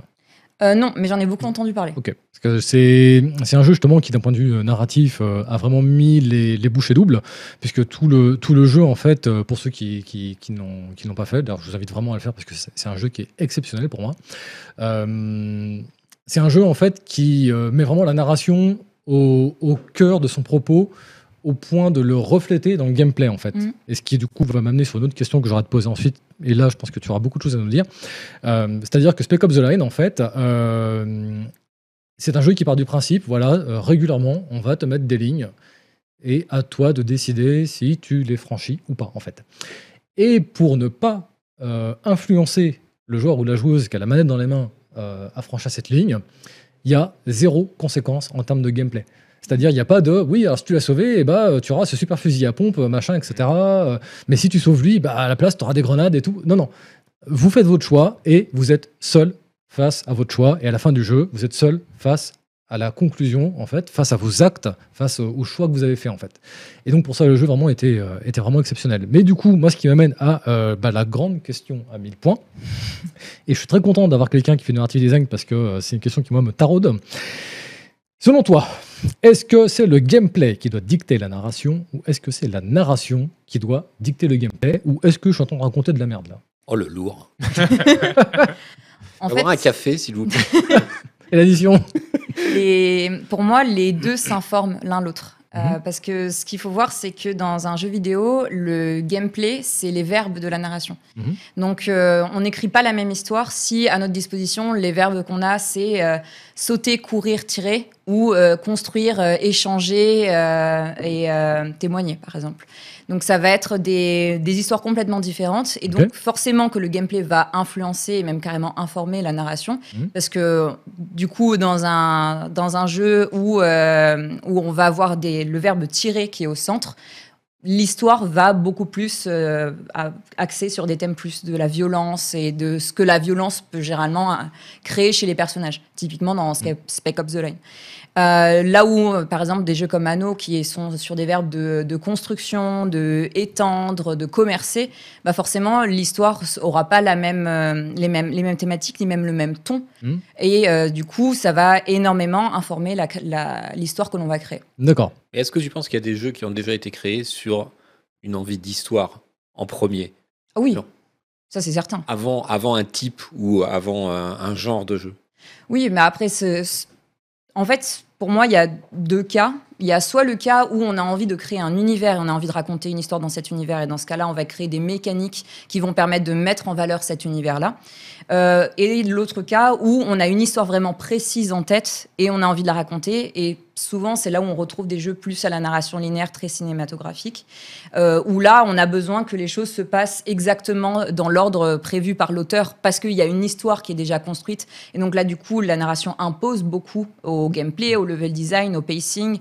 S3: Euh, non, mais j'en ai beaucoup entendu parler.
S1: Ok. Parce que c'est un jeu justement qui, d'un point de vue euh, narratif, euh, a vraiment mis les, les bouchées doubles, puisque tout le, tout le jeu, en fait, euh, pour ceux qui, qui, qui n'ont pas fait, d'ailleurs, je vous invite vraiment à le faire parce que c'est un jeu qui est exceptionnel pour moi. C'est un jeu, en fait, qui met vraiment la narration au, au cœur de son propos, au point de le refléter dans le gameplay, en fait.
S3: Mhm.
S1: Et ce qui, du coup, va m'amener sur une autre question que j'aurai à te poser ensuite. Et là, je pense que tu auras beaucoup de choses à nous dire. Euh, C'est-à-dire que Spec Ops The Line, en fait, euh, c'est un jeu qui part du principe, voilà, euh, régulièrement, on va te mettre des lignes et à toi de décider si tu les franchis ou pas, en fait. Et pour ne pas influencer le joueur ou la joueuse qui a la manette dans les mains à franchir cette ligne, il y a zéro conséquence en termes de gameplay. C'est-à-dire, il n'y a pas de oui, alors si tu l'as sauvé, eh ben, tu auras ce super fusil à pompe, machin, etc. Euh, Mais si tu sauves lui, bah, à la place, tu auras des grenades et tout. Non, non. Vous faites votre choix et vous êtes seul face à votre choix. Et à la fin du jeu, vous êtes seul face à la conclusion, en fait, face à vos actes, face au, choix que vous avez fait, en fait. Et donc, pour ça, le jeu vraiment était, euh, était vraiment exceptionnel. Mais du coup, moi, ce qui m'amène à euh, bah, la grande question à 1000 points. Et je suis très content d'avoir quelqu'un qui fait du narrative design parce que euh, c'est une question qui, moi, me taraude. Selon toi, est-ce que c'est le gameplay qui doit dicter la narration ou est-ce que c'est la narration qui doit dicter le gameplay ou est-ce que je suis en train de raconter de la merde là?
S5: Oh, le lourd. *laughs*
S3: En
S5: Avoir un café, s'il vous plaît. *laughs*
S1: Et l'addition?
S3: Les- pour moi, les deux s'informent l'un l'autre. Euh,
S1: Mhm.
S3: parce que ce qu'il faut voir, c'est que dans un jeu vidéo, le gameplay, c'est les verbes de la narration.
S1: Mhm.
S3: Donc, euh, on n'écrit pas la même histoire si, à notre disposition, les verbes qu'on a, c'est euh, sauter, courir, tirer, ou euh, construire, euh, échanger euh, et témoigner, par exemple. Donc, ça va être des, des histoires complètement différentes. Et donc, forcément que le gameplay va influencer et même carrément informer la narration.
S1: Mhm.
S3: Parce que, du coup, dans un, dans un jeu où, où on va avoir des, le verbe tirer qui est au centre, l'histoire va beaucoup plus euh, a- axer sur des thèmes plus de la violence et de ce que la violence peut généralement créer chez les personnages, typiquement dans Sca- Spec Ops The Line. Euh, là où, par exemple, des jeux comme Anno, qui sont sur des verbes de, de construction, de étendre, de commercer, bah forcément, l'histoire aura pas la même, euh, les, mêmes, les mêmes thématiques, ni même le même ton.
S1: Mhm.
S3: Et euh, du coup, ça va énormément informer l'histoire que l'on va créer.
S1: D'accord.
S5: Et Est-ce que tu penses qu'il y a des jeux qui ont déjà été créés sur une envie d'histoire en premier,
S3: Ah oui,
S5: Non.
S3: ça c'est certain.
S5: avant, avant un type ou avant un, un genre de jeu?
S3: Oui, mais après, ce- ce- en fait, pour moi, il y a deux cas. Il y a soit le cas où on a envie de créer un univers on a envie de raconter une histoire dans cet univers. Et dans ce cas-là, on va créer des mécaniques qui vont permettre de mettre en valeur cet univers-là. Euh, et l'autre cas où on a une histoire vraiment précise en tête et on a envie de la raconter. Et souvent, c'est là où on retrouve des jeux plus à la narration linéaire, très cinématographique, euh, où là, on a besoin que les choses se passent exactement dans l'ordre prévu par l'auteur parce qu'il y a une histoire qui est déjà construite. Et donc là, du coup, la narration impose beaucoup au gameplay, au level design, au pacing.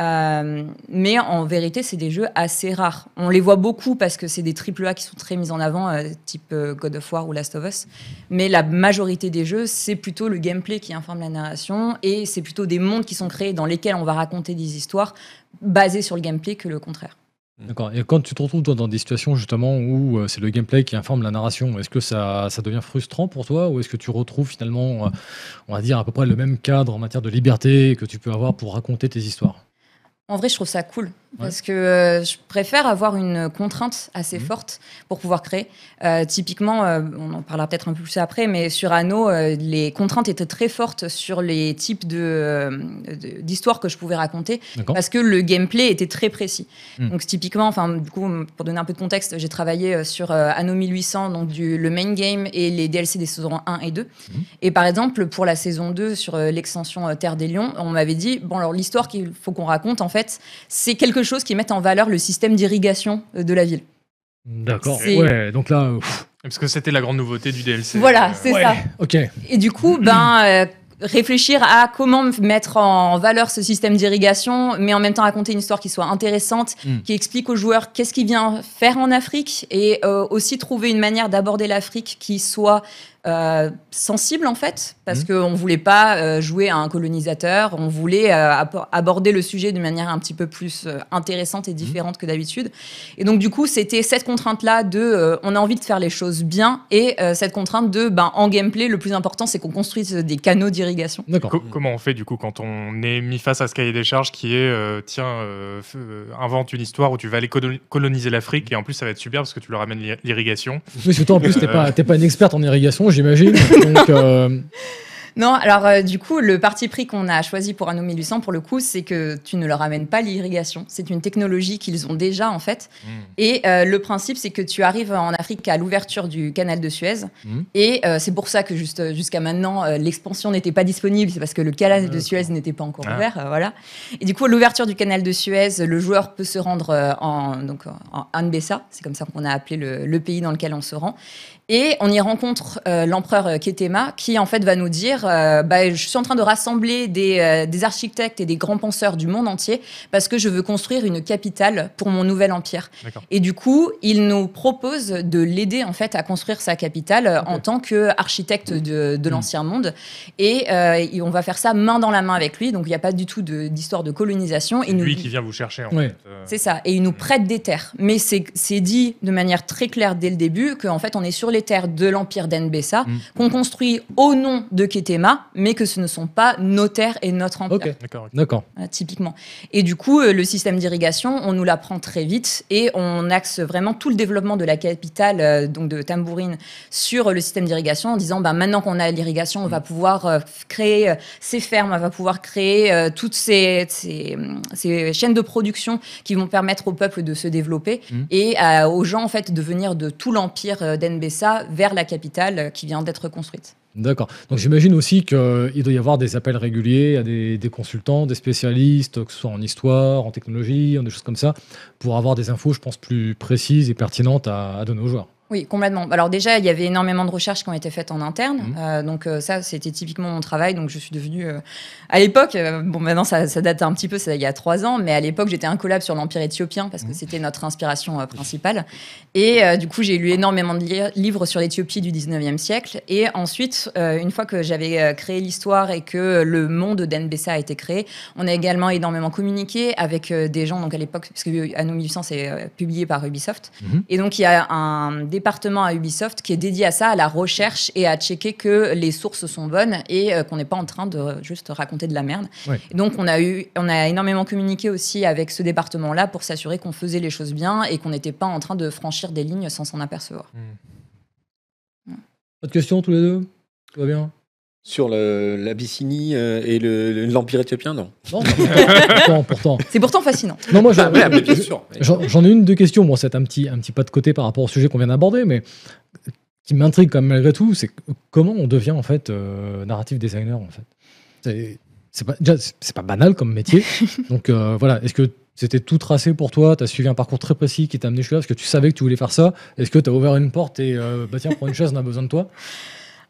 S3: Euh, mais en vérité, c'est des jeux assez rares. On les voit beaucoup parce que c'est des AAA qui sont très mis en avant, euh, type euh, God of War ou Last of Us. Mais la majorité des jeux, c'est plutôt le gameplay qui informe la narration et c'est plutôt des mondes qui sont créés dans lesquels on va raconter des histoires basées sur le gameplay que le contraire.
S1: D'accord. Et quand tu te retrouves dans des situations justement où c'est le gameplay qui informe la narration, est-ce que ça, devient frustrant pour toi ou est-ce que tu retrouves finalement, on va dire, à peu près le même cadre en matière de liberté que tu peux avoir pour raconter tes histoires?
S3: En vrai, je trouve ça cool parce que euh, je préfère avoir une contrainte assez
S1: Mhm.
S3: forte pour pouvoir créer. Euh, typiquement, euh, on en parlera peut-être un peu plus après, mais sur Anno, les contraintes étaient très fortes sur les types de, euh, de- d'histoires que je pouvais raconter parce que le gameplay était très précis.
S1: Mhm.
S3: Donc typiquement, enfin du coup, pour donner un peu de contexte, j'ai travaillé sur Anno 1800, donc du, le main game et les DLC des saisons 1 et 2.
S1: Mhm.
S3: Et par exemple, pour la saison 2, sur l'extension Terre des Lions, on m'avait dit, bon alors l'histoire qu'il faut qu'on raconte, en fait, c'est quelque chose qui met en valeur le système d'irrigation euh, de la ville.
S1: D'accord. Ouais, donc là, euh, pff,
S2: Parce que c'était la grande nouveauté du DLC.
S3: Voilà,
S2: Euh,
S3: c'est
S1: ouais,
S3: ça.
S1: Ok.
S3: Et du coup, ben, euh, réfléchir à comment mettre en valeur ce système d'irrigation, mais en même temps raconter une histoire qui soit intéressante,
S1: Mm.
S3: qui explique aux joueurs qu'est-ce qu'il vient faire en Afrique, et euh, aussi trouver une manière d'aborder l'Afrique qui soit euh, sensible en fait, parce
S1: Mm.
S3: qu'on voulait pas euh, jouer à un colonisateur, on voulait euh, aborder le sujet de manière un petit peu plus euh, intéressante et différente que d'habitude. Et donc du coup, c'était cette contrainte-là de, euh, on a envie de faire les choses bien, et euh, cette contrainte de, ben, en gameplay, le plus important, c'est qu'on construise des canaux d'irrigation.
S2: Co- comment on fait du coup quand on est mis face à ce cahier des charges qui est euh, tiens invente une histoire où tu vas aller colo- coloniser l'Afrique et en plus ça va être super parce que tu leur amènes l'ir- l'irrigation.
S1: Oui, toi en plus, t'es pas, t'es pas une experte en irrigation, j'imagine. *laughs* Donc, euh,
S3: Non, alors euh, du coup, le parti pris qu'on a choisi pour Anno 1800, pour le coup, c'est que tu ne leur amènes pas l'irrigation. C'est une technologie qu'ils ont déjà, en fait. Et euh, le principe, c'est que tu arrives en Afrique à l'ouverture du canal de Suez.
S1: Mhm.
S3: Et euh, c'est pour ça que juste, jusqu'à maintenant, euh, l'expansion n'était pas disponible. C'est parce que le canal de. Suez n'était pas encore
S2: Ah.
S3: ouvert. euh, voilà. Et du coup, à l'ouverture du canal de Suez, le joueur peut se rendre euh, en, donc, en Anbessa. C'est comme ça qu'on a appelé le, le pays dans lequel on se rend. Et on y rencontre euh, l'empereur euh, Ketema qui en fait va nous dire euh, bah, je suis en train de rassembler des, euh, des architectes et des grands penseurs du monde entier parce que je veux construire une capitale pour mon nouvel empire. Et du coup, il nous propose de l'aider en fait à construire sa capitale en tant qu'architecte de, de l'ancien monde. Et, euh, et on va faire ça main dans la main avec lui. Donc il n'y a pas du tout de- d'histoire de, colonisation. Il nous
S2: Lui qui vient vous chercher. En
S1: Ouais.
S2: fait, euh,
S3: c'est ça. Et il nous prête des terres. Mais c'est c'est dit de manière très claire dès le début qu'en fait, on est sur les terres de l'empire d'Enbessa,
S1: Mm.
S3: qu'on construit au nom de Ketema, mais que ce ne sont pas nos terres et notre empire.
S1: Ok,
S2: D'accord.
S1: d'accord.
S3: Voilà, typiquement. Et du coup, euh, le système d'irrigation, on nous l'apprend très vite et on axe vraiment tout le développement de la capitale, euh, donc de Tambourine, sur le système d'irrigation en disant bah, maintenant qu'on a l'irrigation, on va pouvoir euh, créer ces fermes, on va pouvoir créer toutes ces, ces, ces chaînes de production qui vont permettre au peuple de se développer
S1: Mhm.
S3: et aux gens en fait de venir de tout l'empire euh, vers la capitale euh, qui vient d'être construite.
S1: D'accord. Donc j'imagine aussi qu'il doit y avoir des appels réguliers à des, des consultants, des spécialistes, que ce soit en histoire, en technologie, en des choses comme ça, pour avoir des infos, je pense, plus précises et pertinentes à, à donner aux joueurs.
S3: Oui, complètement. Alors déjà, il y avait énormément de recherches qui ont été faites en interne.
S1: Mhm.
S3: Euh, donc euh, ça, c'était typiquement mon travail. Donc je suis devenue... euh, à l'époque, bon maintenant ça, ça date un petit peu, c'est il y a trois ans, mais à l'époque j'étais un collab sur l'Empire éthiopien parce que
S1: Mhm.
S3: c'était notre inspiration principale. Et du coup, j'ai lu énormément de li- livres sur l'Éthiopie du 19e siècle. Et ensuite, une fois que j'avais créé l'histoire et que le monde d'Enbessa a été créé, on a également énormément communiqué avec des gens, donc à l'époque, parce que Anno 1800 c'est publié par Ubisoft.
S1: Mhm.
S3: Et donc il y a un département à Ubisoft qui est dédié à ça, à la recherche et à checker que les sources sont bonnes et euh, qu'on n'est pas en train de euh, juste raconter de la merde.
S1: Ouais.
S3: Donc on a, eu, on a énormément communiqué aussi avec ce département-là pour s'assurer qu'on faisait les choses bien et qu'on n'était pas en train de franchir des lignes sans s'en apercevoir.
S1: Pas de questions tous les deux? Tout va bien?
S5: Sur l'Abyssinie euh, et le- le- l'Empire éthiopien, non.
S1: Non Pourtant, pourtant.
S3: C'est pourtant fascinant.
S1: Non, moi,
S5: Ah.
S1: J'en ai une, deux questions. Bon, c'est un petit, un petit pas de côté par rapport au sujet qu'on vient d'aborder, mais qui m'intrigue quand même malgré tout, c'est comment on devient en fait euh, narrative designer en fait. C'est- pas, c'est- banal comme métier. *laughs* Donc euh, voilà, est-ce que c'était tout tracé pour toi? Tu as suivi un parcours très précis qui t'a amené jusque là Est-ce que tu savais que tu voulais faire ça Est-ce que tu as ouvert une porte et euh, bah tiens, prends une chaise, on a besoin de toi?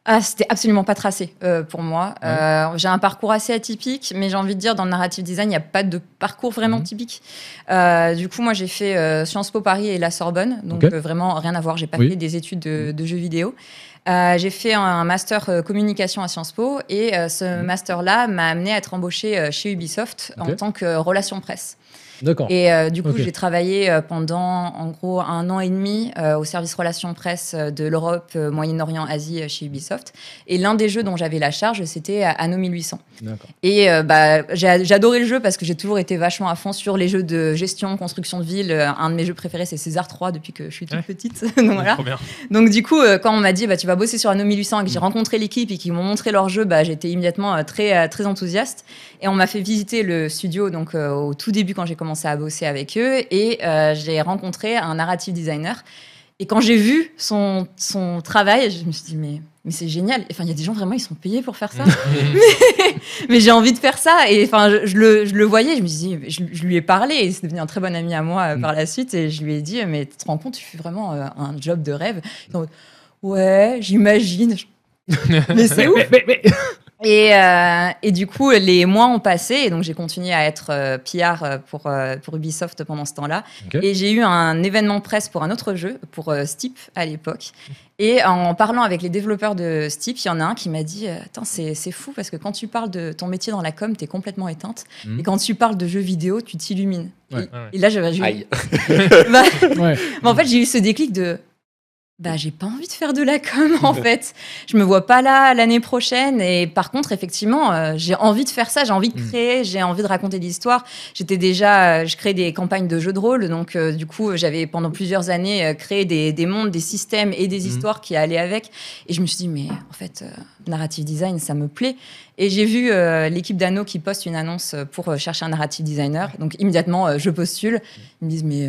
S3: Ah, c'était absolument pas tracé euh, pour moi.
S1: Ouais.
S3: Euh, j'ai un parcours assez atypique, mais j'ai envie de dire, dans le narrative design, il n'y a pas de parcours vraiment
S1: Mhm.
S3: typique. Euh, du coup, moi, j'ai fait Sciences Po Paris et la Sorbonne, donc vraiment rien à voir. J'ai pas
S1: Oui.
S3: fait des études de, de jeux vidéo. J'ai fait un master communication à Sciences Po et ce
S1: Mhm.
S3: master-là m'a amené à être embauché chez Ubisoft en tant que relation presse.
S1: D'accord.
S3: Et euh, du coup, j'ai travaillé euh, pendant en gros un an et demi euh, au service relations presse de l'Europe, euh, Moyen-Orient, Asie chez Ubisoft. Et l'un des jeux dont j'avais la charge, c'était Anno 1800.
S1: D'accord.
S3: Et bah, j'ai adoré le jeu parce que j'ai toujours été vachement à fond sur les jeux de gestion, construction de ville. Un de mes jeux préférés, c'est César 3 depuis que je suis toute
S2: Ouais.
S3: petite. *laughs* Donc voilà. Du coup, quand on m'a dit bah, tu vas bosser sur Anno 1800 et que j'ai
S1: Mm.
S3: rencontré l'équipe et qu'ils m'ont montré leur jeu, bah, j'étais immédiatement très, très enthousiaste. Et on m'a fait visiter le studio donc, au tout début quand j'ai commencé à bosser avec eux. Et euh, j'ai rencontré un narrative designer. Et quand j'ai vu son, son travail, je me suis dit mais, mais c'est génial. Enfin, il y a des gens vraiment, ils sont payés pour faire ça. *laughs* *laughs* mais j'ai envie de faire ça. Et enfin, je, je le, je le voyais, je me suis dit, je, je lui ai parlé et c'est devenu un très bon ami à moi euh,
S1: Mm.
S3: par la suite. Et je lui ai dit, mais tu te rends compte, tu fais vraiment euh, un job de rêve. Mode, ouais, j'imagine. *laughs* mais c'est ouf. Et, euh, et du coup, les mois ont passé et donc j'ai continué à être euh, PR euh, pour, euh, pour Ubisoft pendant ce temps-là. Et j'ai eu un événement presse pour un autre jeu, pour euh, Steep à l'époque. Et en parlant avec les développeurs de Steep, il y en a un qui m'a dit Attends, c'est c'est fou parce que quand tu parles de ton métier dans la com, t'es complètement éteinte.
S1: Mhm.
S3: Et quand tu parles de jeux vidéo, tu t'illumines.
S1: Ouais.
S3: Et,
S2: Ouais, ouais.
S3: et là, j'avais j'ai eu-
S5: Aïe. *laughs*
S3: Bah,
S1: Ouais.
S3: en fait, j'ai eu ce déclic de bah j'ai pas envie de faire de la com *laughs* en fait. Je me vois pas là l'année prochaine et par contre effectivement euh, j'ai envie de faire ça, j'ai envie de
S1: Mm.
S3: créer, j'ai envie de raconter des histoires. J'étais déjà euh, je crée des campagnes de jeux de rôle donc euh, du coup j'avais pendant plusieurs années créé des, des mondes, des systèmes et des
S1: Mm.
S3: histoires qui allaient avec et je me suis dit mais en fait narrative design ça me plaît et j'ai vu l'équipe d'Anno qui poste une annonce pour chercher un narrative designer donc immédiatement je postule. Ils me disent mais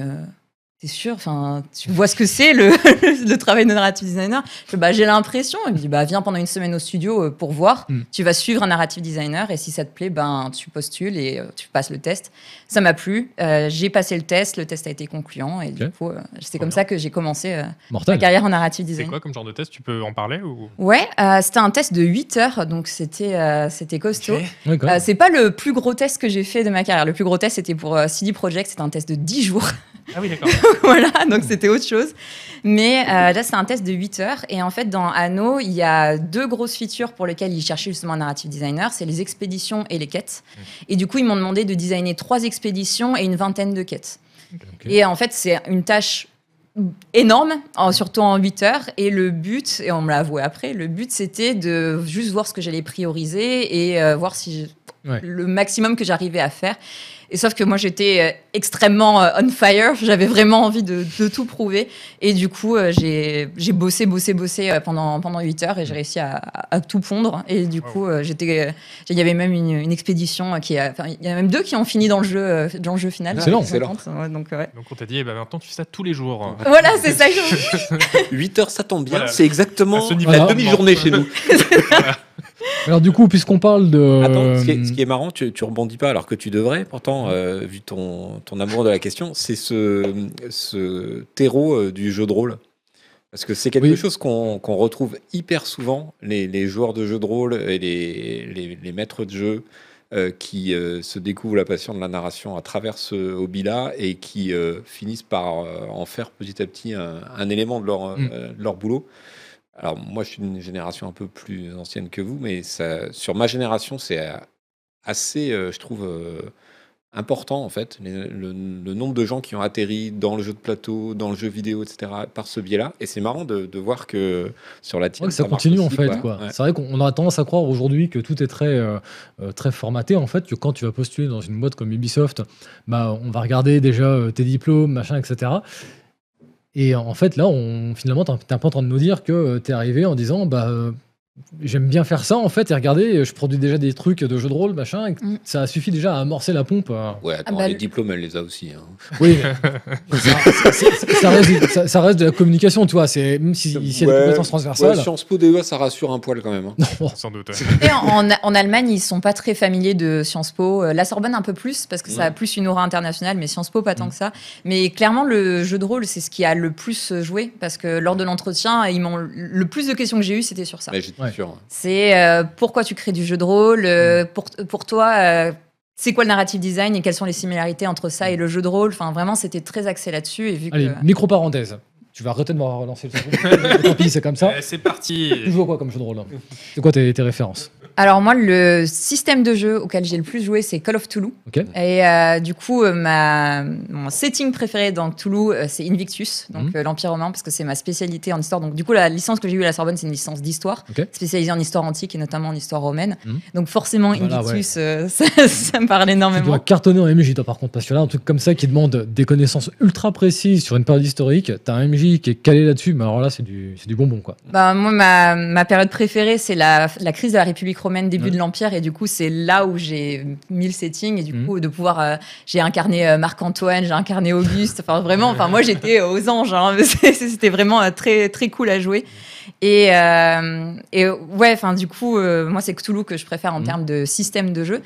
S3: t'es sûr Enfin, tu vois ce que c'est le, *laughs* le travail de narrative designer? Je bah, j'ai l'impression. Il me dit, bah, viens pendant une semaine au studio euh, pour voir.
S1: Mm.
S3: Tu vas suivre un narrative designer et si ça te plaît, ben, tu postules et euh, tu passes le test. Ça m'a plu. Euh, j'ai passé le test. Le test a été concluant et du coup, euh, c'est comme
S2: bien.
S3: ça que j'ai commencé euh, ma carrière en narrative
S2: C'est
S3: design.
S2: quoi comme genre de test? Tu peux en parler ou?
S3: Ouais, euh, c'était un test de 8 heures, donc c'était euh, c'était costaud. Euh, c'est pas le plus gros test que j'ai fait de ma carrière. Le plus gros test, c'était pour euh, CD Projekt. C'était un test de 10 jours.
S2: Ah oui, d'accord. *laughs*
S3: voilà, donc c'était autre chose. Mais euh, là, c'est un test de 8 heures. Et en fait, dans Anno, il y a deux grosses features pour lesquelles ils cherchaient justement un narrative designer c'est les expéditions et les quêtes. Et du coup, ils m'ont demandé de designer trois expéditions et une vingtaine de quêtes. Et en fait, c'est une tâche énorme, en- surtout en 8 heures. Et le but, et on me l'a avoué après, le but c'était de juste voir ce que j'allais prioriser et euh, voir si je-
S1: Ouais.
S3: le maximum que j'arrivais à faire. Et sauf que moi j'étais euh, extrêmement euh, on fire, j'avais vraiment envie de, de tout prouver. Et du coup, euh, j'ai j'ai bossé, bossé, bossé pendant, pendant 8 heures et j'ai réussi à, à- à tout pondre. Et du coup, j'étais, il y avait même une, une expédition qui a, enfin, il y a même deux qui ont fini dans le jeu, dans le jeu final. Je suis contente. Ouais, Donc, ouais.
S2: Donc on t'a dit, eh ben, maintenant tu fais ça tous les jours.
S3: Voilà, c'est ça. je- *laughs*
S5: 8 heures, ça tombe bien.
S2: Voilà.
S5: C'est exactement
S2: ce niveau.
S5: la demi-journée chez nous. *laughs* *laughs*
S1: Alors, du coup, puisqu'on parle de.
S5: Attends, ce qui est, ce qui est marrant, tu, tu rebondis pas alors que tu devrais, pourtant, euh, vu ton, ton amour de la question, c'est ce, ce terreau euh, du jeu de rôle. Parce que c'est quelque
S1: Oui.
S5: chose qu'on retrouve hyper souvent, les, les joueurs de jeux de rôle et les, les, les maîtres de jeu euh, qui euh, se découvrent la passion de la narration à travers ce hobby-là et qui euh, finissent par euh, en faire petit à petit un, un élément de leur,
S1: Mm.
S5: euh, de leur boulot. Alors moi, je suis une génération un peu plus ancienne que vous, mais ça, sur ma génération, c'est assez, euh, je trouve, euh, important en fait, les- le, le nombre de gens qui ont atterri dans le jeu de plateau, dans le jeu vidéo, etc., par ce biais-là. Et c'est marrant de, de voir que sur la
S1: Ouais,
S5: tienne,
S1: que ça
S5: marche
S1: continue en fait.
S5: quoi.
S1: Quoi.
S5: Ouais.
S1: C'est vrai qu'on aurait tendance à croire aujourd'hui que tout est très, euh, très formaté. En fait, que quand tu vas postuler dans une boîte comme Ubisoft, bah, on va regarder déjà tes diplômes, machin, etc. Et en fait, là, on, finalement, t'es un- t'es un en train de nous dire que tu es arrivé en disant bah, euh, J'aime bien faire ça en fait, et regardez, je produis déjà des trucs de jeux de rôle, machin, et
S3: Mm.
S1: ça suffit déjà à amorcer la pompe. euh.
S5: Ouais, attends,
S3: bah,
S5: les
S3: le-
S5: diplômes, elle les a aussi. hein.
S1: Oui, *laughs* ça, reste, ça- ça reste de la communication, tu vois. C'est même si- s'il y a des compétences
S5: Ouais,
S1: transversales.
S5: Sciences Po DEA, ça rassure un poil quand même. hein.
S1: non,
S2: Sans doute.
S3: Et en, en- en Allemagne, ils sont pas très familiers de Sciences Po. Euh, La Sorbonne un peu plus parce que ça a plus une aura internationale, mais Sciences Po pas tant que ça. Mais clairement, le jeu de rôle, c'est ce qui a le plus joué parce que lors de l'entretien, ils m'ont le plus de questions que j'ai eues, c'était sur ça.
S5: Mais
S1: Ouais.
S5: sûr.
S3: C'est euh, pourquoi tu crées du jeu de rôle euh, pour, pour toi, euh, c'est quoi le narrative design et quelles sont les similarités entre ça et le jeu de rôle? Enfin, vraiment, c'était très axé là-dessus. Et vu
S1: Allez,
S3: que.
S1: micro parenthèse. Tu vas arrêter de me relancer le truc. *laughs* Tant pis, c'est comme ça.
S2: C'est parti.
S1: Tu joues à quoi comme jeu de rôle? C'est quoi tes, tes références?
S3: Alors, moi, le système de jeu auquel j'ai le plus joué, c'est Call of Toulouse. Et euh, du coup, euh, ma, mon setting préféré dans Toulouse, euh, c'est Invictus, donc
S1: Mhm.
S3: l'Empire romain, parce que c'est ma spécialité en histoire. Donc, du coup, la licence que j'ai eue à la Sorbonne, c'est une licence d'histoire, spécialisée en histoire antique et notamment en histoire romaine.
S1: Mhm.
S3: Donc, forcément,
S1: Voilà,
S3: Invictus, euh, *laughs* ça, ça me parle
S1: Tu
S3: énormément.
S1: dois cartonner en MJ, toi, par contre, parce que là, un truc comme ça qui demande des connaissances ultra précises sur une période historique, t'as un MJ qui est calé là-dessus, mais alors là, c'est du, bonbon, quoi.
S3: Bah, moi, ma, ma période préférée, c'est la, la crise de la République romaine, début de l'Empire. Et du coup, c'est là où j'ai mis le setting. Et du
S1: Mhm.
S3: coup, de pouvoir. euh, j'ai incarné euh, Marc-Antoine, j'ai incarné Auguste. Enfin, vraiment, enfin, moi, j'étais aux anges. hein. *laughs* C'était vraiment euh, très, très cool à jouer. Et, euh, et ouais, enfin, du coup, moi, c'est Cthulhu que je préfère en
S1: Mhm.
S3: termes de système de jeu.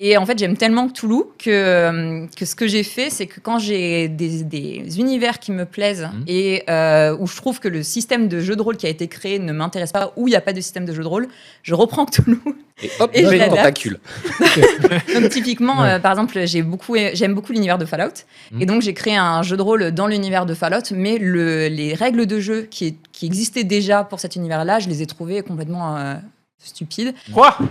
S3: Et en fait, j'aime tellement Cthulhu que, euh, que ce que j'ai fait, c'est que quand j'ai des, des univers qui me plaisent
S1: Mhm.
S3: et euh, où je trouve que le système de jeu de rôle qui a été créé ne m'intéresse pas, où il n'y a pas de système de jeu de rôle, je reprends Cthulhu.
S5: Et *laughs* hop,
S3: Et je. *laughs* Donc typiquement,
S1: Ouais.
S3: euh, par exemple, j'ai beaucoup, j'aime beaucoup l'univers de Fallout,
S1: Mhm.
S3: et donc j'ai créé un jeu de rôle dans l'univers de Fallout, mais le, les règles de jeu qui, qui existaient déjà pour cet univers-là, je les ai trouvées complètement euh, stupides.
S2: Quoi? *laughs*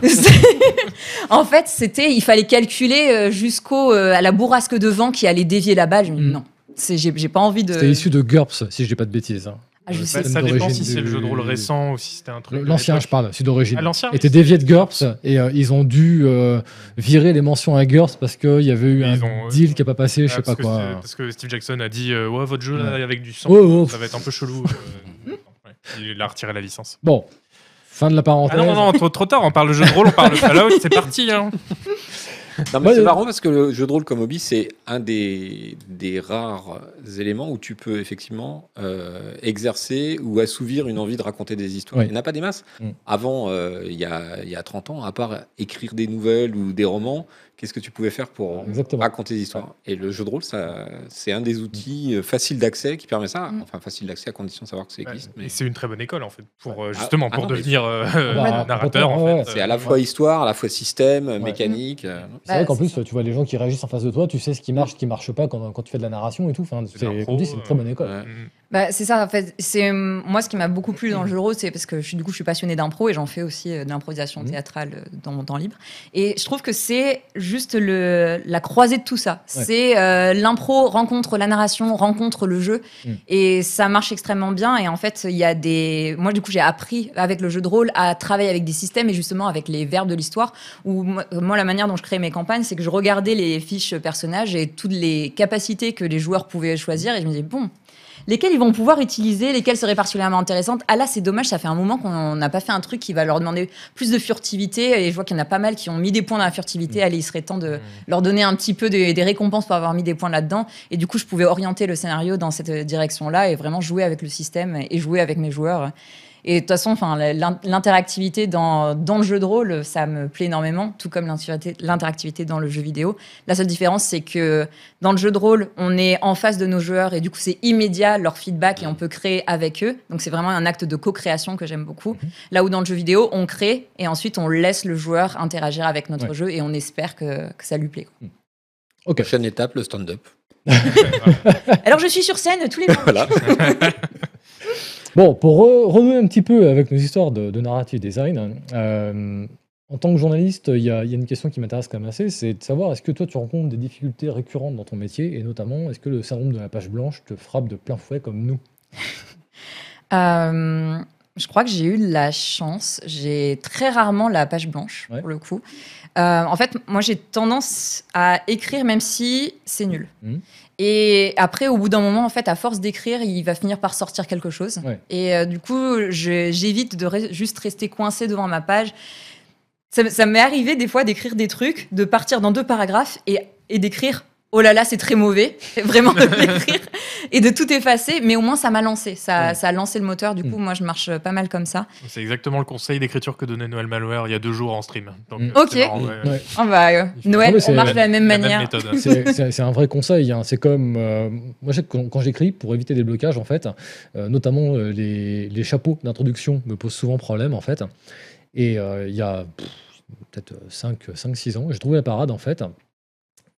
S3: En fait, c'était, il fallait calculer euh, jusqu'au euh, à la bourrasque de vent qui allait dévier la balle. Je me dis,
S1: Mhm.
S3: non, c'est, j'ai, j'ai pas envie de.
S1: C'était issu de GURPS, si je dis pas de bêtises. hein.
S3: Ah, je
S2: Ça,
S3: sais.
S1: c'est
S2: ça dépend si c'est le jeu de rôle récent ou si c'était un truc.
S1: L'ancien, je parle, celui d'origine.
S2: Ah, l'ancien
S1: était dévié de GURPS et euh, ils ont dû euh, virer les mentions à GURPS parce qu'il y avait eu un
S2: ont-
S1: deal qui n'a pas passé, je
S2: Ah,
S1: sais pas quoi.
S2: c'est- Parce que Steve Jackson a dit euh, Ouais, votre jeu là,
S1: Ouais.
S2: avec du sang,
S1: Oh, oh.
S2: ça va être un peu chelou. euh, *laughs* ouais. Il a retiré la licence.
S1: Bon, fin de la parenthèse.
S2: Ah non, non, non, trop, trop tard, on parle de jeu de rôle, on parle de Fallout, c'est parti. Hein.
S5: Non, mais
S1: Ouais,
S5: c'est marrant parce que le jeu de rôle comme hobby, c'est un des, des rares éléments où tu peux effectivement euh, exercer ou assouvir une envie de raconter des histoires.
S1: Oui.
S5: Il n'y en a pas des masses.
S1: Mm.
S5: Avant, euh, il y, a, il y a 30 ans, à part écrire des nouvelles ou des romans, qu'est-ce que tu pouvais faire pour
S1: Exactement.
S5: raconter des histoires Et le jeu de rôle, ça, c'est un des outils euh, faciles d'accès qui permet ça.
S3: Mm.
S5: Enfin, facile d'accès à condition de savoir que ça existe. mais
S2: c'est une très bonne école en fait pour euh, justement
S5: ah
S2: pour
S5: non,
S2: devenir euh,
S1: bah, *laughs*
S2: narrateur en fait.
S5: c'est à la fois histoire, à la fois système, mécanique. euh,
S1: C'est vrai qu'en plus, tu vois les gens qui réagissent en face de toi, tu sais ce qui marche, ce qui marche pas quand, quand tu fais de la narration et tout. Enfin,
S2: C'est
S1: une très bonne école.
S2: mm.
S3: Bah, c'est ça, en fait. C'est moi ce qui m'a beaucoup plu dans le jeu de rôle, c'est parce que je, du coup je suis passionnée d'impro et j'en fais aussi euh, de l'improvisation
S1: Mhm.
S3: théâtrale euh, dans mon temps libre. Et je trouve que c'est juste le, la croisée de tout ça.
S1: Ouais.
S3: C'est euh, l'impro rencontre la narration, rencontre le jeu,
S1: Mhm.
S3: et ça marche extrêmement bien. Et en fait, il y a des. Moi, du coup, j'ai appris avec le jeu de rôle à travailler avec des systèmes et justement avec les verbes de l'histoire. Où moi, la manière dont je crée mes campagnes, c'est que je regardais les fiches personnages et toutes les capacités que les joueurs pouvaient choisir, et je me disais bon lesquelles ils vont pouvoir utiliser, lesquelles seraient particulièrement intéressantes. Ah là, c'est dommage, ça fait un moment qu'on n'a pas fait un truc qui va leur demander plus de furtivité. Et je vois qu'il y en a pas mal qui ont mis des points dans la furtivité. Allez, il serait temps de leur donner un petit peu des, des récompenses pour avoir mis des points là-dedans. Et du coup, je pouvais orienter le scénario dans cette direction-là et vraiment jouer avec le système et jouer avec mes joueurs. Et de toute façon, enfin, l'interactivité dans, dans le jeu de rôle, ça me plaît énormément, tout comme l'interactivité- dans le jeu vidéo. La seule différence, c'est que dans le jeu de rôle, on est en face de nos joueurs et du coup, c'est immédiat leur feedback et on peut créer avec eux. Donc, c'est vraiment un acte de co-création que j'aime beaucoup. Là où dans le jeu vidéo, on crée et ensuite on laisse le joueur interagir avec notre
S1: Ouais.
S3: jeu et on espère que, que ça lui plaît. quoi.
S1: Ok.
S5: Prochaine étape, le stand-up. *laughs*
S3: Alors, je suis sur scène tous les *laughs* mois.
S5: Voilà. *laughs*
S1: Bon, pour re- renouer un petit peu avec nos histoires de, de narrative design, euh, en tant que journaliste, il y, a il y a une question qui m'intéresse quand même assez, c'est de savoir est-ce que toi tu rencontres des difficultés récurrentes dans ton métier et notamment est-ce que le syndrome de la page blanche te frappe de plein fouet comme nous? *laughs*
S3: Euh, je crois que j'ai eu de la chance. J'ai très rarement la page blanche,
S1: Ouais.
S3: pour le coup. Euh, en fait, moi, j'ai tendance à écrire même si c'est nul.
S1: Mhm.
S3: Et après, au bout d'un moment, en fait, à force d'écrire, il va finir par sortir quelque chose.
S1: Ouais.
S3: Et euh, du coup, j'évite de re- juste rester coincé devant ma page. Ça, m'est arrivé des fois d'écrire des trucs, de partir dans deux paragraphes et, et d'écrire oh là là, c'est très mauvais, *laughs* vraiment *laughs* de l'écrire et de tout effacer, mais au moins ça m'a lancé, ça,
S1: Ouais.
S3: ça a lancé le moteur. Du coup,
S1: Mm.
S3: moi, je marche pas mal comme ça.
S2: C'est exactement le conseil d'écriture que donnait Noël Malware il y a deux jours en stream. Donc,
S1: Mm.
S3: Ok.
S2: marrant, ouais, ouais.
S1: Ouais.
S3: Oh bah, euh, Noël,
S1: Ah,
S3: on marche
S1: la-
S3: de la même
S2: La
S3: manière. *laughs*
S1: C'est- un vrai conseil. hein. C'est comme. euh, moi, je sais que quand, j'écris, pour éviter des blocages, en fait, euh, notamment euh, les, les chapeaux d'introduction me posent souvent problème, en fait. Et euh, il y a peut-être 5-6 ans, j'ai trouvé la parade, en fait.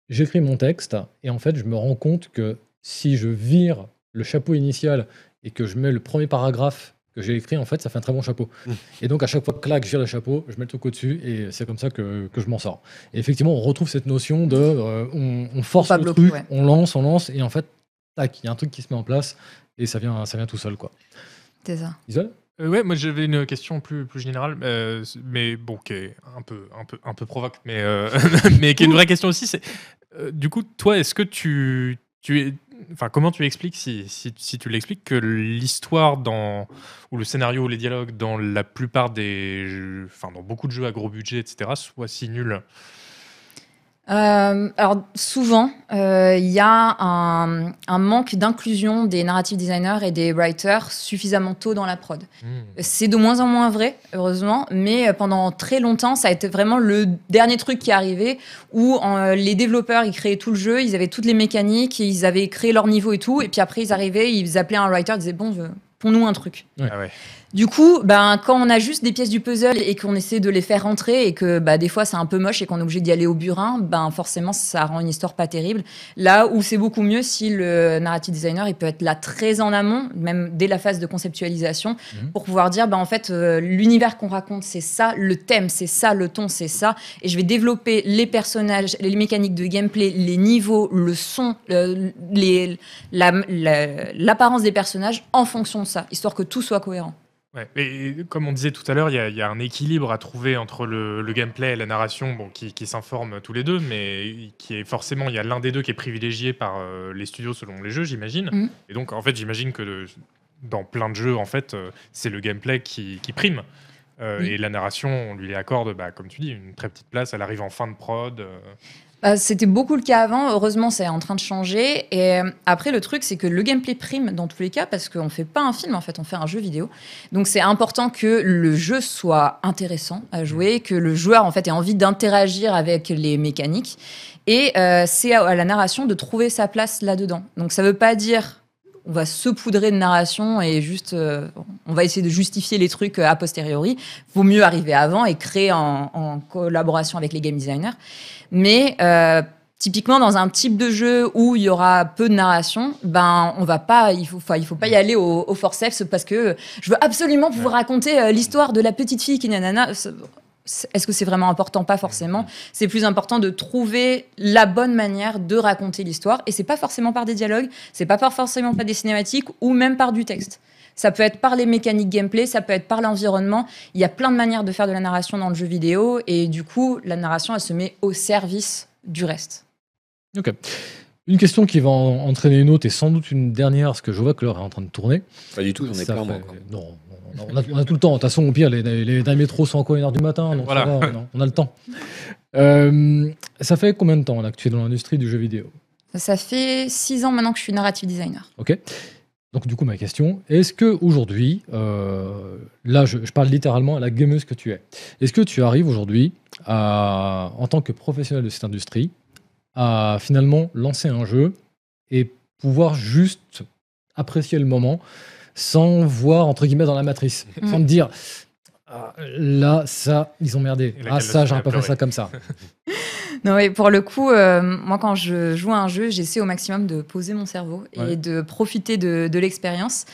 S1: J'écris mon texte et en fait, je me rends compte que si je vire le chapeau initial et que je mets le premier paragraphe que j'ai écrit, en fait, ça fait un très bon chapeau.
S5: Mmh.
S1: Et donc, à chaque fois, clac, je vire le chapeau, je mets le truc au-dessus et c'est comme ça que, que je m'en sors. Et effectivement, on retrouve cette notion de euh, on, on force le
S3: bloqué,
S1: truc,
S3: ouais.
S1: on lance, on lance, et en fait, tac, il y a un truc qui se met en place et ça vient, ça vient tout seul, quoi.
S3: C'est ça.
S1: Isole
S2: Euh, ouais, moi j'avais une question plus, plus générale, euh, mais bon, qui est un peu, un peu, un peu provoque, mais, euh, *laughs* mais qui est une vraie question aussi. C'est, euh, du coup, toi, est-ce que tu, tu es, enfin, comment tu expliques, si, si, si tu l'expliques, que l'histoire dans, ou le scénario ou les dialogues dans la plupart des, enfin, dans beaucoup de jeux à gros budget, etc., soit si nul
S3: Euh, alors souvent, euh, il y a un, un manque d'inclusion des narrative designers et des writers suffisamment tôt dans la prod.
S2: Hmm.
S3: C'est de moins en moins vrai, heureusement, mais pendant très longtemps, ça a été vraiment le dernier truc qui est arrivé où euh, les développeurs, ils créaient tout le jeu, ils avaient toutes les mécaniques, ils avaient créé leur niveau et tout, et puis après ils arrivaient, ils appelaient un writer, ils disaient bon, euh, pons-nous un truc.
S2: Ah ouais.
S3: Du coup, ben, quand on a juste des pièces du puzzle et qu'on essaie de les faire rentrer et que bah, des fois c'est un peu moche et qu'on est obligé d'y aller au burin, ben, forcément ça rend une histoire pas terrible. Là où c'est beaucoup mieux si le narrative designer il peut être là très en amont, même dès la phase de conceptualisation,
S1: Mhm.
S3: pour pouvoir dire ben, en fait euh, l'univers qu'on raconte c'est ça, le thème c'est ça, le ton c'est ça, et je vais développer les personnages, les mécaniques de gameplay, les niveaux, le son, euh, les- la- la- l'apparence des personnages en fonction de ça, histoire que tout soit cohérent.
S2: Ouais. Et comme on disait tout à l'heure, il y, a- il y a un équilibre à trouver entre le, le gameplay et la narration, bon, qui, qui s'informent tous les deux, mais qui est forcément, il y a l'un des deux qui est privilégié par euh, les studios selon les jeux, j'imagine.
S3: Mhm.
S2: Et donc, en fait, j'imagine que de- dans plein de jeux, en fait, euh, c'est le gameplay qui, qui prime. Euh,
S3: Oui.
S2: Et la narration, on lui accorde, bah, comme tu dis, une très petite place. Elle arrive en fin de prod.
S3: Bah, C'était beaucoup le cas avant. Heureusement, c'est en train de changer. Et euh, après, le truc, c'est que le gameplay prime dans tous les cas parce qu'on fait pas un film, en fait, on fait un jeu vidéo. Donc, c'est important que le jeu soit intéressant à jouer, que le joueur, en fait, ait envie d'interagir avec les mécaniques. Et euh, c'est à, la narration de trouver sa place là-dedans. Donc, ça veut pas dire on va saupoudrer de narration et juste euh, on va essayer de justifier les trucs euh, a posteriori. Vaut mieux arriver avant et créer en, en collaboration avec les game designers. Mais euh, typiquement dans un type de jeu où il y aura peu de narration, ben on va pas, il faut, il faut pas y aller au, au forceps parce que je veux absolument pouvoir raconter l'histoire de la petite fille qui nanana. Est-ce que c'est vraiment important? Pas forcément. C'est plus important de trouver la bonne manière de raconter l'histoire. Et c'est pas forcément par des dialogues, c'est pas par forcément par des cinématiques ou même par du texte. Ça peut être par les mécaniques gameplay, ça peut être par l'environnement. Il y a plein de manières de faire de la narration dans le jeu vidéo. Et du coup, la narration, elle se met au service du reste.
S1: Ok. Une question qui va en- entraîner une autre et sans doute une dernière, parce que je vois que l'heure est en train de tourner.
S5: Pas du tout, j'en ai plein, moi.
S1: fait-
S5: encore.
S1: Non, on a, on a tout le temps. De toute façon, au pire, les, les, les- dans le métro sont encore 1h du matin. Donc
S2: Voilà.
S1: ça va, non, on a le temps. Euh, ça fait combien de temps là, que tu es dans l'industrie du jeu vidéo?
S3: Ça fait six ans maintenant que je suis narrative designer.
S1: Ok. Donc du coup, ma question, est-ce que aujourd'hui, euh, là, je, je parle littéralement à la gameuse que tu es, est-ce que tu arrives aujourd'hui, en tant que professionnel de cette industrie, à finalement lancer un jeu et pouvoir juste apprécier le moment sans voir entre guillemets dans la matrice, *laughs* sans te dire Ah, là, ça, ils ont merdé. Ah, ça, j'aurais pas fait ça comme ça. *laughs*
S3: Non, et pour le coup, euh, moi, quand je joue à un jeu, j'essaie au maximum de poser mon cerveau et
S1: Ouais.
S3: de profiter de, de l'expérience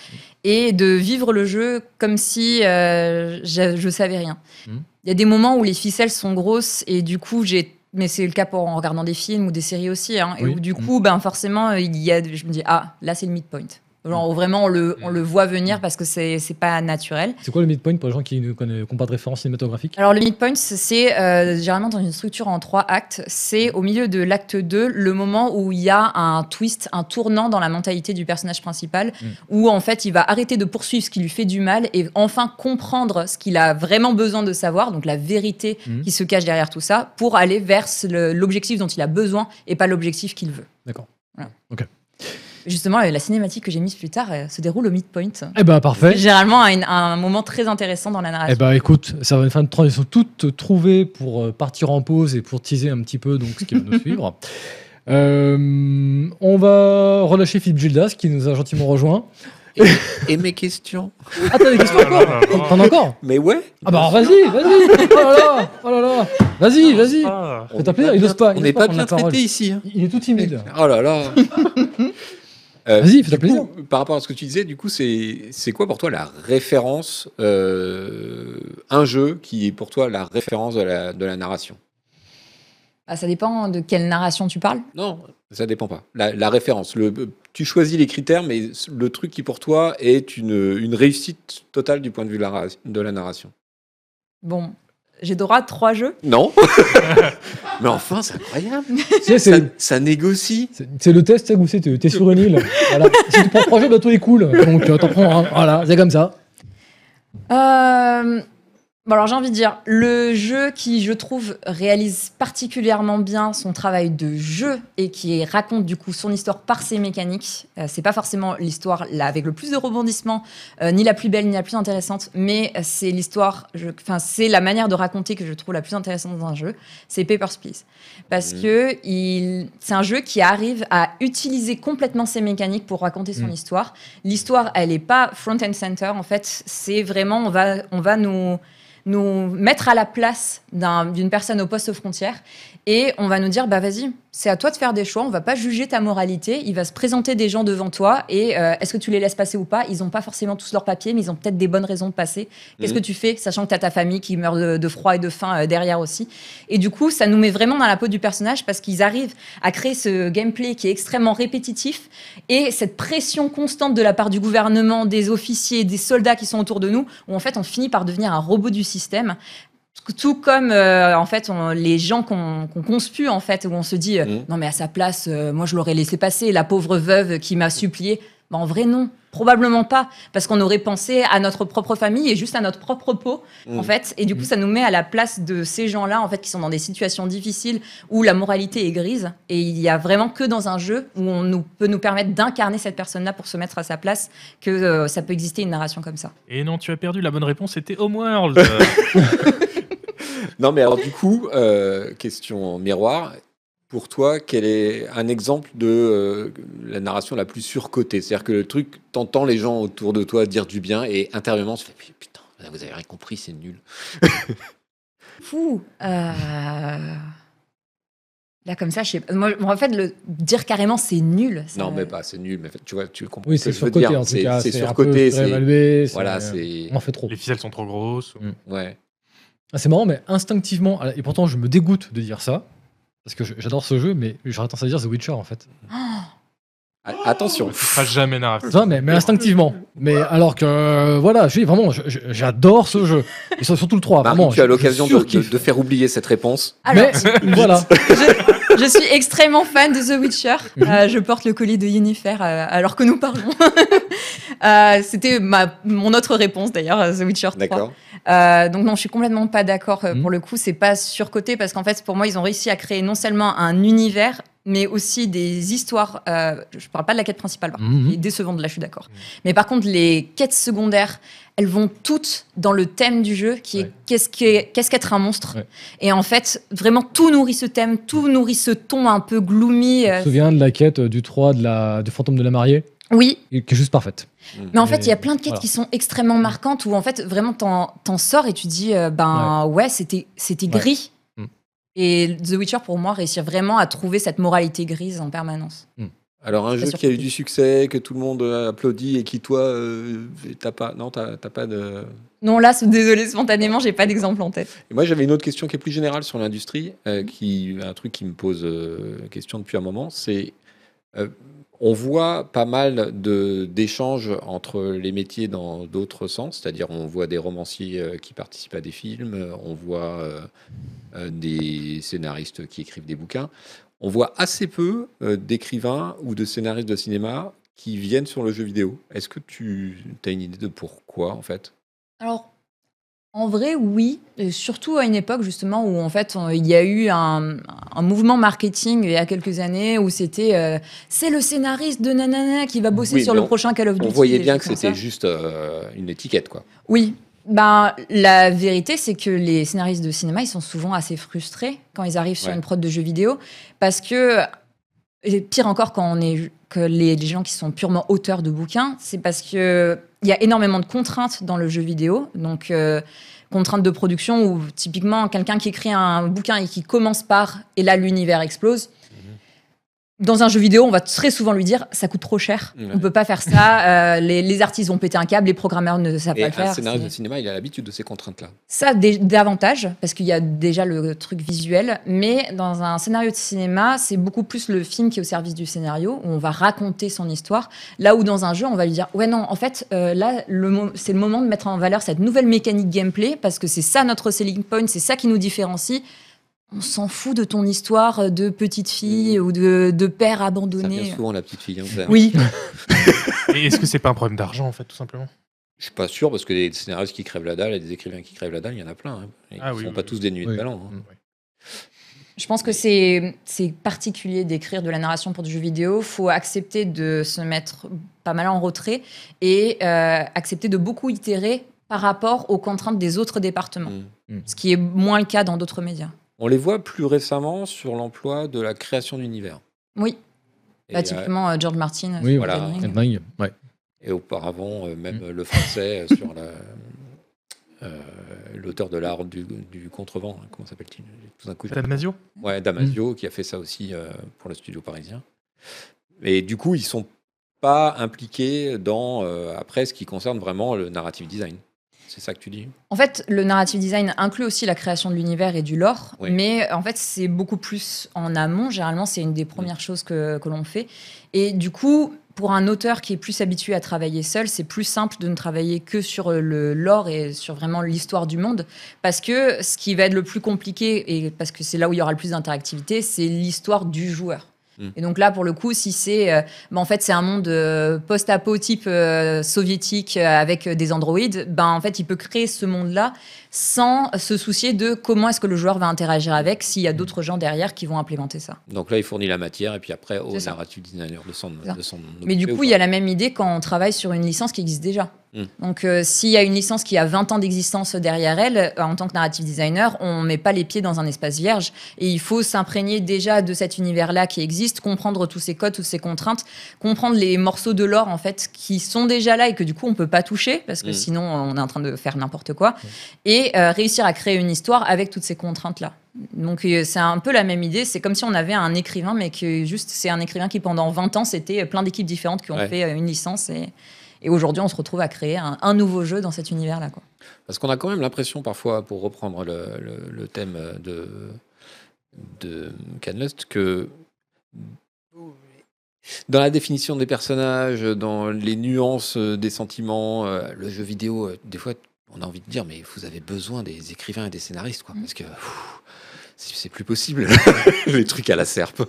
S3: et de vivre le jeu comme si euh, je, je savais rien. Il
S1: Mhm.
S3: y a des moments où les ficelles sont grosses et du coup, j'ai. Mais c'est le cas pour en regardant des films ou des séries aussi, hein, et où du coup, ben forcément, il y a, je me dis ah là c'est le midpoint. Genre où vraiment on le, on le voit venir parce que c'est pas naturel.
S1: C'est quoi le midpoint pour les gens qui n'ont pas de référence cinématographique?
S3: Alors le midpoint, c'est euh, généralement dans une structure en trois actes. C'est au milieu de l'acte 2, le moment où il y a un twist, un tournant dans la mentalité du personnage principal,
S1: Mm.
S3: où en fait il va arrêter de poursuivre ce qui lui fait du mal et enfin comprendre ce qu'il a vraiment besoin de savoir, donc la vérité
S1: Mm.
S3: qui se cache derrière tout ça, pour aller vers l'objectif dont il a besoin et pas l'objectif qu'il veut.
S1: D'accord.
S3: Justement, euh, la cinématique que j'ai mise plus tard euh, se déroule au midpoint.
S1: Eh ben parfait.
S3: Généralement un, un moment très intéressant dans la narration.
S1: Eh ben écoute, ça va une fin de transition toute trouvée pour euh, partir en pause et pour teaser un petit peu donc ce qui va nous *laughs* suivre. Euh, on va relâcher Philippe Gildas qui nous a gentiment rejoint.
S5: Et mes questions
S1: Ah t'as des questions
S2: Oh *laughs* là là
S1: encore
S2: là.
S1: T'en as encore
S5: Mais ouais
S1: Ah bah vas-y, vas-y *laughs* Oh là là Oh là là Vas-y, vas-y
S2: Ah.
S1: Fais-toi plaisir, il n'ose pas. il
S5: On n'est pas bien traité ici. hein.
S1: Il est tout timide.
S5: Oh là là Euh,
S1: Vas-y, fais-toi plaisir.
S5: coup, Par rapport à ce que tu disais, du coup, c'est c'est quoi pour toi la référence, euh, un jeu qui est pour toi la référence de la, de la narration?
S3: Ah, ça dépend de quelle narration tu parles.
S5: Non, ça dépend pas. La, la référence, le, tu choisis les critères, mais le truc qui pour toi est une, une réussite totale du point de vue de la, de la narration.
S3: Bon, j'ai droit à trois jeux.
S5: Non *laughs* Mais enfin, c'est incroyable *laughs* ça,
S1: c'est
S5: ça négocie
S1: c'est- c'est le test, tu sais, où c'est t'es t'es sur une île. Voilà. *laughs* Si tu prends trois jeux, bah tout est cool. Donc euh, t'en prends un. Voilà, c'est comme ça.
S3: Euh, Bon, alors j'ai envie de dire, le jeu qui, je trouve, réalise particulièrement bien son travail de jeu et qui raconte du coup son histoire par ses mécaniques, euh, c'est pas forcément l'histoire là avec le plus de rebondissements, euh, ni la plus belle, ni la plus intéressante, mais c'est l'histoire, enfin c'est la manière de raconter que je trouve la plus intéressante dans un jeu, c'est Papers, Please. Parce
S5: Mhm.
S3: que il- c'est un jeu qui arrive à utiliser complètement ses mécaniques pour raconter son
S1: Mhm.
S3: histoire. L'histoire, elle est pas front and center, en fait, c'est vraiment, on va, on va nous nous mettre à la place d'un- d'une personne au poste frontière et on va nous dire bah vas-y c'est à toi de faire des choix on va pas juger ta moralité il va se présenter des gens devant toi et euh, est-ce que tu les laisses passer ou pas? Ils ont pas forcément tous leurs papiers mais ils ont peut-être des bonnes raisons de passer qu'est-ce
S5: Mhm.
S3: que tu fais sachant que tu as ta famille qui meurt de, de froid et de faim euh, derrière aussi? Et du coup ça nous met vraiment dans la peau du personnage parce qu'ils arrivent à créer ce gameplay qui est extrêmement répétitif et cette pression constante de la part du gouvernement, des officiers, des soldats qui sont autour de nous, où en fait on finit par devenir un robot du système. Tout comme euh, en fait on- les gens qu'on qu'on conspue en fait, où on se dit euh,
S5: Mhm.
S3: non mais à sa place, euh, moi je l'aurais laissé passer, la pauvre veuve qui m'a supplié. Bah, en vrai, non. Probablement pas, parce qu'on aurait pensé à notre propre famille et juste à notre propre peau,
S5: Mm.
S3: en fait. Et du coup, ça nous met à la place de ces gens-là, en fait, qui sont dans des situations difficiles où la moralité est grise. Et il y a vraiment que dans un jeu où on nous, peut nous permettre d'incarner cette personne-là pour se mettre à sa place que euh, ça peut exister une narration comme ça.
S2: Et non, tu as perdu. La bonne réponse c'était Homeworld. *laughs*
S5: Non, mais alors du coup, euh, question miroir. Pour toi, quel est un exemple de euh, la narration la plus surcotée? C'est-à-dire que le truc, t'entends les gens autour de toi dire du bien et intérieurement, tu fais putain, vous avez rien compris, c'est nul. *laughs*
S3: Fou. euh, Là, comme ça, je sais pas. Moi, en fait, le dire carrément, c'est nul. ça-
S5: Non, mais pas, c'est nul. Mais tu vois, tu comprends
S1: Oui, c'est
S5: je veux
S1: surcoté
S5: dire.
S1: en tout
S5: C'est surcoté. c'est- Voilà, c'est.
S1: On en fait trop.
S2: Les ficelles sont trop grosses.
S5: Ouais.
S1: Ah, c'est marrant, mais instinctivement, et pourtant je me dégoûte de dire ça, parce que j'adore ce jeu, mais j'aurais tendance à dire The Witcher en fait. *gasps*
S5: A- Attention.
S2: Tu seras jamais narratif.
S1: Ça, mais, mais instinctivement. Mais alors que, euh, voilà, je dis vraiment, je- je- j'adore ce jeu. Et sur- surtout le 3,
S5: Marie,
S1: vraiment.
S5: tu as l'occasion de, de-
S1: surkiffe.
S5: de faire oublier cette réponse.
S3: Alors,
S1: Mais voilà.
S3: je, je suis extrêmement fan de The Witcher. *laughs*
S1: Mhm.
S3: Euh, je porte le collier de Yennefer euh, alors que nous parlons. *laughs* Euh, C'était mon autre réponse d'ailleurs, à The Witcher 3.
S5: D'accord.
S3: Euh, donc non, je suis complètement pas d'accord euh,
S1: Mhm.
S3: pour le coup. C'est pas surcoté parce qu'en fait, pour moi, ils ont réussi à créer non seulement un univers, mais aussi des histoires. euh, je parle pas de la quête principale, par contre, qui est décevante là, je suis d'accord. Mais par contre, les quêtes secondaires, elles vont toutes dans le thème du jeu, qui est qu'est-ce qu'est- qu'est-ce qu'être un monstre.
S1: Ouais.
S3: Et en fait, vraiment tout nourrit ce thème, tout nourrit ce ton un peu gloomy.
S1: Je me souviens de la quête du 3 de la, du fantôme de la mariée,
S3: oui,
S1: qui est juste parfaite.
S3: mais en fait, il y a plein de quêtes
S1: voilà.
S3: qui sont extrêmement marquantes où en fait, vraiment, t'en sors et tu dis, euh, ben ouais, c'était c'était
S1: Ouais.
S3: gris.
S1: Mm.
S3: Et The Witcher, pour moi, réussit vraiment à trouver cette moralité grise en permanence.
S5: Alors un jeu qui a eu du succès, que tout le monde applaudit et qui toi, euh, t'as pas, non, t'as t'as pas de.
S3: Non, là, désolé, spontanément, j'ai pas d'exemple en tête.
S5: Et moi, j'avais une autre question qui est plus générale sur l'industrie, euh, qui un truc qui me pose euh, question depuis un moment. C'est euh, on voit pas mal d'échanges entre les métiers dans d'autres sens, c'est-à-dire on voit des romanciers euh, qui participent à des films, euh, on voit euh, des scénaristes qui écrivent des bouquins. On voit assez peu d'écrivains ou de scénaristes de cinéma qui viennent sur le jeu vidéo. Est-ce que tu as une idée de pourquoi en fait?
S3: En vrai, oui. Et surtout à une époque, justement, où en fait, on- il y a eu un, un mouvement marketing il y a quelques années où c'était euh, c'est le scénariste de nanana qui va bosser
S5: Oui,
S3: sur
S5: mais
S3: le
S5: on-
S3: prochain Call of Duty.
S5: On voyait
S3: des
S5: bien
S3: choses
S5: que
S3: comme
S5: c'était juste euh, une étiquette quoi.
S3: Oui. Ben, la vérité, c'est que les scénaristes de cinéma, ils sont souvent assez frustrés quand ils arrivent sur
S5: Ouais.
S3: une prod de jeux vidéo. Parce que, et pire encore quand on est que les, gens qui sont purement auteurs de bouquins, c'est parce que il y a énormément de contraintes dans le jeu vidéo. Donc, euh, contraintes de production où typiquement quelqu'un qui écrit un bouquin et qui commence par et là l'univers explose. Dans un jeu vidéo, on va très souvent lui dire ça coûte trop cher,
S5: Ouais.
S3: on peut pas faire ça, *laughs* euh, les, les artistes vont péter un câble, les programmeurs ne savent
S5: Et
S3: pas le faire.
S5: un scénariste de cinéma, il a l'habitude de ces contraintes-là.
S3: ça, davantage, parce qu'il y a déjà le truc visuel, mais dans un scénario de cinéma, c'est beaucoup plus le film qui est au service du scénario, où on va raconter son histoire. Là où dans un jeu, on va lui dire Ouais, non, en fait, euh, là, c'est le moment de mettre en valeur cette nouvelle mécanique gameplay, parce que c'est ça notre selling point, c'est ça qui nous différencie. On s'en fout de ton histoire de petite fille ou de, de père
S5: Ça
S3: abandonné.
S5: vient souvent la petite fille. hein, ça.
S3: Oui,
S2: Et est-ce que c'est pas un problème d'argent en fait, tout simplement?
S5: Je suis pas sûr parce que des scénaristes qui crèvent la dalle et des écrivains qui crèvent la dalle, il y en a plein. hein. Ils
S2: Ah
S5: ne
S2: oui,
S5: sont
S2: oui,
S5: pas
S2: oui.
S5: tous des nuits de talent. hein.
S3: Je pense que c'est c'est particulier d'écrire de la narration pour du jeu vidéo. faut accepter de se mettre pas mal en retrait et euh, accepter de beaucoup itérer par rapport aux contraintes des autres départements,
S5: Mm.
S3: ce qui est moins le cas dans d'autres médias.
S5: On les voit plus récemment sur l'emploi de la création d'univers.
S3: Oui, bah,
S5: euh,
S3: typiquement euh, George Martin.
S1: Oui,
S3: sur
S5: voilà.
S3: Elden Ring.
S1: C'est dingue. Ouais.
S5: et auparavant, euh,
S1: Mm.
S5: même le français euh, sur la. euh, L'auteur de l'art du, du contrevent, hein, comment s'appelle-t-il? Tout d'un coup,
S2: Damasio?
S5: Ouais, Damasio, qui a fait ça aussi euh, pour le studio parisien. Et du coup, ils sont pas impliqués dans, euh, après, ce qui concerne vraiment le narrative design. C'est ça que tu dis?
S3: En fait, le narrative design inclut aussi la création de l'univers et du lore,
S5: Oui.
S3: mais en fait, c'est beaucoup plus en amont. Généralement, c'est une des premières choses que, que l'on fait. Et du coup, pour un auteur qui est plus habitué à travailler seul, c'est plus simple de ne travailler que sur le lore et sur vraiment l'histoire du monde. Parce que ce qui va être le plus compliqué, et parce que c'est là où il y aura le plus d'interactivité, c'est l'histoire du joueur.
S5: Mm.
S3: Et donc là, pour le coup, si c'est, euh, bah, en fait, c'est un monde euh, post-apo type euh, soviétique avec des androïdes, ben en fait, il peut créer ce monde-là sans se soucier de comment est-ce que le joueur va interagir avec s'il y a d'autres gens derrière qui vont implémenter ça.
S5: Donc là, il fournit la matière et puis après au narrative designer de son. De son
S3: Mais du coup, il y a la même idée quand on travaille sur une licence qui existe déjà.
S5: Mm.
S3: Donc, euh, s'il y a une licence qui a 20 ans d'existence derrière elle, euh, en tant que narrative designer, on ne met pas les pieds dans un espace vierge. Et il faut s'imprégner déjà de cet univers-là qui existe, comprendre tous ces codes, toutes ces contraintes, comprendre les morceaux de l'or, en fait, qui sont déjà là et que du coup, on ne peut pas toucher, parce que
S5: Mm.
S3: sinon, on est en train de faire n'importe quoi. Et euh, réussir à créer une histoire avec toutes ces contraintes-là. Donc euh, c'est un peu la même idée, c'est comme si on avait un écrivain, mais que juste c'est un écrivain qui pendant 20 ans, c'était plein d'équipes différentes qui ont
S5: Ouais.
S3: fait euh, une licence et, et aujourd'hui on se retrouve à créer un, un nouveau jeu dans cet univers-là.
S5: Parce qu'on a quand même l'impression parfois, pour reprendre le, le- le thème de, de Canlust, que dans la définition des personnages, dans les nuances euh, des sentiments, euh, le jeu vidéo, euh, des fois, on a envie de dire, mais vous avez besoin des écrivains et des scénaristes, quoi,
S3: Mm.
S5: parce que c'est plus possible, *laughs* les trucs à la serpe.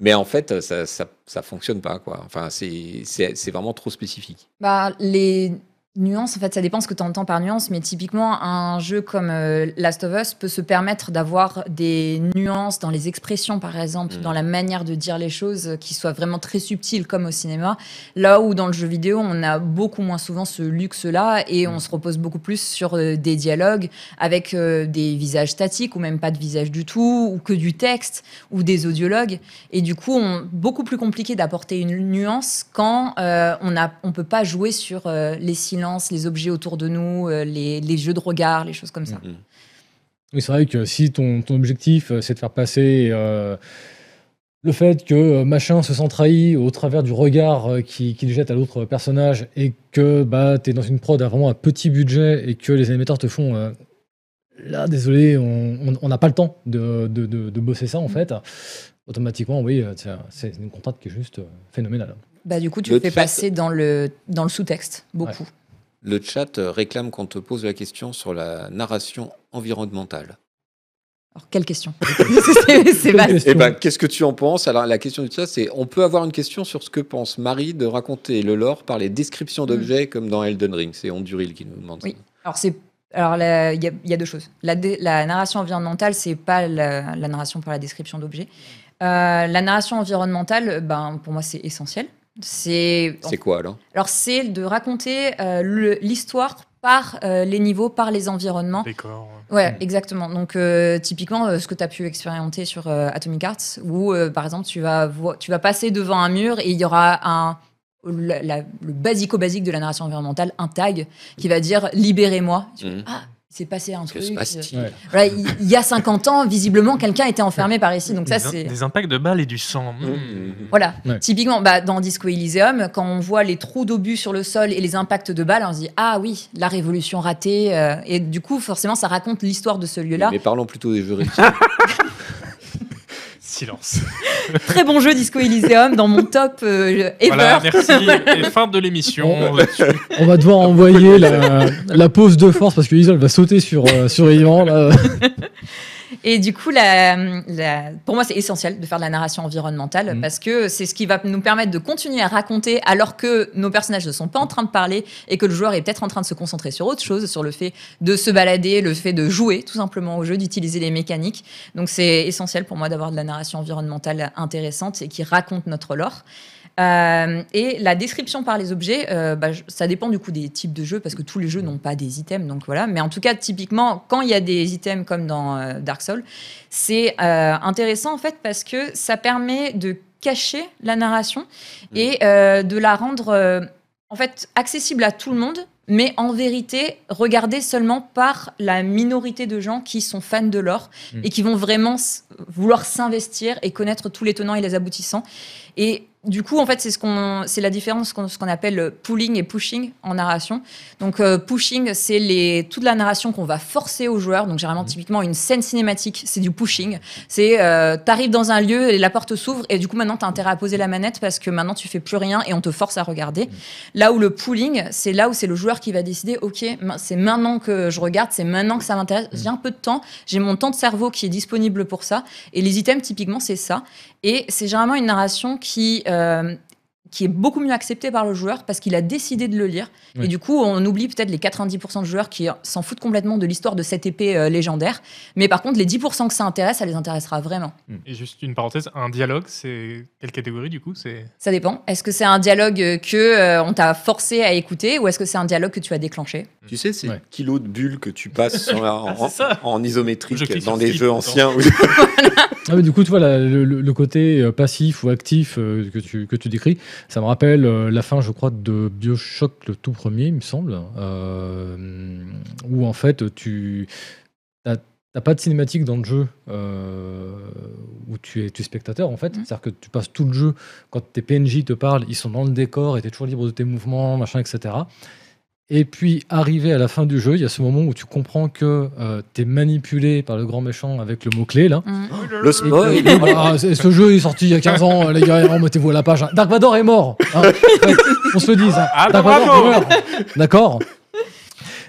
S5: Mais en fait, ça, ça, ça fonctionne pas, quoi. Enfin, c'est vraiment trop spécifique.
S3: Bah, les nuances, en fait, ça dépend ce que tu entends par nuance, mais typiquement, un jeu comme euh, Last of Us peut se permettre d'avoir des nuances dans les expressions, par exemple,
S5: Mm.
S3: dans la manière de dire les choses euh, qui soient vraiment très subtiles, comme au cinéma. Là où dans le jeu vidéo, on a beaucoup moins souvent ce luxe-là et on se repose beaucoup plus sur euh, des dialogues avec euh, des visages statiques ou même pas de visage du tout, ou que du texte, ou des audiologues. Et du coup, on, beaucoup plus compliqué d'apporter une nuance quand on ne on peut pas jouer sur les silences, les objets autour de nous, euh, les, les jeux de regard, les choses comme ça.
S5: Mhm.
S1: Oui, c'est vrai que si ton, ton objectif, euh, c'est de faire passer euh, le fait que machin se sent trahi au travers du regard qu'il jette à l'autre personnage et que bah, tu es dans une prod à vraiment un petit budget et que les animateurs te font euh, là, désolé, on n'a pas le temps de, de- de- de bosser ça en fait, automatiquement, oui, c'est une contrainte qui est juste phénoménale.
S3: Bah, du coup, tu
S5: Le
S3: fais passer dans le, dans le sous-texte, beaucoup.
S5: Le chat euh, réclame qu'on te pose la question sur la narration environnementale.
S3: Alors, quelle question? *laughs* C'est c'est vaste.
S5: Eh ben, qu'est-ce que tu en penses? Alors, la question du chat, c'est on peut avoir une question sur ce que pense Marie de raconter le lore par les descriptions d'objets comme dans Elden Ring. C'est Onduril qui nous demande
S3: Oui.
S5: ça.
S3: Alors, c'est. Alors, il y, a- il y a deux choses. La, narration environnementale, c'est pas la, la narration par la description d'objets. Euh, la narration environnementale, ben, pour moi, c'est essentiel. C'est
S5: C'est quoi alors?
S3: Alors c'est de raconter euh, l'histoire par euh, les niveaux, par les environnements.
S2: Décor.
S3: Ouais,
S1: Mm.
S3: exactement. Donc, euh, typiquement, euh, ce que tu as pu expérimenter sur euh, Atomic Hearts, où, euh, par exemple, tu vas, tu vas passer devant un mur et il y aura un, la- la- le basico-basique de la narration environnementale, un tag qui va dire « Libérez-moi
S5: Mhm.
S3: Ah, il s'est passé un
S5: Que
S3: truc.
S5: se passe-t-il
S1: Ouais.
S3: Voilà, il il y a 50 ans, visiblement, quelqu'un était enfermé par ici. Donc, ça,
S2: des,
S3: c'est.
S2: des impacts de balles et du sang.
S5: Mmh,
S2: Mmh.
S3: Voilà,
S1: Ouais.
S3: typiquement bah, dans Disco Elysium, quand on voit les trous d'obus sur le sol et les impacts de balles, on se dit ah oui, la révolution ratée. euh, et du coup, forcément, ça raconte l'histoire de ce lieu-là.
S5: Mais parlons plutôt des jeux. *laughs*
S2: Silence. *laughs*
S3: Très bon jeu Disco Elysium dans mon top euh, ever.
S2: Voilà, merci. *laughs* Et fin de l'émission.
S1: On va devoir envoyer la, la pause de force parce que Isol va sauter sur, euh, sur Yvan. Là. *laughs*
S3: Et du coup, la, la- pour moi, c'est essentiel de faire de la narration environnementale
S1: Mhm.
S3: parce que c'est ce qui va nous permettre de continuer à raconter alors que nos personnages ne sont pas en train de parler et que le joueur est peut-être en train de se concentrer sur autre chose, sur le fait de se balader, le fait de jouer tout simplement au jeu, d'utiliser les mécaniques. Donc c'est essentiel pour moi d'avoir de la narration environnementale intéressante et qui raconte notre lore. Euh, et la description par les objets, euh, bah, ça dépend du coup des types de jeux parce que tous les jeux n'ont pas des items, donc voilà. Mais en tout cas, typiquement, quand il y a des items comme dans euh, Dark Souls, c'est intéressant en fait parce que ça permet de cacher la narration et euh, de la rendre en fait accessible à tout le monde. Mais en vérité, regardée seulement par la minorité de gens qui sont fans de l'or
S1: Mm.
S3: et qui vont vraiment vouloir s'investir et connaître tous les tenants et les aboutissants. Et du coup, en fait, c'est ce qu'on, c'est la différence, qu'on- ce qu'on appelle euh, pulling et pushing en narration. Donc, euh, pushing, c'est les, toute la narration qu'on va forcer aux joueurs. Donc, généralement, typiquement, une scène cinématique, c'est du pushing. C'est, euh, t'arrives dans un lieu et la porte s'ouvre et du coup, maintenant, t'as intérêt à poser la manette parce que maintenant, tu fais plus rien et on te force à regarder. Là où le pooling, c'est là où c'est le joueur qui va décider, ok, c'est maintenant que je regarde, c'est maintenant que ça m'intéresse. J'ai un peu de temps, j'ai mon temps de cerveau qui est disponible pour ça. Et les items, typiquement, c'est ça. Et c'est généralement une narration qui, euh, qui est beaucoup mieux acceptée par le joueur parce qu'il a décidé de le lire.
S1: Oui.
S3: Et du coup, on oublie peut-être les 90% de joueurs qui s'en foutent complètement de l'histoire de cette épée euh, légendaire. Mais par contre, les 10% que ça intéresse, ça les intéressera vraiment.
S2: Et juste une parenthèse, un dialogue, c'est quelle catégorie du coup C'est?
S3: Ça dépend. Est-ce que c'est un dialogue euh, que euh, on t'a forcé à écouter ou est-ce que c'est un dialogue que tu as déclenché?
S5: Tu sais, ces
S1: Ouais.
S5: kilos de bulles que tu passes *laughs* la- en,
S2: Ah,
S5: en isométrique
S2: Je
S5: dans
S2: skip
S5: jeux anciens. où- *laughs*
S1: Ah, mais du coup, tu vois, la- le, côté euh, passif ou actif euh, que, tu, que tu décris, ça me rappelle euh, la fin, je crois, de Bioshock, le tout premier, il me semble, euh, où en fait, tu n'as pas de cinématique dans le jeu euh, où tu es, tu es spectateur, en fait.
S3: Mhm.
S1: C'est-à-dire que tu passes tout le jeu, quand tes PNJ te parlent, ils sont dans le décor et tu es toujours libre de tes mouvements, machin, etc. Et puis, arrivé à la fin du jeu, il y a ce moment où tu comprends que tu es manipulé par le grand méchant avec le mot-clé, là.
S5: Le spoil.
S1: Et que, voilà, c'est- ce jeu est sorti il y a 15 ans, les gars, remettez-vous à la page. hein. Dark Vador est mort. hein. Ouais, on se le dise. hein.
S2: Ah,
S1: Dark. Vador meurt. D'accord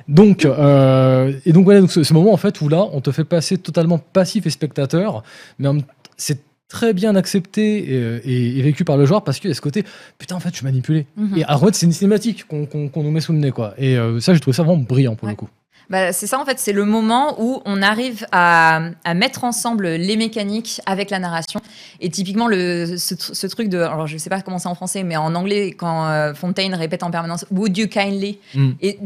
S1: donc, euh, et donc voilà, donc ce, ce moment en fait où là, on te fait passer totalement passif et spectateur, mais c'est très bien accepté et, et- et vécu par le joueur parce qu'il y a ce côté, putain, en fait, je suis manipulé.
S3: Mhm.
S1: Et alors, en fait, c'est une cinématique qu'on nous met sous le nez, quoi. Et euh, ça, j'ai trouvé ça vraiment brillant pour
S3: Ouais.
S1: le coup.
S3: Bah, c'est ça en fait, c'est le moment où on arrive à, à mettre ensemble les mécaniques avec la narration. Et typiquement, le, ce truc de. Alors, je sais pas comment c'est en français, mais en anglais, quand euh, Fontaine répète en permanence Would you kindly?
S1: Mm.
S3: Et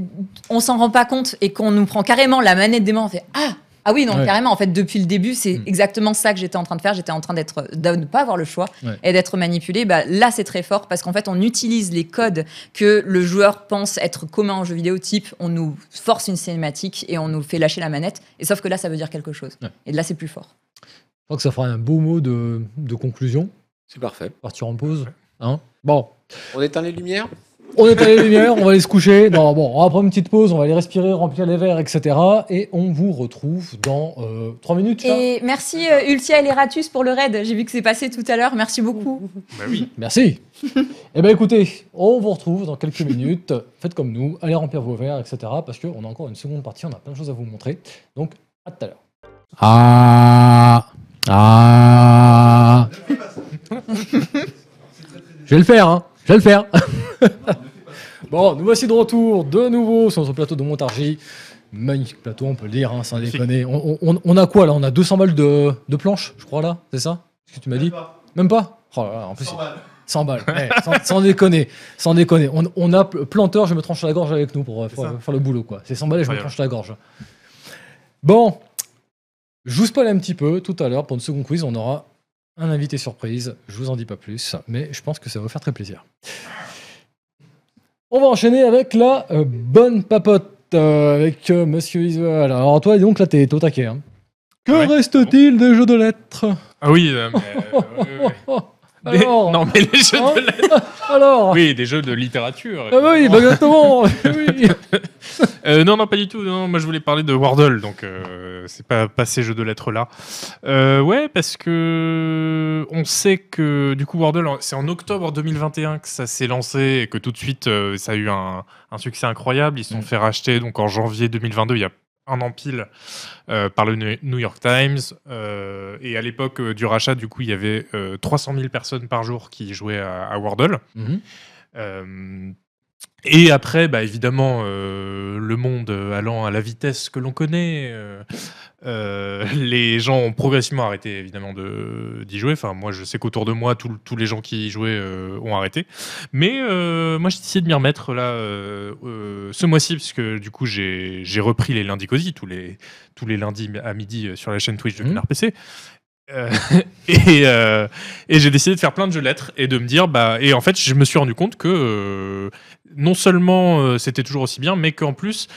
S3: on s'en rend pas compte et qu'on nous prend carrément la manette des mains, on fait Ah ah oui, non,
S1: Ouais.
S3: carrément, en fait, depuis le début, c'est
S1: Mm.
S3: exactement ça que j'étais en train de faire. J'étais en train d'être, de ne pas avoir le choix
S1: Ouais.
S3: et d'être manipulé. Bah, là, c'est très fort parce qu'en fait, on utilise les codes que le joueur pense être communs en jeu vidéo, type on nous force une cinématique et on nous fait lâcher la manette. Et sauf que là, ça veut dire quelque chose.
S1: Ouais.
S3: Et là, c'est plus fort.
S1: Je crois que ça fera un beau mot de, de conclusion.
S5: C'est parfait.
S1: Partir en pause. Hein? Bon,
S5: On éteint les lumières?
S1: On éteint les lumières, on va aller se coucher. Non, bon, on va prendre une petite pause, on va aller respirer, remplir les verres, etc. Et on vous retrouve dans 3 minutes. ça
S3: Et merci euh, Ultia et Leratus pour le raid. J'ai vu que c'est passé tout à l'heure. Merci beaucoup. *laughs*
S2: Bah oui.
S1: Merci. eh bien écoutez, on vous retrouve dans quelques minutes. Faites comme nous, allez remplir vos verres, etc. Parce qu'on a encore une seconde partie, on a plein de choses à vous montrer. Donc, à tout à l'heure. Ah Ah *laughs* Je vais le faire, hein Je vais le faire *laughs* *laughs* Bon, nous voici de retour de nouveau sur notre plateau de Montargis. Magnifique plateau, on peut le dire, hein, sans déconner. On, on- on a quoi là? On a 200 balles de, de planches, je crois là, c'est ça? Ce que tu m'as dit? Même pas Oh là là, en plus, 100 balles. *laughs* Eh, sans, sans déconner, sans déconner. On, on a pl- planteur, je me tranche la gorge avec nous pour, euh, pour, faire le boulot quoi. C'est 100 balles et je me tranche la gorge. Bon, je vous spoil un petit peu tout à l'heure pour une seconde quiz. On aura un invité surprise. Je vous en dis pas plus, mais je pense que ça va vous faire très plaisir. On va enchaîner avec la euh, bonne papote euh, avec euh, Monsieur Visual. Alors toi, donc là, t'es au taquet. hein. Que
S2: Ouais.
S1: reste-t-il des jeux de lettres?
S2: Ah oui, euh, mais, euh, ouais, ouais. *laughs* Des-
S1: Alors
S2: Non, mais les jeux
S1: Hein
S2: de lettres. *laughs*
S1: Alors
S2: Oui, des jeux de littérature.
S1: Ah bah oui, bah exactement *laughs* oui.
S2: Euh, non, non, pas du tout. Non, moi, je voulais parler de Wordle, donc euh, c'est pas, pas ces jeux de lettres là. Euh, ouais, parce que on sait que du coup Wordle, c'est en octobre 2021 que ça s'est lancé et que tout de suite euh, ça a eu un, un succès incroyable. Ils se sont
S1: Mm.
S2: fait racheter donc en janvier 2022. Il y a un an pile euh, par le New- York Times. Euh, et à l'époque euh, du rachat, du coup, il y avait euh, 300 000 personnes par jour qui jouaient à, à Wordle.
S1: Mhm.
S2: Et après, bah, évidemment, euh, le monde allant à la vitesse que l'on connaît, euh, euh, *laughs* les gens ont progressivement arrêté évidemment de- d'y jouer. Enfin, moi, je sais qu'autour de moi, tous les gens qui y jouaient ont arrêté. Mais moi, j'ai essayé de m'y remettre là ce mois-ci, parce que du coup, j'ai repris les lundis cosy tous les, tous les lundis à midi sur la chaîne Twitch de
S1: Mhm.
S2: Canard PC. Euh, *laughs* et euh, et j'ai décidé de faire plein de jeux lettres et de me dire bah et en fait je me suis rendu compte que euh, non seulement euh, c'était toujours aussi bien, mais qu'en plus,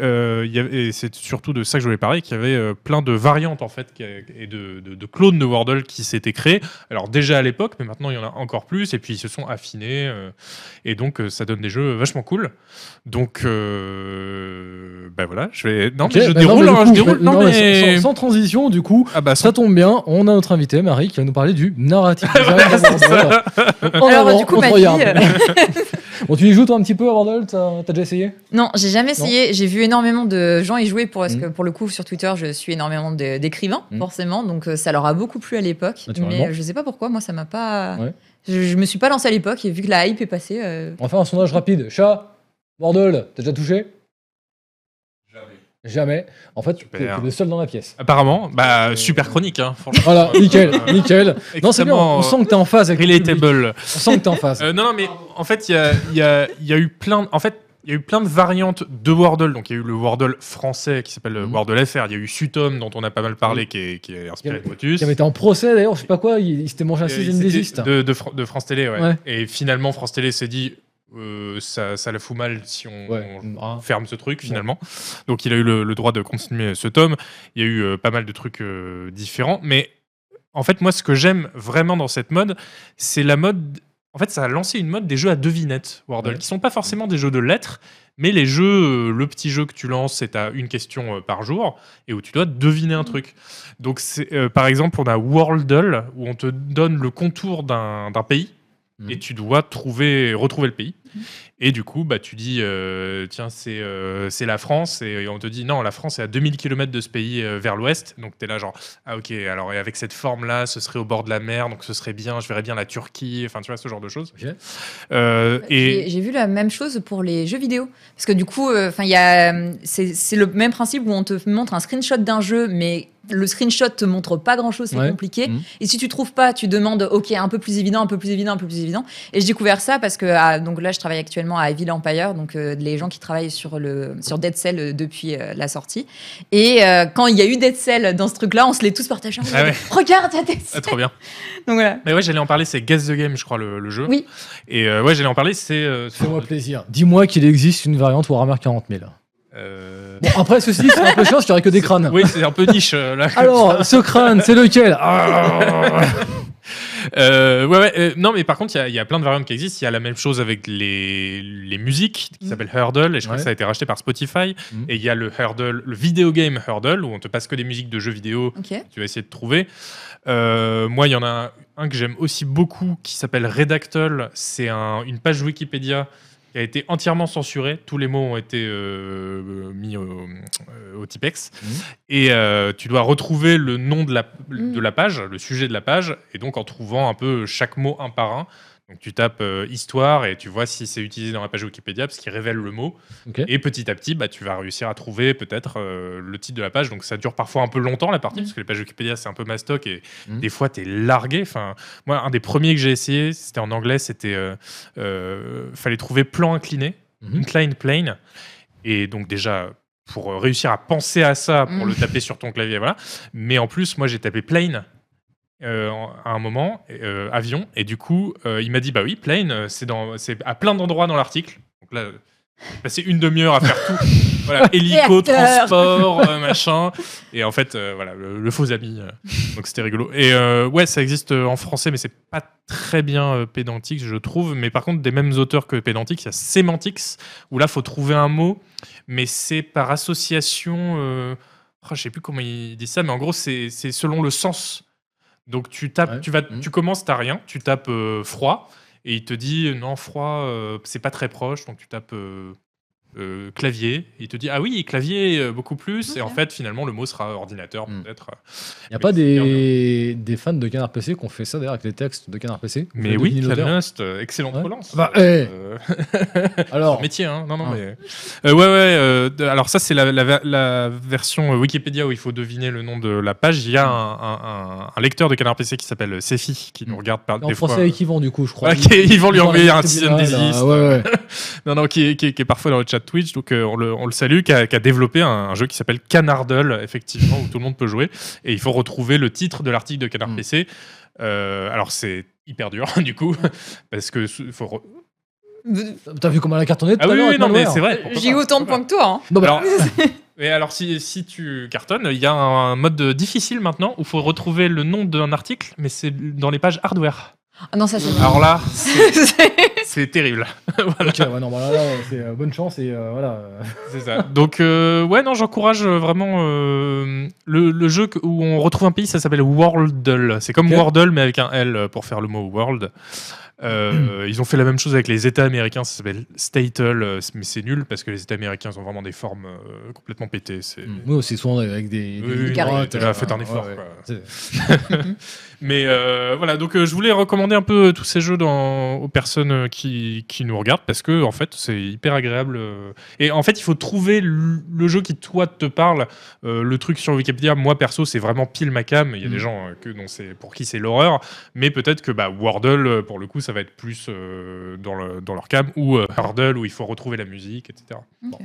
S2: euh, il y avait- et c'est surtout de ça que je voulais parler, qu'il y avait euh, plein de variantes en fait et de, de- de clones de Wordle qui s'étaient créés. Alors déjà à l'époque, mais maintenant il y en a encore plus, et puis ils se sont affinés, euh, et donc euh, ça donne des jeux vachement cool. Donc, euh, ben voilà, je vais. Non,
S1: Ok,
S2: mais je
S1: bah
S2: déroule,
S1: mais du
S2: hein,
S1: coup,
S2: je déroule.
S1: mais-
S2: Non,
S1: non, mais
S2: mais.
S1: sans, sans transition, du coup,
S2: Ah bah,
S1: ça tombe bien, on a notre invité, Marie, qui va nous parler du Wordle. *laughs* Donc, en
S3: Alors,
S1: avant,
S3: du coup,
S1: on *laughs* Bon, tu y joues toi un petit peu à Wordle T'as déjà essayé?
S3: Non, j'ai jamais essayé. J'ai vu énormément de gens y jouer pour, parce
S1: Mhm.
S3: que pour le coup, sur Twitter, je suis énormément d'écrivains,
S1: Mhm.
S3: forcément. Donc, euh, ça leur a beaucoup plu à l'époque. Mais euh, je sais pas pourquoi, moi, ça m'a pas.
S1: Ouais.
S3: Je, je me suis pas lancé à l'époque et vu que la hype est passée. euh,
S1: On va faire un sondage rapide. Chat, Wordle, t'as déjà touché? Jamais. En fait, t'es
S2: Super.
S1: t'es le seul dans la pièce.
S2: Apparemment, bah, super chronique, hein, franchement.
S1: Voilà, nickel, nickel. Non, c'est bien, on sent que t'es en phase avec.
S2: Relatable.
S1: On sent que t'es en phase.
S2: Euh, non, non, mais en fait, il y a, il y, a, il y a eu plein. En fait, il y a eu plein de variantes de Wordle. Donc, il y a eu le Wordle français qui s'appelle
S1: Mhm.
S2: Wordle FR. Il y a eu Sutom, dont on a pas mal parlé, qui, est, qui est inspiré de Motus.
S1: Qui avait été en procès d'ailleurs, je sais pas quoi, il, il s'était mangé un
S2: Euh,
S1: sixième désiste.
S2: de, de, de France Télé, ouais.
S1: Ouais.
S2: Et finalement, France Télé s'est dit euh, ça, ça la fout mal si on,
S1: Ouais.
S2: on
S1: Ah.
S2: ferme ce truc, finalement. Donc, il a eu le, le droit de continuer ce tome. Il y a eu euh, pas mal de trucs euh, différents. Mais en fait, moi, ce que j'aime vraiment dans cette mode, c'est la mode. En fait, ça a lancé une mode des jeux à devinettes, Wordle,
S1: Ouais.
S2: qui sont pas forcément des jeux de lettres, mais les jeux, le petit jeu que tu lances, c'est à une question par jour et où tu dois deviner un truc. Donc, par exemple, on a Worldle, où on te donne le contour d'un pays
S1: Mhm.
S2: et tu dois trouver, retrouver le pays. Et du coup, bah, tu dis, euh, tiens, c'est euh, c'est la France, et on te dit, non, la France est à 2000 km de ce pays euh, vers l'ouest. Donc, tu es là, genre, ah, ok, alors, et avec cette forme-là, ce serait au bord de la mer, donc ce serait bien, je verrais bien la Turquie, enfin, tu vois, ce genre de choses. Euh, et
S3: j'ai vu la même chose pour les jeux vidéo. Parce que du coup, euh, enfin, il y a, c'est c'est le même principe où on te montre un screenshot d'un jeu, mais le screenshot te montre pas grand chose, c'est
S1: Ouais.
S3: compliqué.
S1: Mhm.
S3: Et si tu trouves pas, tu demandes, ok, un peu plus évident, un peu plus évident, un peu plus évident. Et j'ai découvert ça parce que ah, donc là, je travaille actuellement à Evil Empire, donc euh, les gens qui travaillent sur le sur Dead Cell euh, depuis euh, la sortie. Et euh, quand il y a eu Dead Cell dans ce truc-là, on se les tous partagés. en
S2: Ah ouais.
S3: Regarde, il y a Dead
S2: ah,
S3: Cell.
S2: trop bien. *laughs*
S3: Donc voilà.
S2: Mais ouais, j'allais en parler, c'est Guess the Game, je crois, le, le jeu.
S3: Oui.
S2: Et euh, ouais, j'allais en parler, c'est. euh,
S1: Fais-moi plaisir. Dis-moi qu'il existe une variante Warhammer 40 000.
S2: Euh,
S1: Bon, après, ceci dit, c'est un peu chiant qu'il n'y aurait que des crânes.
S2: Oui, c'est un peu niche euh, là.
S1: Alors, ce crâne, c'est lequel Ah
S2: Euh, ouais, ouais, euh, non, mais par contre, il y a- il y, a plein de variantes qui existent. Il y a la même chose avec les, les musiques qui
S1: Mm.
S2: s'appelle Hurdle, et je crois
S1: Ouais.
S2: que ça a été racheté par Spotify.
S1: Mm.
S2: Et il y a le Hurdle, le video game Hurdle, où on te passe que des musiques de jeux vidéo.
S3: Ok.
S2: Tu vas essayer de trouver. Euh, moi, il y en a un que j'aime aussi beaucoup qui s'appelle Redactol. C'est un- une page Wikipédia qui a été entièrement censurée. Tous les mots ont été euh, mis au, euh, au Tipex.
S1: Mhm.
S2: Et euh, tu dois retrouver le nom de la,
S3: Mhm.
S2: de la page, le sujet de la page, et donc en trouvant un peu chaque mot un par un. Donc tu tapes euh, histoire et tu vois si c'est utilisé dans la page Wikipédia parce qu'il révèle le mot. Et petit à petit, bah, tu vas réussir à trouver peut-être euh, le titre de la page. Donc ça dure parfois un peu longtemps la partie parce que les pages Wikipédia c'est un peu mastoc et
S1: Mhm.
S2: des fois tu es largué. Enfin, moi, un des premiers que j'ai essayé, c'était en anglais, c'était euh, euh, fallait trouver plan incliné,
S1: Mhm.
S2: inclined plane. Et donc déjà pour réussir à penser à ça, pour
S3: Mhm.
S2: le taper sur ton clavier, voilà. Mais en plus, moi j'ai tapé plane. Euh, à un moment, euh, avion, et du coup, euh, il m'a dit bah oui, plane, c'est dans, c'est à plein d'endroits dans l'article. Donc là, j'ai passé une demi-heure à faire tout. *laughs* voilà, hélico, transport, machin. Et en fait, voilà, le, le faux ami. donc c'était rigolo. Et ouais, ça existe en français, mais c'est pas très bien pédantique, je trouve. Mais par contre, des mêmes auteurs que pédantique, il y a Semantics, où là, faut trouver un mot, mais c'est par association. oh, je sais plus comment il dit ça, mais en gros, c'est c'est selon le sens. Donc tu tapes,
S1: Ouais.
S2: tu vas,
S1: Mhm.
S2: tu commences, t'as rien, tu tapes euh, froid, et il te dit non froid, euh, c'est pas très proche, donc tu tapes euh, euh, clavier. Il te dit ah oui clavier euh, beaucoup plus, et en fait finalement le mot sera ordinateur
S1: Mhm.
S2: peut-être.
S1: Il n'y a pas
S2: Mais c'est
S1: des, des fans de Canard PC qui ont fait ça d'ailleurs avec les textes de Canard PC
S2: Mais oui, Canust, euh, excellente
S1: Ouais.
S2: relance.
S1: Bah, eh. *laughs* Alors,
S2: métier, hein. Non, non,
S1: Ah.
S2: mais. Euh, ouais, ouais. euh, alors, ça, c'est la, la ver- la version Wikipédia où il faut deviner le nom de la page. Il y a un, un- un- un lecteur de Canard PC qui s'appelle Sefi qui nous
S1: Mm.
S2: regarde par
S1: en
S2: des
S1: français
S2: fois.
S1: avec Yvan du coup, je crois.
S2: Ok, ils vont lui envoyer un
S1: liste
S2: sixième
S1: générale,
S2: des listes.
S1: là, Ouais, ouais. *laughs*
S2: Non, non, qui est parfois dans le chat Twitch, donc euh, on, le, on le salue, qui a, qui a développé un, un jeu qui s'appelle Canardle, effectivement, où tout le monde peut jouer. Et il faut retrouver le titre de l'article de Canard
S1: Mm.
S2: PC. Euh, alors, c'est hyper dur, *laughs* du coup, parce que faut re-
S1: T'as vu comment elle a cartonné tout
S2: Ah oui, oui, non, mais c'est vrai.
S3: J'ai autant de points que toi. hein.
S1: Non, bah,
S2: Alors, *laughs* *laughs* mais alors si, si tu cartonnes, il y a un mode difficile maintenant où il faut retrouver le nom d'un article, mais c'est dans les pages hardware.
S3: Ah non, ça c'est.
S2: Alors là, *laughs* c'est- terrible. *laughs* voilà,
S1: ok, ouais, non, bah là, là, c'est euh, bonne chance et euh, voilà. *laughs*
S2: c'est ça. Donc euh, ouais, non, j'encourage vraiment euh, le, le jeu où on retrouve un pays, ça s'appelle Worldle. C'est comme
S1: Ok.
S2: Wordle mais avec un L pour faire le mot world. Euh, ils ont fait la même chose avec les États américains, ça s'appelle Statel, euh, mais c'est nul parce que les États américains ont vraiment des formes euh, complètement pétées. C'est
S1: Oui, c'est souvent avec des.
S2: Oui,
S1: des
S2: oui,
S3: carrés.
S2: là,
S1: euh,
S2: faites un effort,
S1: ouais,
S2: quoi.
S1: c'est- *laughs*
S2: Mais euh, voilà, donc je voulais recommander un peu tous ces jeux dans, aux personnes qui, qui nous regardent parce que en fait c'est hyper agréable. Et en fait, il faut trouver le, jeu qui toi te parle. Le truc sur Wikipédia, moi perso, c'est vraiment pile ma cam. Il y a
S1: Mm.
S2: des gens euh, que, c'est pour qui c'est l'horreur, mais peut-être que bah, Wordle, pour le coup, ça va être plus euh, dans, le, dans leur cam ou euh, Hurdle où il faut retrouver la musique, etc.
S3: Ok.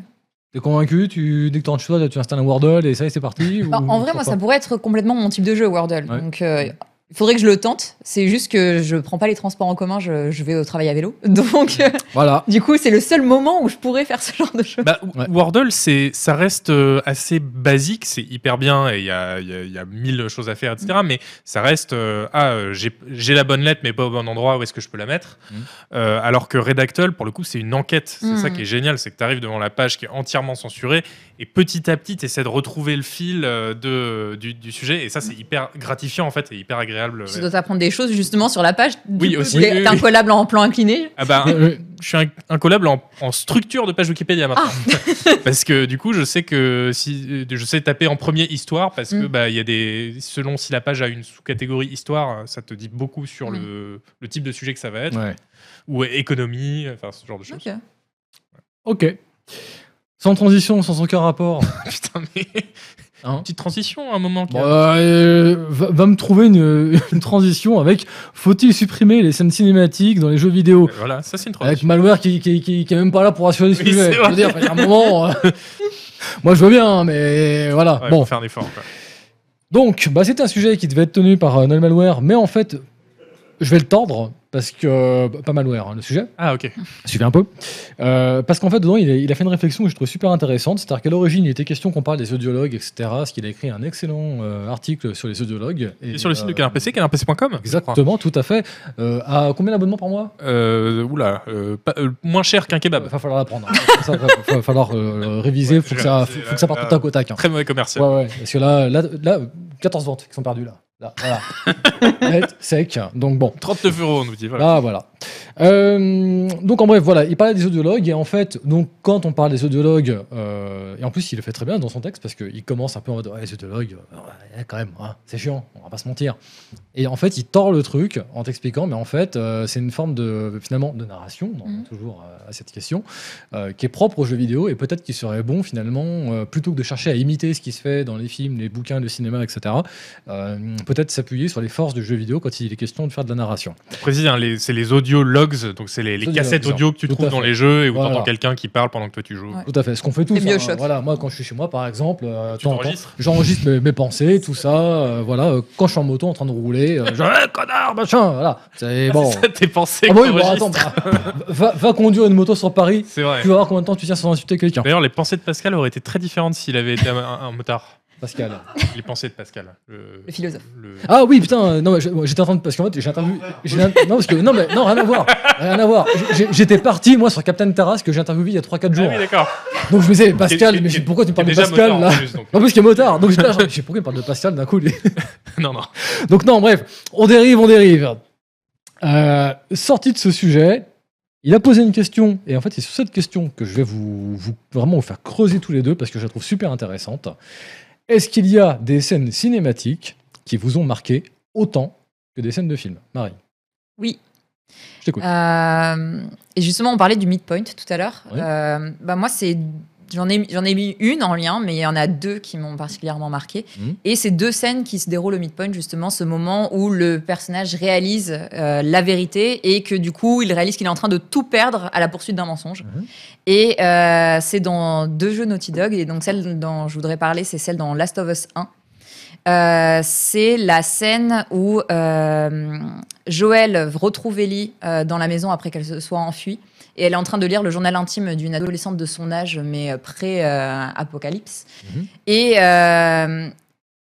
S1: T'es convaincu tu, Dès que t'es en choix, tu installes un Wordle et ça y est, c'est parti
S3: Bah,
S1: ou-
S3: en vrai, moi, ça pourrait être complètement mon type de jeu, Wordle.
S1: Ouais.
S3: Donc, euh, il faudrait que je le tente. C'est juste que je prends pas les transports en commun, je, je vais au travail à vélo. *laughs* Donc, euh,
S1: Voilà.
S3: du coup, c'est le seul moment où je pourrais faire ce genre de choses.
S2: Bah,
S1: Ouais.
S2: Wordle, c'est, ça reste euh, assez basique, c'est hyper bien et il y a, il y a- il y a mille choses à faire, etc. Mais ça reste, euh, ah, j'ai, j'ai la bonne lettre, mais pas au bon endroit, où est-ce que je peux la mettre. Euh, Alors que Redactol, pour le coup, c'est une enquête. C'est ça qui est génial, c'est que tu arrives devant la page qui est entièrement censurée et petit à petit, tu essaies de retrouver le fil de, du, du sujet. Et ça, c'est hyper gratifiant en fait et hyper agréable.
S3: Tu dois t'apprendre des choses justement sur la page. Du
S2: Oui,
S3: coup,
S2: aussi.
S3: t'es-
S2: Oui, oui,
S3: un collable en plan incliné.
S2: Ah bah,
S1: Euh,
S2: je suis un, un collable en, en structure de page Wikipédia maintenant. *laughs* parce que du coup, je sais que si je sais taper en premier histoire parce que
S3: Mm.
S2: bah il y a des selon si la page a une sous-catégorie histoire, ça te dit beaucoup sur
S3: Mm.
S2: le, le type de sujet que ça va être
S1: ouais.
S2: ou économie, enfin ce genre de choses.
S3: Ok.
S1: Ok. Sans transition, sans aucun rapport. *laughs*
S2: Putain mais
S1: Hein
S2: petite transition à un moment.
S1: Bon,
S2: a-
S1: euh, va, va me trouver une, *laughs* une transition avec faut-il supprimer les scènes cinématiques dans les jeux vidéo
S2: Voilà, ça c'est une
S1: Avec
S2: transition.
S1: Malware qui, qui, qui, qui est même pas là pour assurer
S2: Oui,
S1: sujet.
S2: c'est
S1: Je veux dire, il y a un moment. euh, *laughs* Moi, je veux bien, mais voilà.
S2: Ouais,
S1: bon,
S2: faire un effort. quoi.
S1: donc, bah, c'était un sujet qui devait être tenu par euh, Malware, mais en fait, je vais le tordre parce que bah, pas Malware, hein, le sujet.
S2: Ah ok.
S1: Suivez un peu. Euh, parce qu'en fait, dedans, il a, il a fait une réflexion que je trouve super intéressante. C'est-à-dire qu'à l'origine, il était question qu'on parle des audiologues, etc. Parce qu'il a écrit un excellent euh, article sur les audiologues.
S2: Et sur le site de
S1: euh,
S2: Canard PC, canardpc.com.
S1: Exactement, tout à fait. À combien d'abonnements par mois?
S2: Oula, pas- moins cher qu'un
S1: Il
S2: kebab.
S1: va falloir l'apprendre. *laughs* Ça, va, va falloir réviser.
S2: Ouais,
S1: faut, que ça, faut, faut que ça parte tac au tac. hein.
S2: Très mauvais commercial.
S1: Ouais, ouais. Parce que là, là, là, 14 ventes qui sont perdues là. Là, voilà. *laughs* Net, sec. Donc bon.
S2: 39 euros, on nous dit. Voilà.
S1: Là, voilà. Euh, donc en bref, voilà, il parlait des audiologues et en fait, donc quand on parle des audiologues, euh, et en plus il le fait très bien dans son texte parce qu'il commence un peu en mode ouais, les audiologues, euh, ouais, quand même, hein, c'est chiant, on va pas se mentir. Et en fait, il tord le truc en t'expliquant, mais en fait, euh, c'est une forme de finalement de narration, on
S3: Mhm.
S1: toujours euh, à cette question, euh, qui est propre aux jeux vidéo et peut-être qu'il serait bon finalement, euh, plutôt que de chercher à imiter ce qui se fait dans les films, les bouquins, le cinéma, etc. euh, peut-être s'appuyer sur les forces du jeu vidéo quand il est question de faire de la narration.
S2: Hein, les- c'est les audio logs, donc c'est les, les
S1: Audio
S2: cassettes
S1: logs,
S2: audio que tu
S1: tout
S2: trouves dans les jeux et où
S1: Voilà.
S2: tu entends quelqu'un qui parle pendant que toi tu joues.
S3: Ouais.
S1: Tout à fait, ce qu'on fait tous.
S3: C'est Bioshock.
S1: voilà, moi quand je suis chez moi par exemple, euh, j'enregistre mes, mes pensées, tout ça. euh, voilà, euh, quand je suis en moto en train de rouler, euh, je *laughs* Eh, connard, machin, voilà. C'est *laughs* bon.
S2: C'est ça tes pensées
S1: Ah
S2: que
S1: oui, bon, attends, bah, va, va conduire une moto sur Paris,
S2: C'est vrai.
S1: tu vas voir combien de temps tu tiens sans insulter quelqu'un.
S2: D'ailleurs, les pensées de Pascal auraient été très différentes s'il avait été un, un- un motard.
S1: Pascal. *laughs*
S2: Les pensées de Pascal. Le,
S3: Le philosophe.
S2: le-
S1: Ah oui, putain, euh, non, mais je- moi, j'étais en train de. Parce qu'en fait, j'ai interviewé. j'ai- Non, parce que. Non, mais non, rien à voir. Rien à voir. J'ai- J'étais parti, moi, sur Captain Terrasse, que j'ai interviewé il y a 3-4
S2: Ah
S1: jours.
S2: oui, d'accord.
S1: Donc je me disais, Pascal,
S2: Qui-
S1: mais
S2: qui-
S1: je- pourquoi tu me parles de
S2: déjà
S1: Pascal
S2: motard,
S1: là
S2: en plus, donc.
S1: En plus, qui est motard. Donc j'étais là, genre, je sais pourquoi il me parle de Pascal d'un coup. lui. *laughs*
S2: Non, non.
S1: Donc non, bref, on dérive, on dérive. Euh, sorti de ce sujet, il a posé une question, et en fait c'est sur cette question que je vais vous, vous- vraiment vous faire creuser tous les deux parce que je la trouve super intéressante. Est-ce qu'il y a des scènes cinématiques qui vous ont marqué autant que des scènes de films? Marie,
S3: Oui.
S1: je t'écoute.
S3: Euh, et justement, on parlait du midpoint tout à l'heure. Euh, bah moi, c'est j'en ai j'en ai mis une en lien, mais il y en a deux qui m'ont particulièrement marqué.
S1: Mhm.
S3: Et c'est deux scènes qui se déroulent au midpoint justement, ce moment où le personnage réalise euh, la vérité et que du coup, il réalise qu'il est en train de tout perdre à la poursuite d'un mensonge.
S1: Mhm.
S3: Et euh, c'est dans deux jeux Naughty Dog et donc celle dont je voudrais parler, c'est celle dans Last of Us 1. Euh, c'est la scène où Joël retrouve Ellie dans la maison après qu'elle se soit enfuie. Et elle est en train de lire le journal intime d'une adolescente de son âge, mais pré-apocalypse.
S1: Mhm.
S3: Et euh,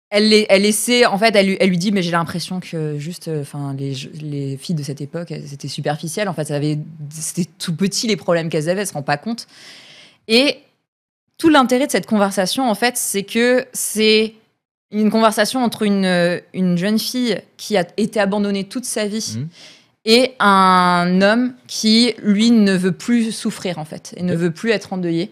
S3: elle, essaie, en fait, elle, lui- elle lui dit, mais j'ai l'impression que juste, euh, enfin, les, les filles de cette époque, elles étaient superficielles. En fait, c'était tout petit les problèmes qu'elles avaient, elles se rendent pas compte. Et tout l'intérêt de cette conversation, en fait, c'est que c'est une conversation entre une, euh, une jeune fille qui a été abandonnée toute sa vie
S1: Mhm.
S3: Et un homme qui, lui, ne veut plus souffrir, en fait, et ne veut plus être endeuillé.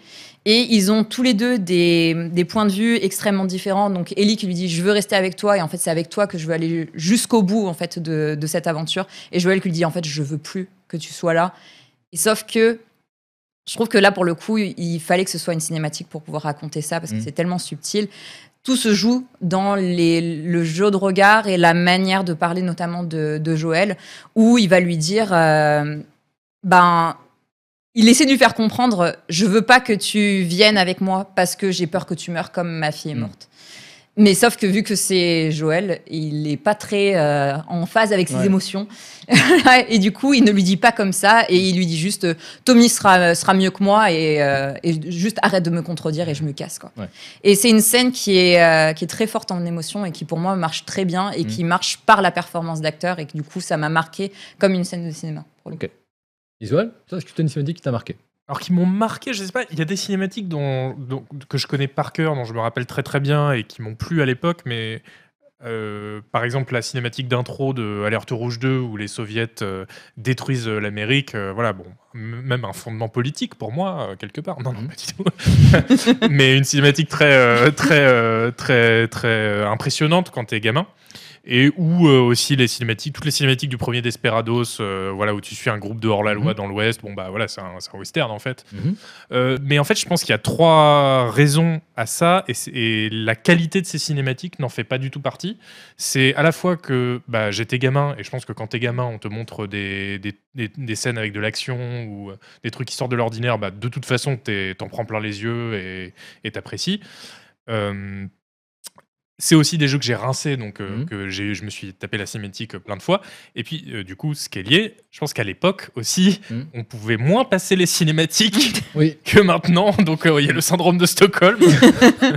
S3: Et ils ont tous les deux des, des points de vue extrêmement différents. Donc Ellie qui lui dit je veux rester avec toi et en fait c'est avec toi que je veux aller jusqu'au bout en fait de, de cette aventure. Et Joël qui lui dit en fait je veux plus que tu sois là. Et sauf que je trouve que là pour le coup il fallait que ce soit une cinématique pour pouvoir raconter ça parce que
S1: Mm.
S3: c'est tellement subtil. Tout se joue dans les, le jeu de regard et la manière de parler notamment de, de Joël où il va lui dire euh, ben il essaie de lui faire comprendre je veux pas que tu viennes avec moi parce que j'ai peur que tu meurs comme ma fille est
S1: Mm.
S3: morte. Mais sauf que vu que c'est Joël, il n'est pas très euh, en phase avec ses
S1: Ouais.
S3: émotions. *laughs* et du coup, il ne lui dit pas comme ça et il lui dit juste euh, Tommy sera, sera mieux que moi et, euh, et juste arrête de me contredire et je me casse. Quoi.
S1: Ouais.
S3: Et c'est une scène qui est, euh, qui est très forte en émotion et qui pour moi marche très bien et
S1: Mm.
S3: qui marche par la performance d'acteur et que du coup, ça m'a marqué comme une scène de cinéma. pour le
S1: Ok. Visual, toi, est-ce que tu as une cinématique qui t'a marqué?
S2: Alors qui m'ont marqué, je sais pas, il y a des cinématiques dont, dont- que je connais par cœur, dont je me rappelle très très bien et qui m'ont plu à l'époque, mais euh, par exemple la cinématique d'intro de Alerte Rouge 2 où les soviets euh, détruisent euh, l'Amérique, euh, voilà, bon, même un fondement politique pour moi, quelque part. Non, non,
S1: Mhm.
S2: pas du tout. *laughs* mais une cinématique très, très, très, très impressionnante quand t'es gamin. Et où euh, aussi les cinématiques, toutes les cinématiques du premier Desperados, euh, voilà, où tu suis un groupe de hors-la-loi
S1: Mhm.
S2: dans l'Ouest, bon bah voilà, c'est un, western en fait.
S1: Mhm.
S2: Euh, mais en fait, je pense qu'il y a trois raisons à ça, et, la qualité de ces cinématiques n'en fait pas du tout partie. C'est à la fois que bah, j'étais gamin, et je pense que quand t'es gamin, on te montre des, des, des- des scènes avec de l'action ou des trucs qui sortent de l'ordinaire, bah, de toute façon, t'en prends plein les yeux et et t'apprécies. Euh, c'est aussi des jeux que j'ai rincés, donc euh,
S1: Mhm.
S2: que j'ai, je me suis tapé la cinématique plein de fois. Et puis, euh, du coup, ce qui est lié, je pense qu'à l'époque aussi,
S1: Mhm.
S2: on pouvait moins passer les cinématiques *laughs*
S1: Oui.
S2: que maintenant. Donc, euh, il y a le syndrome de Stockholm. *laughs*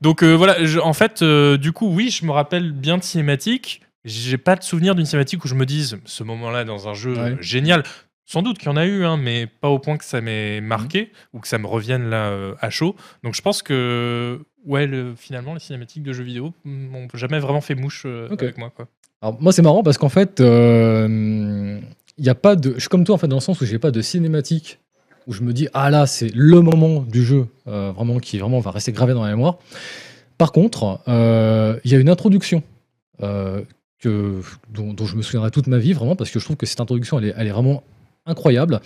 S2: donc, euh, voilà, je- en fait, euh, du coup, oui, je me rappelle bien de cinématiques. J'ai pas de souvenir d'une cinématique où je me dise, ce moment-là dans un jeu
S1: Ouais.
S2: euh, génial. Sans doute qu'il y en a eu, hein, mais pas au point que ça m'ait marqué ou que ça me revienne là euh, à chaud. Donc je pense que ouais, le- finalement, les cinématiques de jeux vidéo n'ont jamais vraiment fait mouche euh, avec moi. Quoi.
S1: Alors, moi, c'est marrant parce qu'en fait, euh, il y a pas de. Je suis comme toi, en fait, dans le sens où j'ai pas de cinématique où je me dis, ah là, c'est le moment du jeu, euh, vraiment, qui vraiment va rester gravé dans la mémoire. Par contre, euh, il y a une introduction euh, que, dont, dont je me souviendrai toute ma vie, vraiment, parce que je trouve que cette introduction, elle est, elle est vraiment incroyable.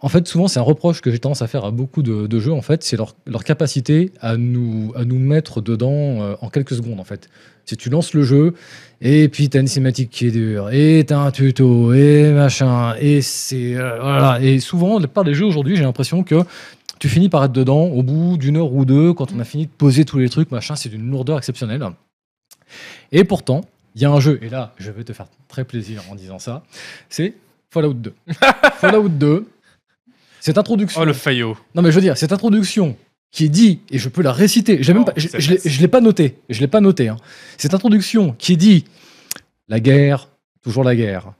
S1: En fait, souvent, c'est un reproche que j'ai tendance à faire à beaucoup de, jeux, en fait, c'est leur, capacité à nous, à nous mettre dedans euh, en quelques secondes, en fait. Si tu lances le jeu, et puis t'as une cinématique qui est dure, et t'as un tuto, et machin, et c'est... euh, voilà. Et souvent, plupart des jeux aujourd'hui, j'ai l'impression que tu finis par être dedans au bout d'une heure ou deux, quand on a fini de poser tous les trucs, machin, c'est d'une lourdeur exceptionnelle. Et pourtant, il y a un jeu, et là, je vais te faire très plaisir en disant ça, c'est Fallout 2. *laughs* Fallout 2, cette introduction...
S2: Oh le faillot.
S1: Non, mais je veux dire, cette introduction qui est dit, et je peux la réciter, j'ai même
S2: Oh,
S1: pas, je, je je l'ai pas noté, je l'ai pas noté. hein. Cette introduction qui est dit, la guerre, toujours la guerre.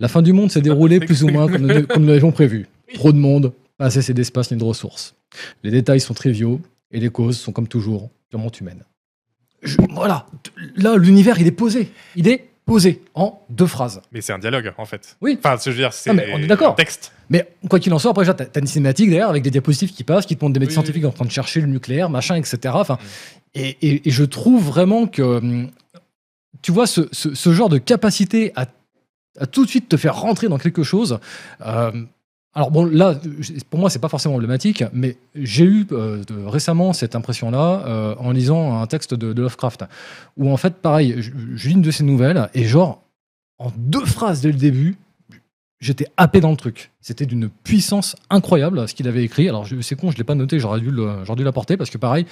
S1: La fin du monde s'est déroulée *laughs* plus ou moins comme, nous- comme nous l'avions prévu. Trop de monde, pas assez d'espace ni de ressources. Les détails sont triviaux et les causes sont comme toujours purement humaines. Je- voilà, là l'univers il est posé, il est posé en deux phrases.
S2: Mais c'est un dialogue en fait.
S1: Oui.
S2: Enfin, je veux dire, c'est
S1: on est d'accord.
S2: un texte.
S1: Mais quoi qu'il en soit, après, tu as une cinématique derrière avec des diapositives qui passent, qui te montrent des médecins
S2: Oui, oui.
S1: scientifiques en train de chercher le nucléaire, machin, etc. Enfin,
S2: Mm.
S1: et, et- et je trouve vraiment que, hum, tu vois, ce, ce- ce genre de capacité à, à tout de suite te faire rentrer dans quelque chose. euh, alors bon, là, pour moi, c'est pas forcément emblématique, mais j'ai eu euh, récemment cette impression-là euh, en lisant un texte de, de Lovecraft, où en fait, pareil, je, lis une de ses nouvelles, et genre, en deux phrases dès le début, j'étais happé dans le truc. C'était d'une puissance incroyable ce qu'il avait écrit. Alors c'est con, je l'ai pas noté, j'aurais dû l'apporter parce que pareil,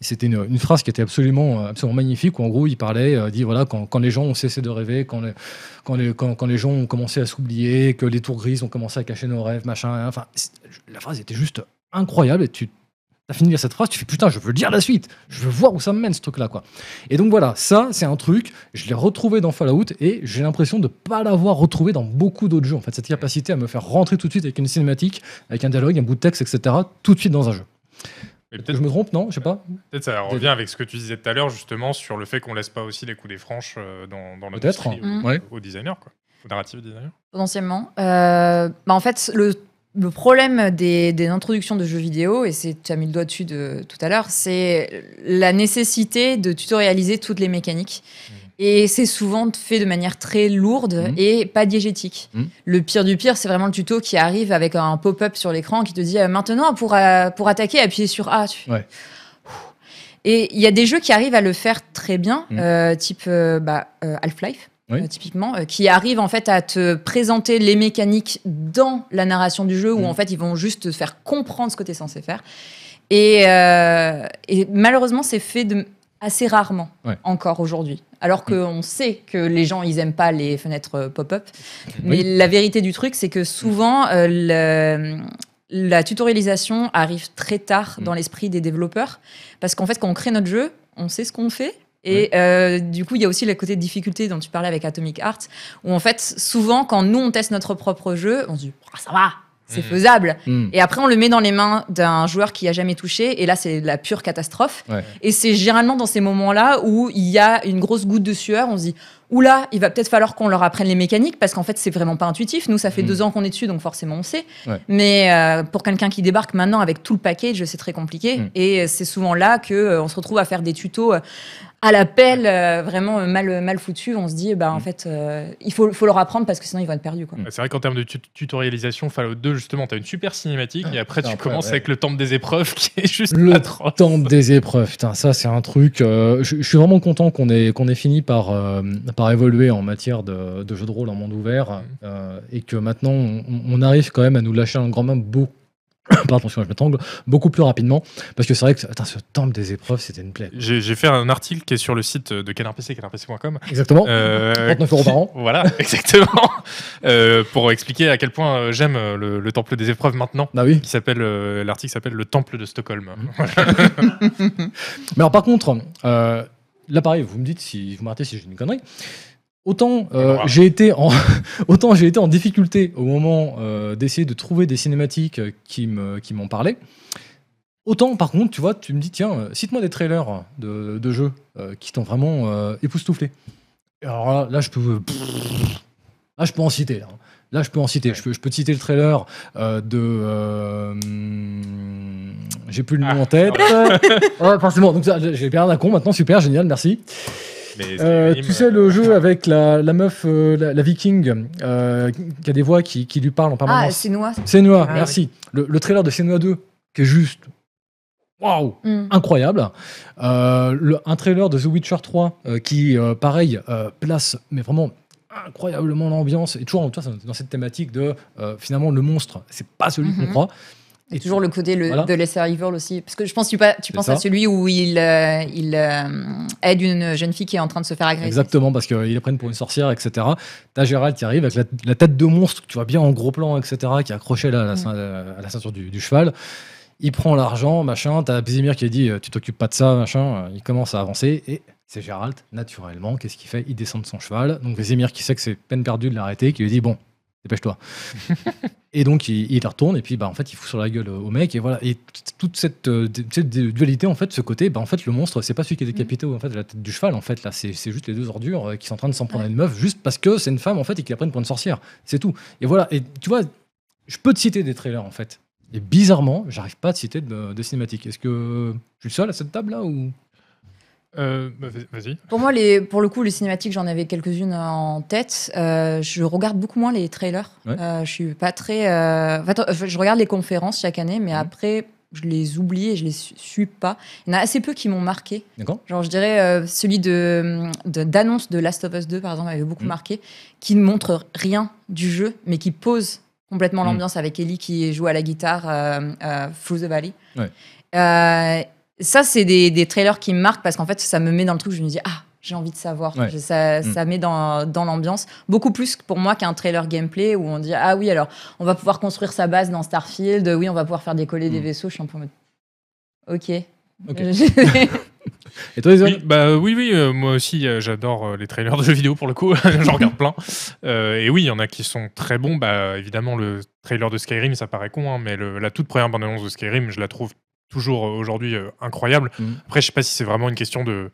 S1: C'était une, phrase qui était absolument, euh, absolument magnifique, où en gros, il parlait, euh, dit voilà, quand, quand les gens ont cessé de rêver, quand les, quand quand, les gens ont commencé à s'oublier, que les tours grises ont commencé à cacher nos rêves, machin, enfin, la phrase était juste incroyable, et tu as fini de lire cette phrase, tu fais putain, je veux lire la suite, je veux voir où ça me mène ce truc-là, quoi. Et donc voilà, ça, c'est un truc, je l'ai retrouvé dans Fallout, et j'ai l'impression de pas l'avoir retrouvé dans beaucoup d'autres jeux, en fait, cette capacité à me faire rentrer tout de suite avec une cinématique, avec un dialogue, un bout de texte, etc., tout de suite dans un jeu.
S2: Mais
S1: Je
S2: peut-être
S1: me trompe, non Je sais pas.
S2: peut-être ça revient avec ce que tu disais tout à l'heure, justement, sur le fait qu'on laisse pas aussi les coups des franches euh, dans, dans
S1: Peut-être.
S2: l'industrie
S3: Mm.
S2: aux,
S1: Ouais.
S2: aux designers, quoi. Aux narrative designers.
S3: Potentiellement. Euh, bah en fait, le, le problème des, des introductions de jeux vidéo, et c'est tu as mis le doigt dessus de, tout à l'heure, c'est la nécessité de tutorialiser toutes les mécaniques. Et c'est souvent fait de manière très lourde
S1: Mhm.
S3: et pas diégétique.
S1: Mhm.
S3: Le pire du pire, c'est vraiment le tuto qui arrive avec un pop-up sur l'écran qui te dit euh, maintenant pour, euh, pour attaquer, appuyez sur A.
S1: Ouais.
S3: Et il y a des jeux qui arrivent à le faire très bien,
S1: Mhm.
S3: euh, type euh, bah, Half-Life.
S1: Oui.
S3: euh, typiquement, euh, qui arrivent en fait à te présenter les mécaniques dans la narration du jeu, où en fait ils vont juste te faire comprendre ce que tu es censé faire. Et, euh, et malheureusement, c'est fait de, assez rarement
S1: Ouais.
S3: encore aujourd'hui. Alors qu'on sait que les gens, ils aiment pas les fenêtres euh, pop-up. Mais
S1: Oui.
S3: la vérité du truc, c'est que souvent, euh, le- la tutorialisation arrive très tard
S1: Mm.
S3: dans l'esprit des développeurs. Parce qu'en fait, quand on crée notre jeu, on sait ce qu'on fait. Et euh, du coup, il y a aussi le côté de difficulté dont tu parlais avec Atomic Heart, où en fait, souvent, quand nous, on teste notre propre jeu, on se dit, Ah, ça va, c'est
S2: Mhm.
S3: faisable.
S1: Hmm.
S3: Et après, on le met dans les mains d'un joueur qui a jamais touché, et là, c'est la pure catastrophe.
S1: Ouais.
S3: Et c'est généralement dans ces moments-là où il y a une grosse goutte de sueur, on se dit, oula, il va peut-être falloir qu'on leur apprenne les mécaniques, parce qu'en fait, c'est vraiment pas intuitif. Nous, ça fait deux ans qu'on est dessus, donc forcément, on sait.
S1: Ouais.
S3: Mais euh, pour quelqu'un qui débarque maintenant avec tout le package, c'est très compliqué. Et c'est souvent là que euh, on se retrouve à faire des tutos euh, à l'appel, euh, vraiment euh, mal, mal foutus. On se dit, bah, en
S1: Mm.
S3: fait, euh, il faut, faut leur apprendre parce que sinon, ils vont être perdus. Quoi.
S1: Mm.
S2: C'est vrai qu'en termes de tu- tutorialisation, Fallout 2, justement, tu as une super cinématique et après, tu
S1: Après,
S2: commences
S1: ouais.
S2: avec le temple des épreuves qui est juste
S1: Le
S2: atroce.
S1: temple des épreuves, putain, ça c'est un truc. euh, je, suis vraiment content qu'on ait, qu'on ait fini par, euh, par évoluer en matière de, de jeu de rôle en monde ouvert euh, et que maintenant on, on arrive quand même à nous lâcher un grand main beaucoup. *coughs* Pardon, je m'étrangle, beaucoup plus rapidement parce que c'est vrai que attends, ce temple des épreuves c'était une plaie.
S2: J'ai j'ai fait un article qui est sur le site de Canard PC, canardpc.com.
S1: Exactement.
S2: Euh,
S1: 39 euros par an. *laughs*
S2: Voilà, *laughs* exactement. Euh, pour expliquer à quel point euh, j'aime euh, le, le temple des épreuves maintenant.
S1: Ah oui.
S2: Qui s'appelle euh, l'article s'appelle le temple de Stockholm. *laughs*
S1: Mais alors par contre, là pareil, vous me dites si vous m'arrêtez si j'ai une connerie. Autant euh, j'ai été en *laughs* autant j'ai été en difficulté au moment euh, d'essayer de trouver des cinématiques euh, qui me qui m'en parlaient. Autant par contre, tu vois, tu me dis tiens, cite-moi des trailers de, de jeux euh, qui t'ont vraiment époustouflé. Et Alors là, là, je peux là je peux en citer. Là, Là, je peux en citer. Je, peux, je peux te citer le trailer euh, de. euh, hum, j'ai plus le nom
S2: Ah,
S1: en tête. *laughs* Ouais, forcément. Donc, ça, j'ai bien un con maintenant. Super, génial, merci. Euh, tu sais, le jeu avec la, la meuf, euh, la, la viking, euh, qui a des voix qui, qui lui parlent en
S3: Ah,
S1: permanence.
S3: c'est noir.
S1: Senua,
S3: Ah,
S1: merci. Le, le trailer de Senua 2, qui est juste. Waouh!
S3: Mm.
S1: incroyable. Euh, le- un trailer de The Witcher 3 euh, qui, euh, pareil, euh, place mais vraiment incroyablement l'ambiance et toujours tu vois, dans cette thématique de euh, finalement le monstre, c'est pas celui qu'on
S3: Mhm.
S1: croit.
S3: Et toujours le côté le,
S1: Voilà.
S3: de Lesser Evil aussi. Parce que je pense que tu, pas- tu penses à celui où il, euh, il euh, aide une jeune fille qui est en train de se faire agresser.
S1: Exactement, parce qu'ils les prennent pour une sorcière, etc. T'as Gérald qui arrive avec la, la tête de monstre, que tu vois bien en gros plan, etc., qui est accroché là, à, la,
S3: Mm.
S1: à la ceinture du, du cheval. Il prend l'argent, machin. T'as Bézimir qui dit euh, Tu t'occupes pas de ça, machin. Il commence à avancer et c'est Gérald, naturellement. Qu'est-ce qu'il fait? Il descend de son cheval. Donc Bézimir qui sait que c'est peine perdue de l'arrêter, qui lui dit Bon, dépêche-toi. *laughs* et donc il, il retourne et puis bah, en fait il fout sur la gueule au mec et voilà. Et toute cette, euh, cette dualité en fait ce côté bah, en fait le monstre c'est pas celui qui est décapité ou en fait la tête du cheval en fait là. C'est juste les deux ordures euh, qui sont en train de s'en prendre à une meuf juste parce que c'est une femme en fait et qu'ils la prennent pour une sorcière. C'est tout. Et voilà. Et tu vois je peux te citer des trailers en fait. Et bizarrement j'arrive pas à te citer de, de cinématiques. Est-ce que je suis seul à cette table là ou?
S2: Euh, bah, Vas-y.
S3: Pour moi, les, pour le coup, les cinématiques, j'en avais quelques-unes en tête. Euh, je regarde beaucoup moins les trailers.
S1: Ouais.
S3: Euh, je suis pas très. euh, en fait, je regarde les conférences chaque année, mais
S1: Mhm.
S3: après, je les oublie et je les su- suis pas. Il y en a assez peu qui m'ont marqué.
S1: d'accord
S3: Genre, je dirais euh, celui de de- d'annonce de, Last of Us 2, par exemple, m'avait beaucoup
S1: Mhm.
S3: marqué, qui ne montre rien du jeu, mais qui pose complètement
S1: Mhm.
S3: l'ambiance avec Ellie qui joue à la guitare euh, euh, Through the Valley.
S1: Ouais.
S3: Ça, c'est des, des trailers qui me marquent parce qu'en fait, ça me met dans le truc. Je me dis, ah, j'ai envie de savoir.
S1: Ouais.
S3: Ça,
S1: Mm.
S3: ça met dans, dans l'ambiance. Beaucoup plus pour moi qu'un trailer gameplay où on dit, ah oui, alors, on va pouvoir construire sa base dans Starfield. Oui, on va pouvoir faire décoller des
S1: Mm.
S3: vaisseaux. Je suis un peu en mode, ok. *laughs*
S1: Et toi,
S2: Oui, bah oui, oui, euh, moi aussi euh, j'adore euh, les trailers de jeux vidéo pour le coup, *laughs* j'en regarde plein. Euh, et oui, il y en a qui sont très bons. Bah évidemment, le trailer de Skyrim, ça paraît con, hein, mais le- la toute première bande-annonce de Skyrim, je la trouve toujours euh, aujourd'hui euh, incroyable.
S1: Mhm.
S2: Après, je sais pas si c'est vraiment une question de,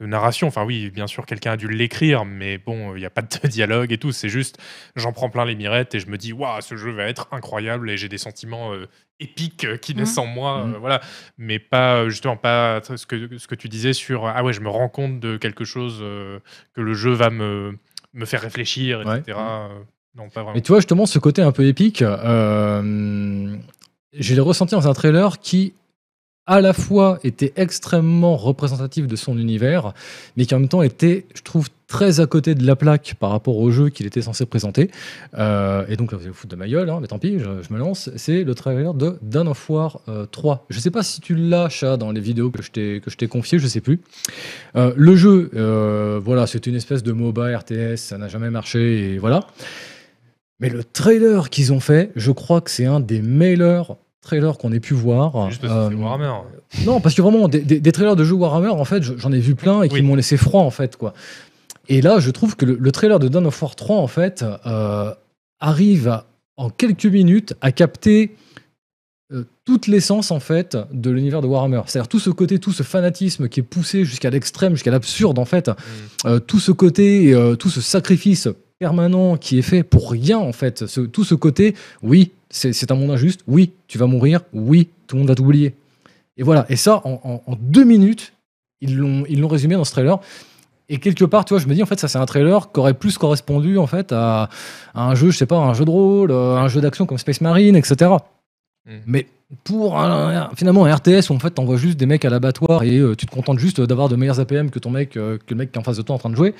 S2: de narration. Enfin oui, bien sûr, quelqu'un a dû l'écrire, mais bon, il n'y a pas de *laughs* dialogue et tout. C'est juste, j'en prends plein les mirettes et je me dis, waouh, ce jeu va être incroyable et j'ai des sentiments euh, épiques euh, qui naissent en moi. Euh, voilà mais pas euh, justement pas ce que, ce que tu disais sur ah ouais je me rends compte de quelque chose euh, que le jeu va me, me faire réfléchir
S1: Ouais.
S2: etc Euh, non pas vraiment
S1: Mais tu vois, justement, ce côté un peu épique, euh, je l'ai ressenti dans un trailer qui, à la fois, était extrêmement représentatif de son univers, mais qui en même temps était, je trouve, très à côté de la plaque par rapport au jeu qu'il était censé présenter. Euh, et donc, là, vous allez vous foutre de ma gueule, hein, mais tant pis, je, me lance. C'est le trailer de Dawn of War euh, 3. Je sais pas si tu l'as, chat, dans les vidéos que je t'ai que je t'ai confiées, je sais plus. Euh, le jeu, euh, voilà, c'est une espèce de MOBA RTS, ça n'a jamais marché, et voilà. Mais le trailer qu'ils ont fait, je crois que c'est un des meilleurs trailers qu'on ait pu voir.
S2: juste parce que c'est
S1: Euh,
S2: Warhammer
S1: non, parce que vraiment, des, des- des trailers de jeux Warhammer, en fait, je- j'en ai vu plein et qui
S2: Oui.
S1: m'ont laissé froid, en fait, quoi. Et là, je trouve que le, le trailer de Dawn of War 3, en fait, euh, arrive à- en quelques minutes à capter euh, toute l'essence, en fait, de l'univers de Warhammer. C'est-à-dire tout ce côté, tout ce fanatisme qui est poussé jusqu'à l'extrême, jusqu'à l'absurde, en fait. Euh, tout ce côté, tout ce sacrifice permanent qui est fait pour rien, en fait. Ce- tout ce côté, oui, c'est un monde injuste, oui, tu vas mourir, oui, tout le monde va t'oublier. Et voilà, et ça, en, en- en deux minutes, ils l'ont résumé dans ce trailer. Et quelque part, tu vois, je me dis, en fait, ça, c'est un trailer qui aurait plus correspondu, en fait, à, à un jeu, je sais pas, un jeu de rôle, euh, un jeu d'action comme Space Marine, etc.
S2: Mm.
S1: Mais pour un- finalement un RTS où en fait t'envoies juste des mecs à l'abattoir et euh, tu te contentes juste d'avoir de meilleurs APM que ton mec, euh, que le mec qui est en face de toi en train de jouer,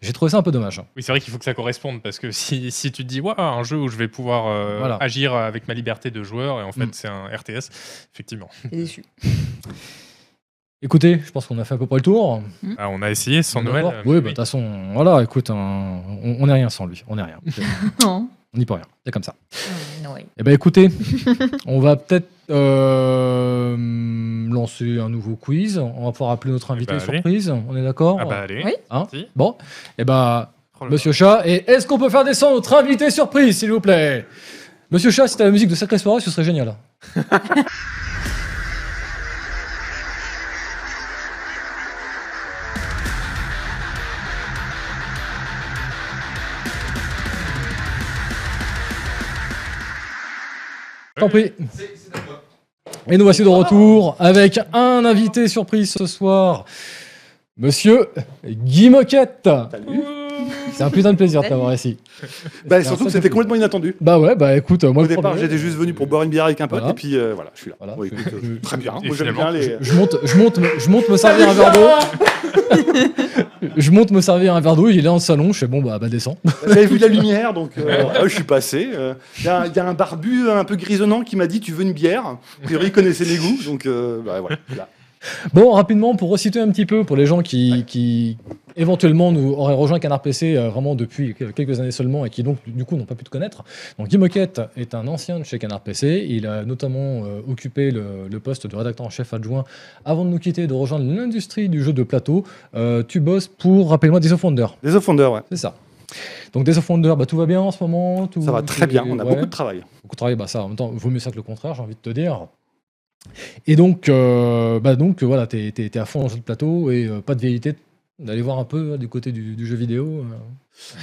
S1: j'ai trouvé ça un peu dommage.
S2: oui c'est vrai qu'il faut que ça corresponde parce que si, si tu te dis Ouah, un jeu où je vais pouvoir euh,
S1: Voilà.
S2: agir avec ma liberté de joueur et en fait
S1: Mm.
S2: c'est un RTS effectivement
S3: T'es déçu. *laughs*
S1: Écoutez, je pense qu'on a fait à peu près le tour.
S2: Ah, on a essayé sans Noël
S1: Oui, bah, de toute façon, voilà, écoute, hein, on on n'est rien sans lui. On n'est rien. *laughs*
S3: Non.
S1: On n'y peut rien. C'est comme ça.
S3: Mm.
S1: Eh ben écoutez, *laughs* on va peut-être euh, lancer un nouveau quiz. On va pouvoir appeler notre invité
S2: bah,
S1: surprise. On est d'accord
S2: ah bah allez
S3: Oui.
S1: Hein
S2: Si.
S1: Bon, eh ben,
S2: Oh.
S1: Monsieur Chat, et est-ce qu'on peut faire descendre notre invité surprise, s'il vous plaît? Monsieur Chat, si t'as la musique de Sacré Soirée, ce serait génial. *laughs* Tant pis. Et nous voici de retour avec un invité surprise ce soir, Monsieur Guy Moquette.
S4: Salut.
S1: C'est un putain de plaisir de t'avoir ici.
S6: Bah, surtout que c'était complètement inattendu.
S1: Bah ouais, bah écoute, moi
S6: Au départ,
S1: premier,
S6: j'étais juste venu pour boire une bière avec un pote,
S1: Voilà.
S6: et puis euh, voilà, je suis là.
S1: Voilà.
S6: Bon, écoute,
S1: Je-
S6: euh,
S1: je-
S6: très bien.
S2: Et
S6: Moi, j'aime
S2: finalement,
S6: bien les.
S1: je monte, je monte, me- je monte me servir un verre d'eau. *laughs* *laughs* je monte me servir un verre d'eau, il est là dans le salon, je fais bon bah, bah descends.
S6: J'avais vu la lumière, donc euh, ah, je suis passé. euh. Il y, a un- il y a un barbu un peu grisonnant qui m'a dit Tu veux une bière? A priori, il connaissait mes goûts, donc euh, bah, voilà.
S1: Bon, rapidement, pour resituer un petit peu, pour les gens qui, qui éventuellement nous auraient rejoint Canard PC euh, vraiment depuis quelques années seulement et qui donc du coup n'ont pas pu te connaître. Donc Guy Moquette est un ancien de chez Canard PC. Il a notamment euh, occupé le, le poste de rédacteur en chef adjoint avant de nous quitter et de rejoindre l'industrie du jeu de plateau. Euh, tu bosses pour, rappelle-moi, Days of Wonder.
S6: Les offenders, ouais.
S1: C'est ça. Donc Wonder, bah, tout va bien en ce moment tout,
S6: Ça va très bien, on a
S1: ouais.
S6: beaucoup de travail.
S1: beaucoup de travail, bah ça en même temps, vaut mieux ça que le contraire, j'ai envie de te dire. Et donc, euh, bah donc euh, voilà, t'es es, à fond dans le jeu de plateau et euh, pas de vérité d'aller voir un peu euh, du côté du, du jeu vidéo. euh.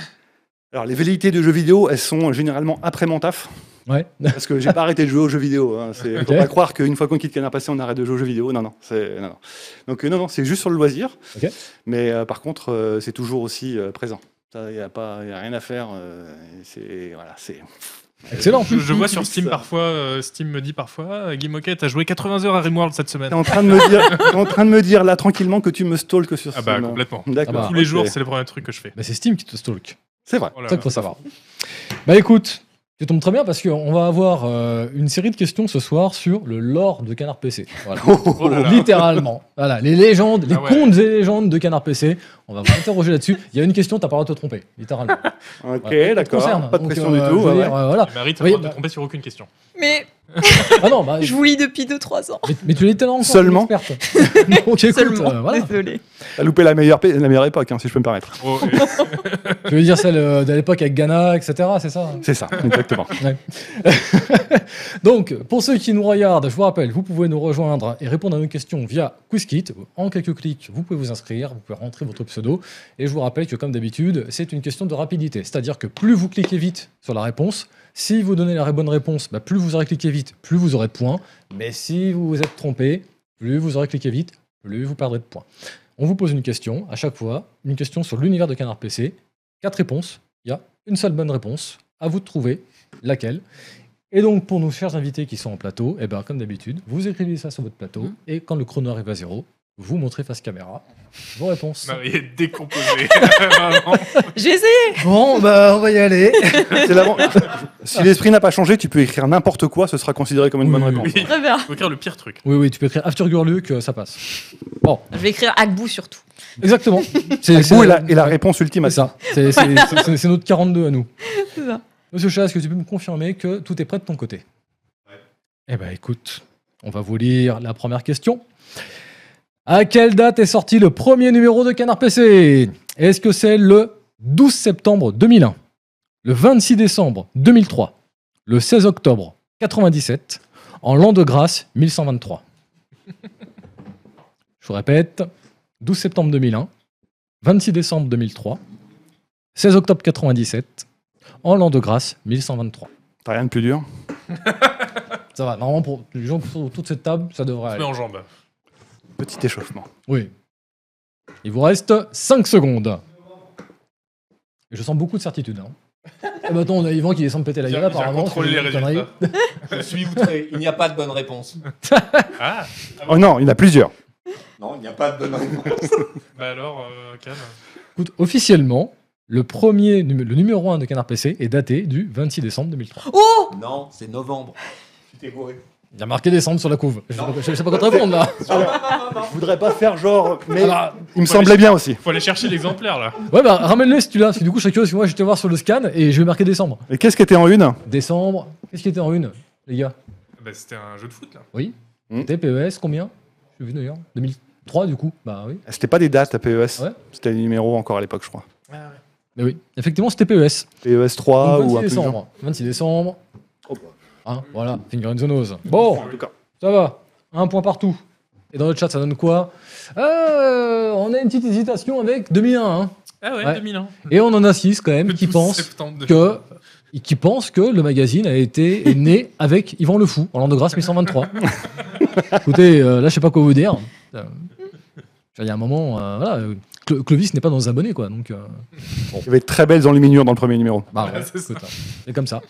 S6: Alors, les velléités de jeux vidéo, elles sont généralement après mon taf.
S1: Ouais.
S6: Parce que j'ai pas arrêté de jouer aux jeux vidéo. Hein. *laughs* C'est,
S1: Ok.
S6: Faut pas croire qu'une fois qu'on quitte Canard Passé, on arrête de jouer aux jeux vidéo. Non, non. C'est, non, non. Donc, non, non, c'est juste sur le loisir. Mais euh, par contre, euh, c'est toujours aussi euh, présent. Il n'y a, a rien à faire. c'est, voilà, c'est...
S1: Excellent.
S2: je, je vois sur *laughs* Steam parfois euh, Steam me dit parfois ah, Guy Moquette a joué 80 heures à Rimworld cette semaine
S6: T'es en train de me dire, t'es en train de me dire là tranquillement que tu me stalkes sur
S2: ah bah
S6: Steam.
S2: complètement
S6: D'accord.
S1: Ah bah.
S2: tous les
S6: ok.
S2: jours c'est le premier truc que je fais
S1: Bah, c'est Steam qui te stalk.
S6: C'est vrai.
S2: Oh là
S1: C'est ça qu'il faut savoir. Bah écoute, Tu tombes très bien parce qu'on va avoir euh, une série de questions ce soir sur le lore de Canard PC. Voilà. *laughs*
S2: Oh là là.
S1: Littéralement. Voilà, les légendes, les
S2: Ah ouais.
S1: contes et légendes de Canard PC. On va vous interroger là-dessus. Il y a une question, t'as pas le droit de te tromper, littéralement.
S6: Ok,
S1: Voilà.
S6: D'accord. Pas de
S1: Donc,
S6: pression
S1: euh,
S6: du tout.
S1: je veux
S6: ouais,
S1: dire, euh, voilà.
S2: Marie, t'as
S1: Oui,
S2: pas le droit de
S1: bah-
S2: te tromper sur aucune question.
S3: Mais *laughs*
S1: Ah non, bah,
S3: je vous lis depuis 2-3 ans.
S1: mais, mais tu l'étais encore.
S6: Seulement. *laughs*
S1: Donc écoute,
S3: Seulement.
S1: euh, voilà.
S3: Désolé.
S6: T'as loupé la meilleure, la meilleure époque, hein, si je peux me permettre.
S2: Oh, et- *laughs*
S1: Je veux dire celle euh, de l'époque avec Ghana, etc. C'est ça
S6: C'est ça, exactement.
S1: Donc, pour ceux qui nous regardent, je vous rappelle, vous pouvez nous rejoindre et répondre à nos questions via QuizKit. En quelques clics, vous pouvez vous inscrire, vous pouvez rentrer votre pseudo. Et je vous rappelle que, comme d'habitude, c'est une question de rapidité. C'est-à-dire que plus vous cliquez vite sur la réponse, si vous donnez la bonne réponse, bah, plus vous aurez cliqué vite, plus vous aurez de points. Mais si vous vous êtes trompé, plus vous aurez cliqué vite, plus vous perdrez de points. On vous pose une question à chaque fois, une question sur l'univers de Canard PC. Quatre réponses. Il y a une seule bonne réponse. À vous de trouver laquelle. Et donc, pour nos chers invités qui sont en plateau, eh ben, comme d'habitude, vous écrivez ça sur votre plateau.
S3: Mhm.
S1: Et quand le chrono arrive à zéro, vous montrez face caméra vos réponses.
S2: Marie est décomposée. *laughs*
S3: J'ai essayé.
S1: Bon, bah, on va y aller.
S6: C'est l'avant- *laughs* si l'esprit n'a pas changé, tu peux écrire n'importe quoi, ce sera considéré comme une bonne réponse.
S2: oui.
S3: Très bien.
S2: Faut écrire le pire truc.
S1: Oui, oui, tu peux écrire After Gurluk, euh, ça passe. Bon,
S3: Je vais écrire Agbou surtout.
S1: exactement. C'est
S6: Ou la, et la réponse ultime à
S1: C'est ça. C'est c'est- c'est- c'est- c'est notre 42 à nous.
S3: C'est ça.
S1: Monsieur Chat, est-ce que tu peux me confirmer que tout est prêt de ton côté? Eh ben, écoute, on va vous lire la première question. À quelle date est sorti le premier numéro de Canard PC Est-ce que c'est le 12 septembre 2001, le 26 décembre 2003, le 16 octobre 97, en l'an de grâce 1123 *laughs* Je vous répète, 12 septembre 2001, 26 décembre 2003, 16 octobre 97, en l'an de grâce 1123.
S6: T'as rien de plus dur? *laughs*
S1: Ça va, normalement pour les gens qui sont autour de cette table, ça devrait aller.
S2: en jambe.
S6: Petit échauffement.
S1: Oui. Il vous reste 5 secondes. Et je sens beaucoup de certitude. Hein. Et maintenant, on a Yvan qui descend me péter la gueule, apparemment.
S2: contrôlé les résultats.
S5: Je suis outré. Il n'y a pas de bonne réponse. *laughs*
S2: Ah,
S6: Oh non, il y en a plusieurs.
S5: Non, il n'y a pas de bonne réponse. *laughs*
S2: bah alors, euh, calme.
S1: Écoute, officiellement, le premier numé- le numéro 1 de Canard PC est daté du 26 décembre 2003.
S3: Oh
S5: Non, c'est novembre. Tu t'es gouré.
S1: Il y a marqué décembre sur la couve. Je sais pas, je sais pas quoi te répondre là. *laughs*
S6: Je voudrais pas faire genre, mais
S1: Ah bah,
S6: il me semblait
S2: aller-
S6: bien aussi.
S2: Faut aller chercher l'exemplaire là.
S1: ouais, bah ramène-le si tu l'as. Parce que du coup, je suis curieux, moi, je vais te voir sur le scan et je vais marquer décembre.
S6: Et qu'est-ce qui était en une
S1: Décembre, qu'est-ce qui était en une, les gars?
S2: Bah, c'était un jeu de foot là.
S6: Hmm.
S1: C'était PES, combien? J'ai vu d'ailleurs. 2003 du coup Bah oui.
S6: C'était pas des dates à PES.
S1: Ouais.
S6: C'était des numéros encore à l'époque, je crois.
S1: Mais oui, effectivement, c'était PES.
S6: PES 3
S1: Donc,
S6: ou
S1: 26
S6: un peu.
S1: décembre. 26 décembre.
S6: Oh, bah.
S1: Hein, voilà, finger in the nose. Bon,
S6: En tout cas.
S1: ça va. Un point partout. Et dans le chat, ça donne quoi Euh, On a une petite hésitation avec 2001. hein.
S2: Ah ouais,
S1: Ouais.
S2: 2001.
S1: Et on en a 6 quand même
S2: Le
S1: qui
S2: 12
S1: pensent que qui pensent que le magazine a été est né avec Yvan Le Fou en l'an de grâce 1123. Écoutez, euh, là je sais pas quoi vous dire. Euh, Il y a un moment, euh, voilà, Clovis n'est pas dans les abonnés quoi, donc euh,
S6: Il y avait de très belles enluminures dans le premier numéro.
S1: bah ouais, hein, c'est comme ça.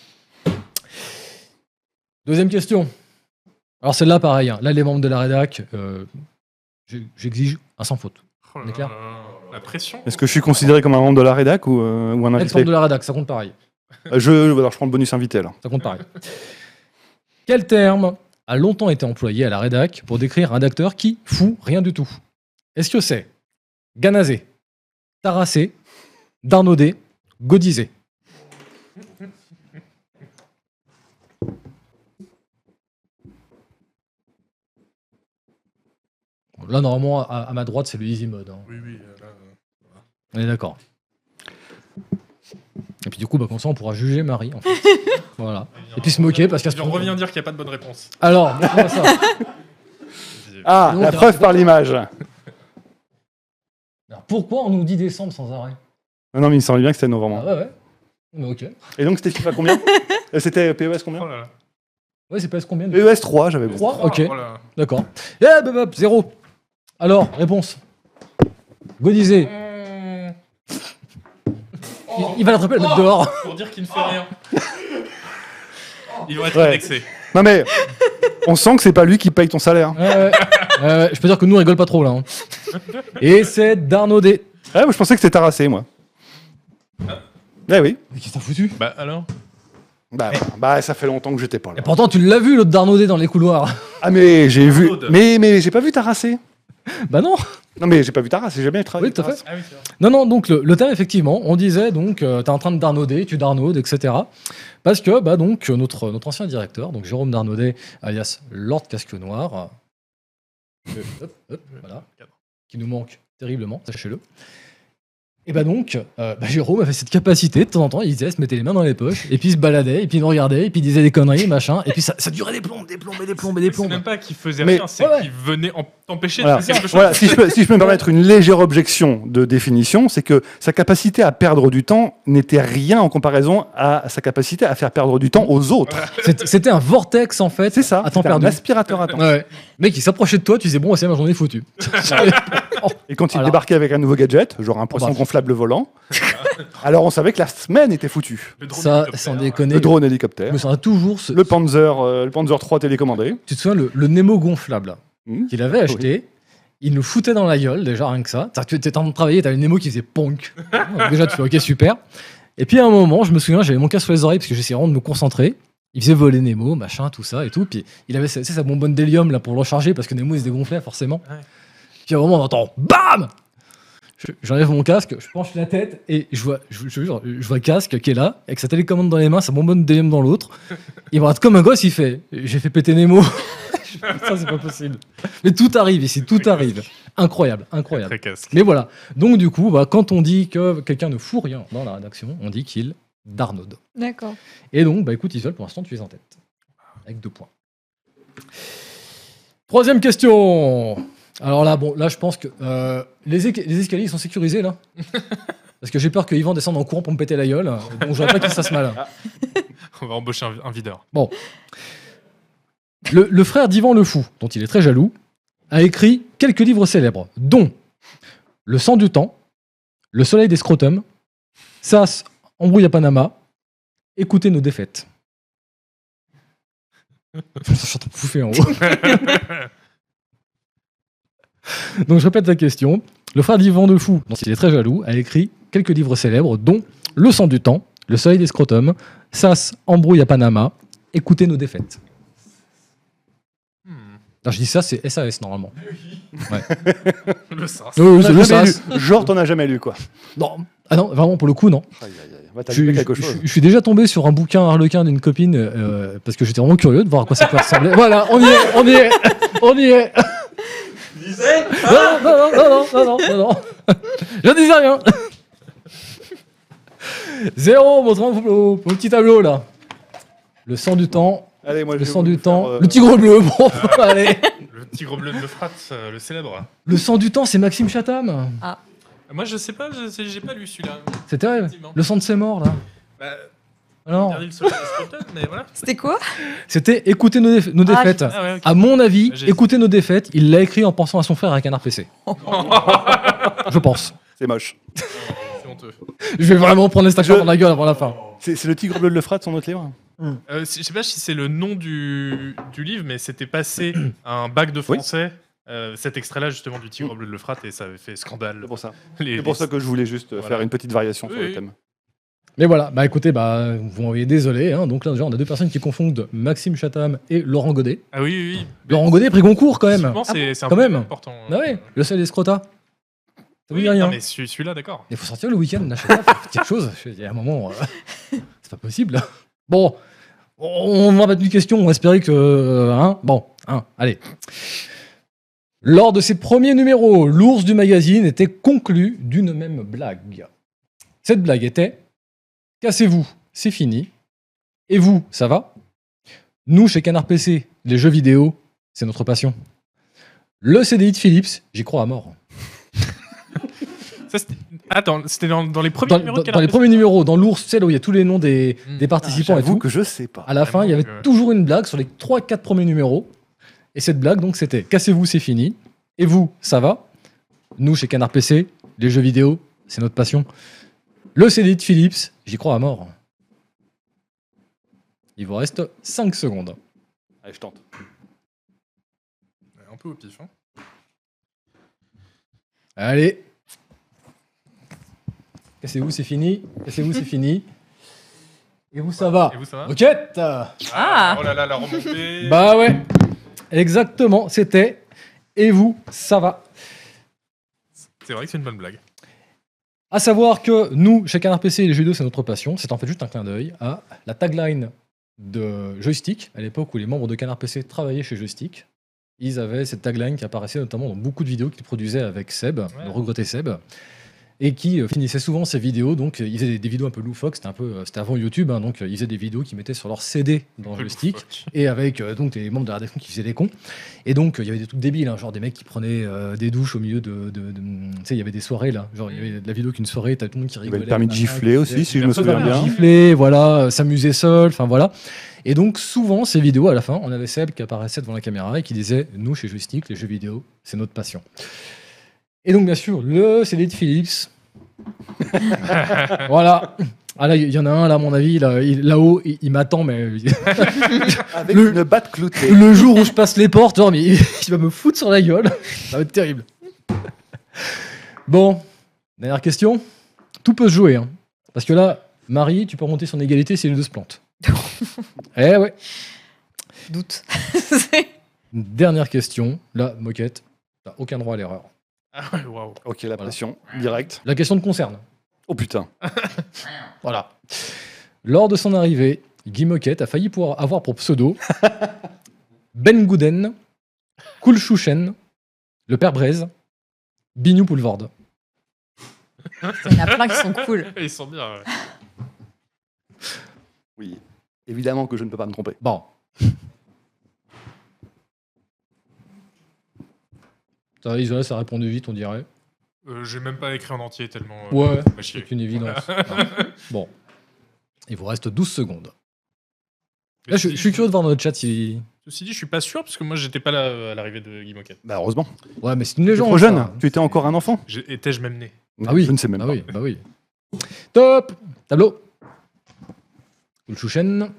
S1: Deuxième question. Alors celle-là pareil, hein. là les membres de la rédac, euh, j'exige un sans faute.
S2: Oh là
S1: On est clair
S2: là, La pression.
S6: Est-ce que je suis considéré comme un membre de la rédac ou, euh, ou un invité
S1: Ex-membre de la rédac, ça compte pareil.
S6: Euh, je, alors, je prends le bonus invité alors.
S1: Ça compte pareil. Quel terme a longtemps été employé à la rédac pour décrire un acteur qui fout rien du tout? Est-ce que c'est ganazé, tarassé, darnaudé, godisé Là, normalement, à, à ma droite, c'est le easy mode. hein.
S2: Oui, oui. là,
S1: On est d'accord. Et puis du coup, bah, comme ça, on pourra juger Marie. En fait. *laughs* voilà. Et puis se moquer parce qu'à ce
S2: revient dire qu'il n'y a pas de bonne réponse.
S1: Alors, comment ça *laughs*
S6: Ah, la preuve par l'image.
S1: Alors, pourquoi on nous dit décembre sans arrêt?
S6: Non, non, mais il me semblait bien que c'était novembre.
S1: Ah ouais, ouais. Mais ok.
S6: Et donc, c'était FIFA combien? *laughs* Euh, C'était PES combien
S2: Oh là là.
S1: Ouais, c'est pas combien de...
S6: PES 3, j'avais bon.
S1: 3 Ok,
S2: Oh là.
S1: d'accord. Eh, bah, bah, zéro. Alors, réponse. Godisé. Il, il va l'attraper et le mettre dehors.
S2: Pour dire qu'il ne fait rien. *laughs* Ils vont être
S6: Ouais.
S2: indexés.
S6: Non, mais on sent que c'est pas lui qui paye ton salaire.
S1: Je peux dire que nous, on rigole pas trop là. hein. Et c'est Darnaudé.
S6: Ouais, moi, je pensais que c'était Tarassé, moi. Eh oui.
S1: Mais qu'est-ce que t'as foutu?
S2: Bah alors?
S6: Bah, bah, ça fait longtemps que j'étais pas là.
S1: Et pourtant, tu l'as vu, l'autre Darnaudet dans les couloirs.
S6: Ah, mais j'ai vu. Mais, mais j'ai pas vu Tarassé. *laughs*
S1: bah non.
S6: Non, mais j'ai pas vu Taras, j'ai jamais travaillé.
S1: Oui, tout à fait.
S2: Ah oui.
S1: Non, non, donc le, le thème, effectivement, on disait donc, euh, t'es en train de darnauder, tu darnaudes, etc. Parce que, bah donc, notre, notre ancien directeur, donc Jérôme Darnaudet, alias Lord Casque Noir, euh, hop, hop, voilà, qui nous manque terriblement, sachez-le. Et bah donc, euh, bah, Jérôme avait cette capacité, de temps en temps, il disait, se mettait les mains dans les poches, et puis il se baladait, et puis il nous regardait, et puis il disait des conneries, machin, et puis ça, ça durait des plombes, des plombes, et des plombes, et des
S2: C'est
S1: plombes.
S2: même pas qu'il faisait
S6: Mais-
S2: rien, c'est
S1: Ouais,
S2: qu'il venait en- t'empêcher
S6: Voilà.
S2: de faire quelque chose.
S6: Voilà, si je, peux, si je peux me permettre une légère objection de définition, c'est que sa capacité à perdre du temps n'était rien en comparaison à sa capacité à faire perdre du temps aux autres.
S1: C'était c'était un vortex, en fait,
S6: C'est ça,
S1: à temps
S6: c'était un
S1: perdu.
S6: aspirateur à temps.
S1: Ouais. Mec, il s'approchait de toi, tu disais, bon, c'est ma journée foutue. *laughs* *laughs*
S6: Et quand il
S1: Alors.
S6: débarquait avec un nouveau gadget, genre un poisson
S1: bah.
S6: gonflable volant, *laughs* alors on savait que la semaine était foutue.
S2: Le drone
S1: Ça,
S2: hélicoptère.
S1: sans déconner.
S6: Le drone hélicoptère,
S1: me souviens toujours. Ce...
S6: le Panzer, euh, le Panzer 3 télécommandé.
S1: Tu te souviens, le, le Nemo gonflable
S6: Hmm.
S1: qu'il avait acheté, il nous foutait dans la gueule, déjà rien que ça. C'est-à-dire que tu étais en train de travailler, t'avais le Nemo qui faisait ponk. *laughs* Donc déjà, tu fais ok, super. Et puis à un moment, je me souviens, j'avais mon casque sur les oreilles parce que j'essayais vraiment de me concentrer. Il faisait voler Nemo, machin, tout ça et tout. Puis il avait sa- tu sais, sa bonbonne d'hélium là pour le recharger parce que Nemo il se dégonflait forcément.
S2: Ouais.
S1: Puis à un moment, on entend BAM Je- J'enlève mon casque, je penche la tête et je vois, je, je, jure, je vois le casque qui est là, avec sa télécommande dans les mains, sa bonbonne d'hélium dans l'autre. Il me regarde comme un gosse, il fait J'ai fait péter Nemo. *laughs* Ça, c'est pas possible. Mais tout arrive ici, tout arrive. Incroyable, incroyable.
S2: Très casque.
S1: Mais voilà. Donc, du coup, bah, quand on dit que quelqu'un ne fout rien dans la rédaction, on dit qu'il darnaude.
S3: D'accord.
S1: Et donc, bah écoute, Isol, pour l'instant, tu es en tête. Avec deux points. Troisième question. Alors là, bon, là, je pense que euh, les, escaliers ils sont sécurisés, là. *laughs* Parce que j'ai peur que Yvan descende en courant pour me péter la gueule. Donc, je pas qu'il se fasse mal. *laughs*
S2: On va embaucher un, un videur.
S1: Le, le frère d'Ivan le Fou, dont il est très jaloux, a écrit quelques livres célèbres, dont Le sang du temps, Le soleil des scrotums, Sas, embrouille à Panama, Écoutez nos défaites. *laughs* Je suis en train de pouffer en haut. *laughs* Donc je répète la question. Le frère d'Ivan le Fou, dont il est très jaloux, a écrit quelques livres célèbres, dont Le sang du temps, Le soleil des scrotums, Sas, embrouille à Panama, Écoutez nos défaites.
S2: Hmm.
S1: Alors, je dis ça, c'est *laughs* SAS normalement.
S2: Le sens.
S1: Oui, oui,
S6: T'en
S1: c'est
S6: as
S1: le
S6: jamais
S1: SAS.
S6: Genre, t'en as jamais lu, quoi.
S1: Non. Ah non, vraiment, pour le coup, non.
S6: Aïe, aïe, aïe. Va
S1: Je, je-
S6: chose.
S1: je suis déjà tombé sur un bouquin harlequin d'une copine euh, parce que j'étais vraiment curieux de voir à quoi ça peut ressembler. Voilà, on y est, on y est, *laughs* on y est. Non, non, non, non, non, non, non, non. *laughs* Je disais rien. *laughs* Zéro, montre-moi mon, mon petit tableau là. Le sang du temps,
S6: Allez, moi,
S1: le sang du temps,
S6: euh,
S1: le tigre bleu. Bon, *laughs* allez.
S2: Le tigre bleu de Meufrat, euh, le célèbre.
S1: Le sang du temps, c'est Maxime Chatham.
S2: Moi, je sais pas, je sais- j'ai pas lu celui-là.
S1: C'est terrible.
S2: Effectivement.
S1: Le sang de ses morts là.
S2: Bah, Voilà.
S3: C'était quoi?
S1: C'était écouter nos, déf- nos
S3: Ah,
S1: défaites.
S2: Ah ouais, ok.
S1: À mon avis, écouter nos défaites, il l'a écrit en pensant à son frère avec un RPC. *laughs* Je pense.
S6: C'est moche. *laughs*
S2: C'est honteux.
S1: Je vais vraiment prendre les stacks
S6: Je-
S1: dans la gueule avant la fin.
S6: C'est le tigre bleu de Lefrat, son autre livre?
S2: Euh, si- je sais pas si c'est le nom du, du livre, mais c'était passé à *coughs* un bac de français. euh, cet extrait-là, justement, du Tigre bleu de L'Euphrate, et ça avait fait scandale.
S6: C'est pour ça. C'est pour
S2: les-
S6: ça que je voulais juste euh,
S2: Voilà.
S6: faire une petite variation sur le
S2: oui.
S6: thème.
S1: Mais voilà, bah écoutez, bah, vous m'envoyez désolé. Hein, donc là, déjà, on a deux personnes qui confondent Maxime Chatham et Laurent Godet.
S2: Ah oui, oui, oui.
S1: Laurent Godet, pris Goncourt quand même.
S2: C'est un
S1: Quand
S2: peu
S1: même.
S2: important.
S1: Ah ouais, le sel des scrotas. Ça vous
S2: Oui,
S1: dit rien.
S2: non, mais celui- celui-là, d'accord.
S1: Il faut sortir le week-end, là, quelque chose. Il y a un moment, euh, *laughs* c'est pas possible. Bon, on va mettre une question, on va espérer que. euh, Hein, bon, hein, allez. Lors de ses premiers numéros, l'ours du magazine était conclu d'une même blague. Cette blague était Cassez-vous, c'est fini. Et vous, ça va? Nous, chez Canard PC, les jeux vidéo, c'est notre passion. Le CDI de Philips, j'y crois à mort.
S2: Ça, c'était- Attends, c'était dans, dans les premiers
S1: Dans,
S2: numéros
S1: dans-
S2: de
S1: dans les
S2: Canard
S1: premiers numéros, dans l'ours, tu sais, là où il y a tous les noms des,
S2: Hmm.
S1: des participants et
S6: J'avoue
S1: tout.
S6: que je sais pas.
S1: À la fin, il y avait
S2: Vraiment
S1: toujours une blague sur les 3-4 premiers numéros. Et cette blague, donc, c'était Cassez-vous, c'est fini. Et vous, ça va? Nous, chez Canard PC, les jeux vidéo, c'est notre passion. Le CD de Philips, j'y crois à mort. Il vous reste 5 secondes.
S6: Allez, je tente.
S2: Un peu au pif. hein.
S1: Allez. Cassez-vous, c'est fini. Cassez-vous, c'est fini. Et vous, ça va
S2: Et vous, ça va
S1: Roquette
S3: Ah.
S2: Oh là là, la remontée *laughs*
S1: Bah ouais, exactement, c'était. Et vous, ça va
S2: C'est vrai que c'est une bonne blague.
S1: À savoir que nous, chez Canard PC, les jeux vidéo, c'est notre passion. C'est en fait juste un clin d'œil à la tagline de Joystick, à l'époque où les membres de Canard PC travaillaient chez Joystick. Ils avaient cette tagline qui apparaissait notamment dans beaucoup de vidéos qu'ils produisaient avec Seb, le regretté Seb, et qui euh, finissait souvent ces vidéos. Donc, euh, ils faisaient des, des vidéos un peu loufoques. C'était un peu, euh, c'était avant YouTube, hein, donc ils faisaient des vidéos qu'ils mettaient sur leur CD dans Joystick
S2: loufoque.
S1: et avec euh, donc des membres de la rédaction qui faisaient des cons. Et donc, euh, il y avait des trucs débiles, hein, genre des mecs qui prenaient euh, des douches au milieu de. de- de- tu sais, il y avait des soirées là. Genre, il y avait de la vidéo qu'une soirée, t'as tout le monde qui
S6: Il y avait
S1: rigolait.
S6: le permis de gifler aussi, si je me souviens bien.
S1: Gifler, voilà, euh, s'amuser seul, enfin voilà. Et donc, souvent, ces vidéos, à la fin, on avait Seb qui apparaissait devant la caméra et qui disait Nous, chez Joystick, les jeux vidéo, c'est notre passion. Et donc, bien sûr, le CD de Philips. *laughs* voilà. Ah là, il y en a un, là, à mon avis, là, il- là-haut, il, il m'attend, mais *laughs*
S6: Avec
S1: Le-
S6: une batte cloutée.
S1: le jour où je passe les portes, genre, mais il, il va me foutre sur la gueule. Ça va être terrible. Bon, dernière question. Tout peut se jouer. hein. Parce que là, Marie, tu peux remonter son égalité si les deux se plantent. *laughs* eh ouais.
S3: Doute.
S1: Dernière question. Là, moquette, t'as aucun droit à l'erreur.
S2: Ah ouais, waouh.
S6: Ok, la
S1: Voilà.
S6: pression, direct.
S1: La question te concerne.
S6: Oh putain. *laughs*
S1: Voilà. Lors de son arrivée, Guy Moquette a failli pouvoir avoir pour pseudo *laughs* Ben Gouden, Kulchouchen, le père Braise, Bignou Poulvord.
S3: Il y en a plein qui sont cool. *laughs*
S2: Ils sont bien. ouais.
S6: Oui. Évidemment que je ne peux pas me tromper.
S1: Bon. Ça, Isola, ça a répondu vite, on dirait.
S2: Euh, J'ai même pas écrit en entier tellement. euh,
S1: Ouais, c'est une évidence. bon. Il vous reste 12 secondes. Là, je, je suis curieux de voir dans le chat si.
S2: Ceci dit, je suis pas sûr parce que moi j'étais pas là euh, à l'arrivée de Guy Moquette.
S6: Bah heureusement.
S1: Ouais, mais c'est une légende.
S6: trop jeune.
S1: ça.
S6: Tu étais encore un enfant.
S2: Étais-je même né?
S1: Ah oui.
S6: Je ne sais même
S1: Bah
S6: pas.
S1: oui, bah oui. Top Tableau. Kulchouchen.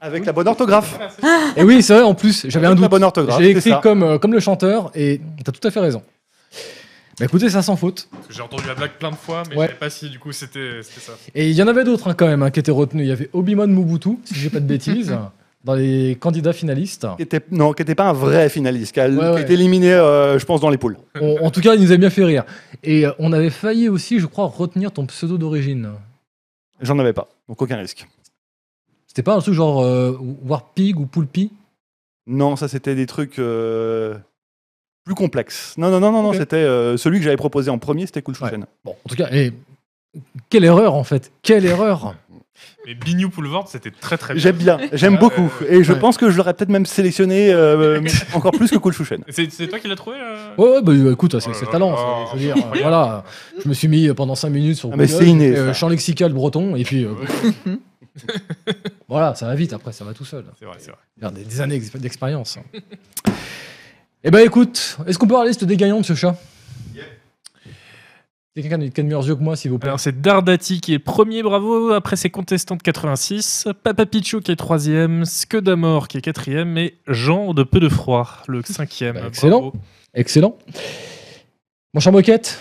S6: Avec la bonne orthographe.
S1: Et oui, c'est vrai, en plus, j'avais un
S6: Avec la
S1: doute.
S6: bonne orthographe.
S1: J'ai
S6: c'est
S1: écrit
S6: ça.
S1: comme, euh, comme le chanteur et t'as tout à fait raison. Bah écoutez, ça sans faute.
S2: J'ai entendu la blague plein de fois, mais
S1: Ouais.
S2: je savais pas si du coup c'était c'était ça.
S1: Et il y en avait d'autres hein, quand même hein, qui étaient retenus. Il y avait Obimon Mobutu, si j'ai pas de bêtises, *laughs* dans les candidats finalistes.
S6: Qui était, non, qui n'était pas un vrai finaliste, qui a,
S1: Ouais,
S6: qui a
S1: ouais.
S6: été éliminé, euh, je pense, dans les poules. *laughs*
S1: On- en tout cas, il nous a bien fait rire. Et euh, on avait failli aussi, je crois, retenir ton pseudo d'origine.
S6: J'en avais pas, donc aucun risque.
S1: C'était pas un truc genre euh, Warpig ou Poulpi
S6: Non, ça c'était des trucs euh, plus complexes. Non, non, non, non, non c'était euh, celui que j'avais proposé en premier, c'était Cool Chouchen.
S1: Bon, en tout cas, et quelle erreur en fait Quelle erreur *laughs*
S2: Mais Bignou Poulvord, c'était très très bien.
S6: J'aime bien, j'aime beaucoup. Et je
S1: ouais.
S6: pense que je l'aurais peut-être même sélectionné euh, encore plus que Cool Chouchen.
S2: C'est toi qui l'as trouvé euh?
S1: Ouais, ouais, bah écoute, c'est
S2: Oh
S1: talent. je veux dire, voilà, je me suis mis pendant 5 minutes sur
S6: Ah, mais
S1: Google,
S6: inné,
S1: euh, champ lexical breton, et puis euh, *laughs* voilà, ça va vite après, ça va tout seul.
S2: C'est vrai, c'est vrai.
S1: Des, des années d'ex- d'expérience. *laughs* Eh ben écoute, est-ce qu'on peut avoir la liste des gagnants de ce chat? C'est quelqu'un qui a de meilleurs yeux que moi, s'il vous plaît.
S2: Alors c'est Dardati qui est premier, bravo. Après c'est Contestant de 86, Papa Pichou qui est troisième, Skedamor qui est quatrième et Jean de Peu de Froid, le cinquième.
S1: Bah, excellent.
S2: Bravo.
S1: Excellent. Mon cher Moquette,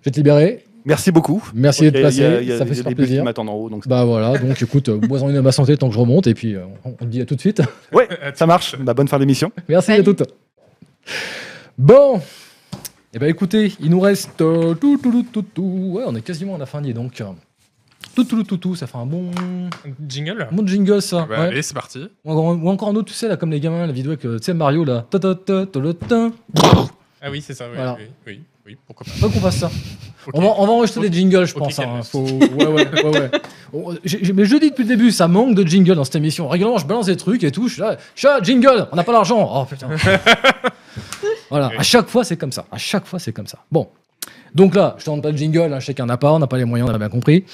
S1: je vais te libérer.
S6: Merci beaucoup.
S1: Merci
S6: Ok,
S1: d'être
S6: il y a- il y
S1: passé,
S6: a- il y a
S1: ça fait
S6: des
S1: super
S6: qui
S1: plaisir.
S6: m'attendent en haut, donc
S1: Bah voilà, donc *laughs* écoute, bois-en une à ma santé tant que je remonte, et puis euh, on, on te dit à tout de suite. *laughs*
S6: ouais, ça marche. Bah, bonne fin d'émission. *laughs*
S1: Merci à toutes. Bon, eh ben écoutez, il nous reste euh, tout, tout, tout, tout, tout. Ouais, on est quasiment à la fin, dis donc. Tout, tout, tout, tout, ça fait un bon,
S2: Jingle
S1: un bon jingle ça.
S2: Bah,
S1: ouais.
S2: Allez, c'est parti.
S1: Ou, encore, ou encore un autre, tu sais, là, comme les gamins, la vidéo avec, euh, tu sais, Mario, là. Ta, ta, ta, ta, ta, ta.
S2: Ah oui, c'est ça, oui,
S1: Voilà.
S2: oui, oui, oui, pourquoi pas.
S1: Faut qu'on fasse ça.
S2: Ok. *laughs*
S1: On, va, on va enregistrer des jingles, je pense. hein.
S2: calme.
S1: Faut... Ouais, ouais, ouais, ouais. *laughs* On- j'ai- j'ai- mais je dis depuis le début, ça manque de jingle dans cette émission. Régulièrement, je balance des trucs et tout. Je suis là, chat, jingle, on n'a pas l'argent. Oh putain. *laughs* voilà, à chaque fois, c'est comme ça. À chaque fois, c'est comme ça. Bon. Donc là, je te demande pas de jingle, hein, je sais qu'il n'y en a pas, on n'a pas les moyens, on a bien compris.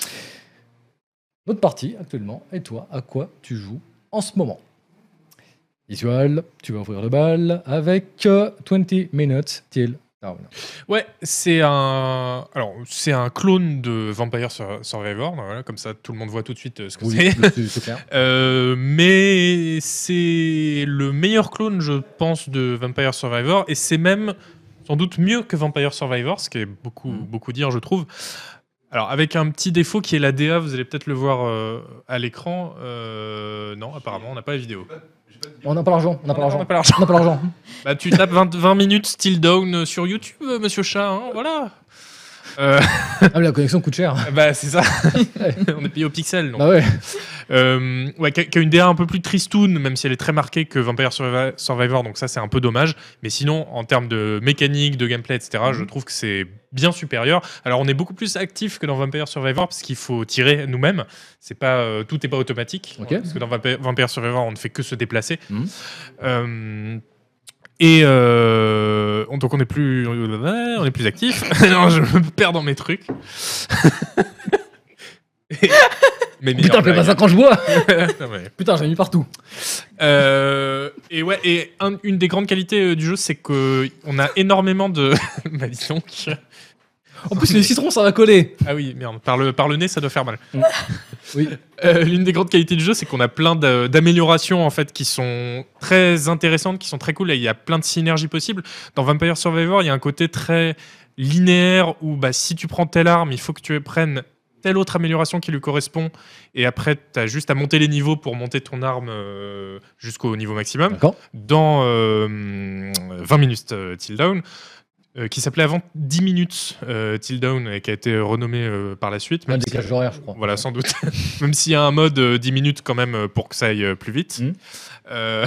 S1: Notre partie, actuellement, et toi, à quoi tu joues en ce moment? Visual, tu vas ouvrir le bal avec euh, 20 minutes till down.
S2: Ouais, c'est un. Alors, c'est un clone de Vampire Sur- Survivor. Voilà, comme ça, tout le monde voit tout de suite euh, ce que
S1: Oui,
S2: c'est. *laughs* Euh, mais c'est le meilleur clone, je pense, de Vampire Survivor, et c'est même sans doute mieux que Vampire Survivor, ce qui est beaucoup,
S1: Mm.
S2: beaucoup dire, je trouve. Alors, avec un petit défaut qui est la DA, vous allez peut-être le voir euh, à l'écran. Euh, non, apparemment, on n'a pas la vidéo.
S1: On n'a pas l'argent. On n'a pas
S2: On
S1: l'argent.
S2: n'a pas l'argent.
S1: On n'a pas l'argent.
S2: Bah, tu tapes 20, 20 minutes Still Down sur YouTube, euh, monsieur chat, hein, voilà. Euh,
S1: Ah, mais la connexion coûte cher. *laughs*
S2: bah, c'est ça. on est payé au pixel. donc.
S1: Bah ouais.
S2: Euh, ouais, qui a, une DA un peu plus tristoun, même si elle est très marquée que Vampire Survi- Survivor, donc ça c'est un peu dommage. Mais sinon, en termes de mécanique, de gameplay, etc.,
S1: Mhm.
S2: je trouve que c'est bien supérieur. Alors on est beaucoup plus actif que dans Vampire Survivor parce qu'il faut tirer nous-mêmes. C'est pas euh, tout n'est pas automatique.
S1: Ok.
S2: Parce que dans Vampire, Vampire Survivor, on ne fait que se déplacer.
S1: Mhm.
S2: Euh, et euh, on- donc on est plus, on est plus actif. *laughs* non, je me perds dans mes trucs. Et- *laughs* mes
S1: Putain, fais pas ça quand je bois. *laughs*
S2: Non, mais-
S1: Putain, j'ai mis partout.
S2: euh, et ouais, et un- une des grandes qualités euh, du jeu, c'est que on a énormément de. bah, dis donc.
S1: En plus, les citrons, ça va coller.
S2: Ah oui, merde. Par le, par le nez, ça doit faire mal.
S1: Oui.
S2: Euh, L'une des grandes qualités du jeu, c'est qu'on a plein d'améliorations en fait qui sont très intéressantes, qui sont très cool. Et il y a plein de synergies possibles. Dans Vampire Survivor, il y a un côté très linéaire où bah, si tu prends telle arme, il faut que tu prennes telle autre amélioration qui lui correspond. Et après, tu as juste à monter les niveaux pour monter ton arme euh, jusqu'au niveau maximum
S1: D'accord.
S2: dans euh, 20 minutes euh, Till Down, euh, qui s'appelait avant 10 minutes euh, Till Down et qui a été renommé euh, par la suite.
S1: Un
S2: Même si-
S1: décalage horaire, je crois.
S2: voilà, sans doute. *laughs* même s'il y a un mode euh, 10 minutes quand même euh, pour que ça aille euh, plus vite. Euh,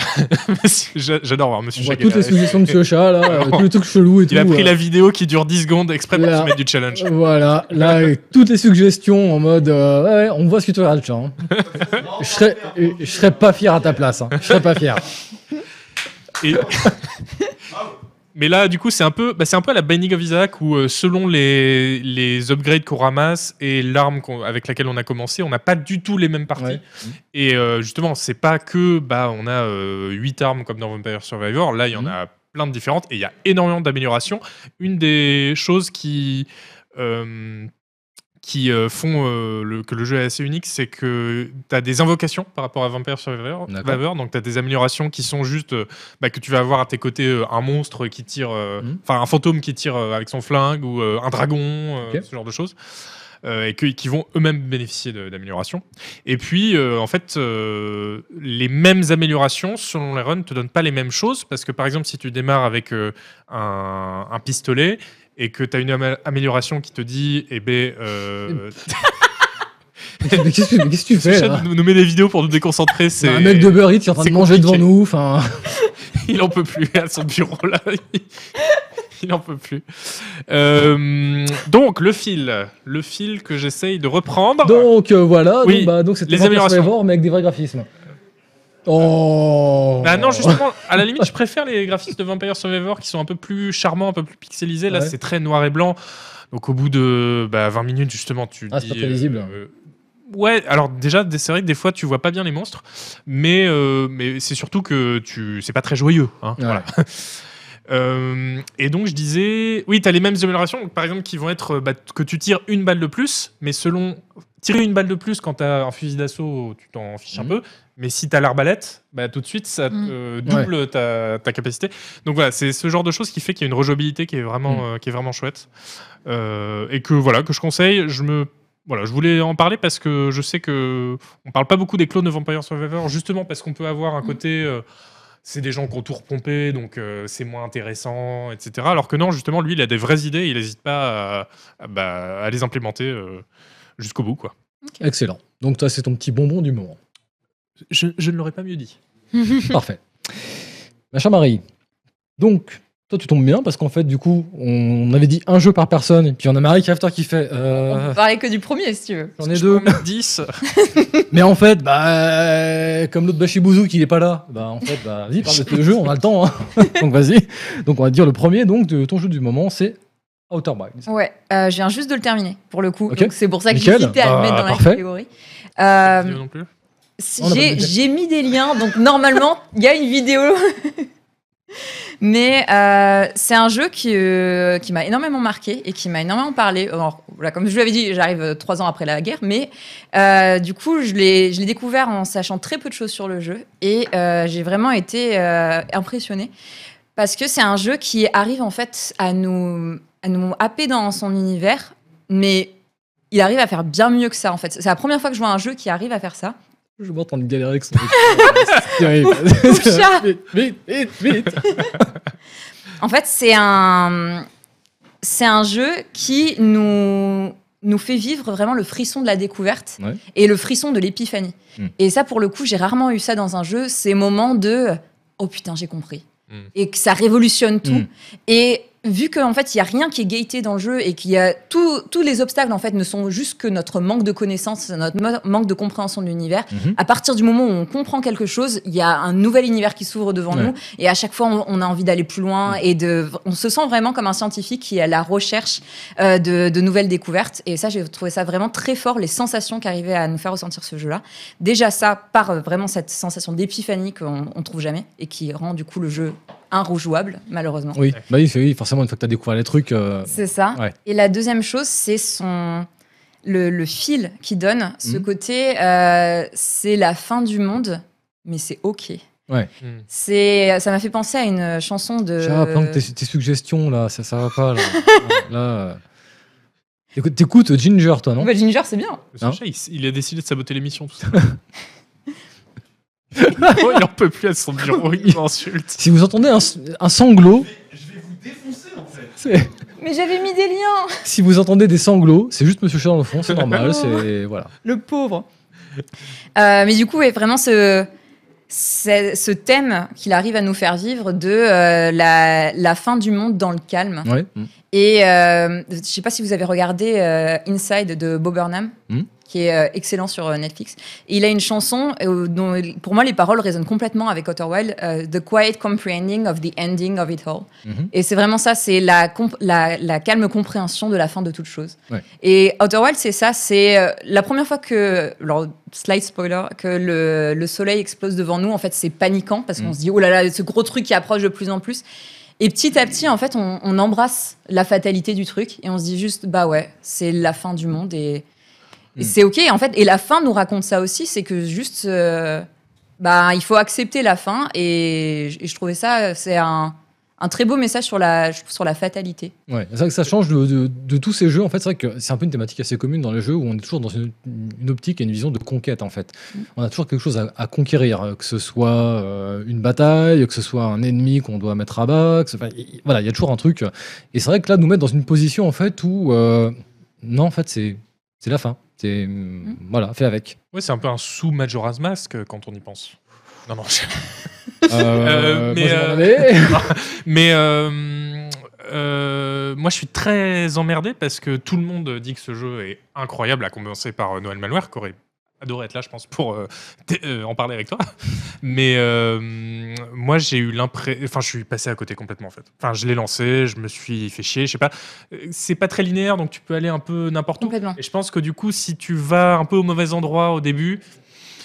S2: *laughs* j'a- J'adore voir
S1: On
S2: Monsieur
S1: voit
S2: Chag
S1: toutes les suggestions de Monsieur Chat, là, *laughs* euh, tous les trucs chelous et tout.
S2: Il a pris
S1: euh.
S2: la vidéo qui dure 10 secondes exprès pour
S1: Là.
S2: se mettre du challenge.
S1: Voilà, là, avec toutes les suggestions en mode. euh, ouais, ouais, on voit ce que tu regardes, chat. hein. je, serais, je serais pas fier à ta place. hein. Je serais pas fier.
S2: Et- Mais là, du coup, c'est un peu, bah, c'est un peu à la Binding of Isaac où, euh, selon les, les upgrades qu'on ramasse et l'arme qu'on- avec laquelle on a commencé, on n'a pas du tout les mêmes parties.
S1: Ouais.
S2: Et euh, justement, c'est pas que bah on a 8 armes comme dans Vampire Survivor. Là, il y en
S1: Mhm.
S2: a plein de différentes et il y a énormément d'améliorations. Une des choses qui euh, qui euh, font euh, le- que le jeu est assez unique, c'est que tu as des invocations par rapport à Vampire Survivor. Survivor. donc tu as des améliorations qui sont juste euh, bah, que tu vas avoir à tes côtés un monstre qui tire,
S1: Mhm.
S2: enfin un fantôme qui tire avec son flingue ou un dragon, ce genre de choses. euh, et que- qui vont eux-mêmes bénéficier d'améliorations. Et puis, euh, en fait, euh, les mêmes améliorations selon les runs te donnent pas les mêmes choses parce que, par exemple, si tu démarres avec un, un pistolet et que tu as une amé- amélioration qui te dit, eh ben, euh, *laughs*
S1: mais qu'est-ce que tu fais là
S2: nous, nous met des vidéos pour nous déconcentrer, c'est
S1: Un mec de Eats qui est en train de manger devant nous. Enfin, *laughs*
S2: il en peut plus à son bureau là. *laughs* il en peut plus. Euh, donc le fil, le fil que j'essaye de reprendre.
S1: donc euh, voilà.
S2: Oui,
S1: donc, bah, donc
S2: les améliorations.
S1: Mais avec des vrais graphismes. Oh.
S2: Bah non, justement, à la limite, je préfère les graphismes de Vampire Survivor qui sont un peu plus charmants, un peu plus pixelisés. Là,
S1: Ouais.
S2: c'est très noir et blanc. Donc, au bout de bah, 20 minutes, justement, tu
S1: Ah,
S2: dis.
S1: c'est pas très lisible.
S2: euh, ouais, alors déjà, c'est vrai que des fois, tu vois pas bien les monstres, mais, euh, mais c'est surtout que tu, c'est pas très joyeux. hein,
S1: Ouais.
S2: voilà. Euh, et donc je disais, oui, tu as les mêmes améliorations, par exemple, qui vont être bah, que tu tires une balle de plus, mais selon tirer une balle de plus quand tu as un fusil d'assaut, tu t'en fiches un
S1: Mhm.
S2: peu, mais si tu as l'arbalète, bah, tout de suite ça te double ta, ta capacité. Donc voilà, c'est ce genre de choses qui fait qu'il y a une rejouabilité qui est vraiment,
S1: Mhm.
S2: euh, qui est vraiment chouette Euh, et que voilà que je conseille. Je me voilà, je voulais en parler parce que je sais que on parle pas beaucoup des clones de Vampire Survivor, justement parce qu'on peut avoir un côté. euh, c'est des gens qui ont tout repompé, donc euh, c'est moins intéressant, etc. Alors que non, justement, lui, il a des vraies idées, il n'hésite pas à, à, bah, à les implémenter euh, jusqu'au bout. quoi.
S1: Excellent. Donc toi, c'est ton petit bonbon du moment.
S2: Je, je ne l'aurais pas mieux dit. *laughs* *laughs*
S1: Parfait. Ma chère Marie, donc, toi, tu tombes bien parce qu'en fait, du coup, on avait dit un jeu par personne, et puis on a Marie Crafter qui fait.
S3: On
S1: euh,
S3: peut parler que du premier si tu veux.
S1: J'en ai
S2: Je
S1: deux.
S2: peux en mettre 10.
S1: Mais en fait, bah, comme l'autre Bashibouzouk, il est pas là. Bah, en fait, bah, vas-y, parle de tes jeux, on a le temps. hein. *laughs* donc, vas-y. Donc, on va dire le premier, donc, de ton jeu du moment, c'est Outer Wilds.
S3: Ouais, euh, je viens juste de le terminer pour le coup. Donc c'est pour ça que j'hésitais à
S1: Bah,
S3: le mettre dans la
S1: parfait.
S3: catégorie. Euh,
S2: non plus?
S1: On
S3: j'ai mis des liens, donc normalement il y a une vidéo. *laughs* Mais euh, c'est un jeu qui, euh, qui m'a énormément marqué et qui m'a énormément parlé. Comme je vous l'avais dit, j'arrive euh, trois ans après la guerre, mais du coup, je l'ai découvert en sachant très peu de choses sur le jeu et j'ai vraiment été impressionnée parce que c'est un jeu qui arrive en fait à nous, à nous happer dans son univers, mais il arrive à faire bien mieux que ça en fait. C'est la première fois que je vois un jeu qui arrive à faire ça.
S1: Je de galérer avec son *laughs*
S3: chat. *laughs*
S1: Vite, vite, vite, vite. *laughs*
S3: En fait, c'est un, c'est un jeu qui nous, nous fait vivre vraiment le frisson de la découverte
S1: Ouais.
S3: et le frisson de l'épiphanie.
S1: Mm.
S3: Et ça, pour le coup, j'ai rarement eu ça dans un jeu, ces moments de oh putain, j'ai compris.
S2: Mm.
S3: Et que ça révolutionne tout.
S1: Mm.
S3: Et vu qu'en fait, il y a rien qui est gaieté dans le jeu et qu'il y a tout- tous les obstacles en fait ne sont juste que notre manque de connaissances, notre manque de compréhension de l'univers.
S1: Mhm.
S3: À partir du moment où on comprend quelque chose, il y a un nouvel univers qui s'ouvre devant
S1: Ouais.
S3: nous et à chaque fois on, on a envie d'aller plus loin et de, on se sent vraiment comme un scientifique qui est à la recherche euh, de, de nouvelles découvertes. Et ça, j'ai trouvé ça vraiment très fort, les sensations qu'arrivait à nous faire ressentir ce jeu-là. Déjà ça, par euh, vraiment cette sensation d'épiphanie qu'on on trouve jamais et qui rend du coup le jeu inrejouable, malheureusement.
S1: Oui, bah oui, c'est- oui, forcément, une fois que tu as découvert les trucs. euh,
S3: C'est ça.
S1: Ouais.
S3: Et la deuxième chose, c'est son le, le fil qui donne. Ce
S1: Mhm.
S3: côté, euh, c'est la fin du monde, mais c'est ok.
S2: Hmm.
S3: C'est, ça m'a fait penser à une chanson de.
S1: Chat, plante tes, tes suggestions là, ça, ça va pas là. *laughs* là euh. Écoute, T'écoutes Ginger, toi, non?
S3: Bah, Ginger, c'est bien.
S1: Hein
S2: il a décidé de saboter l'émission, tout ça. *laughs* oh, il en peut plus à son bureau, il m'insulte.
S1: Si vous entendez un, un sanglot, c'est-
S3: Mais j'avais mis des liens.
S1: si vous entendez des sanglots, c'est juste Monsieur Chat dans le fond, c'est normal, *laughs* c'est voilà.
S3: Le pauvre. Euh, mais du coup, ouais, vraiment ce, ce, ce thème qu'il arrive à nous faire vivre de euh, la, la fin du monde dans le calme.
S1: Ouais.
S3: Et euh, je sais pas si vous avez regardé euh, Inside de Bob Burnham,
S1: Hmm.
S3: Qui est euh, excellent sur euh, Netflix. Et il a une chanson euh, dont, pour moi, les paroles résonnent complètement avec Outer Wild, The Quiet Comprehending of the Ending of It All.
S1: Mhm.
S3: Et c'est vraiment ça, c'est la, comp- la, la calme compréhension de la fin de toute chose.
S1: Ouais.
S3: Et Outer Wild, c'est ça, c'est la première fois que, alors, slight spoiler, que le, le soleil explose devant nous, en fait, c'est paniquant parce qu'on
S1: Mm.
S3: se dit, oh là là, ce gros truc qui approche de plus en plus. Et petit à petit, en fait, on, on embrasse la fatalité du truc et on se dit juste, bah ouais, c'est la fin du monde et, et
S1: Mm.
S3: c'est ok. En fait, et la fin nous raconte ça aussi, c'est que juste, euh, bah, il faut accepter la fin et, et je trouvais ça, c'est un, un très beau message sur la, sur la fatalité.
S1: Ouais, c'est vrai que ça change de, de- de tous ces jeux. En fait, c'est vrai que c'est un peu une thématique assez commune dans les jeux où on est toujours dans une, une optique et une vision de conquête. En fait, on a toujours quelque chose à, à conquérir, euh, que ce soit euh, une bataille, que ce soit un ennemi qu'on doit mettre à bas. que ce- enfin, y- y- voilà, il y a toujours un truc. Et c'est vrai que là, nous mettre dans une position en fait où euh, non, en fait, c'est c'est la fin. C'est voilà, fait avec.
S2: Ouais, c'est un peu un sous Majora's Mask euh, quand on y pense. Non, non, je-
S1: Euh, *laughs*
S2: mais,
S1: moi,
S2: euh,
S1: allais. *laughs*
S2: Mais euh, euh, moi, je suis très emmerdé parce que tout le monde dit que ce jeu est incroyable, à commencer par Noël Malware, qui aurait adoré être là, je pense, pour euh, euh, en parler avec toi. *laughs* Mais euh, moi, j'ai eu l'impression. Enfin, je suis passé à côté complètement, en fait. Enfin, je l'ai lancé, je me suis fait chier, je sais pas. C'est pas très linéaire, donc tu peux aller un peu n'importe où.
S3: Complètement.
S2: Et je pense que du coup, si tu vas un peu au mauvais endroit au début,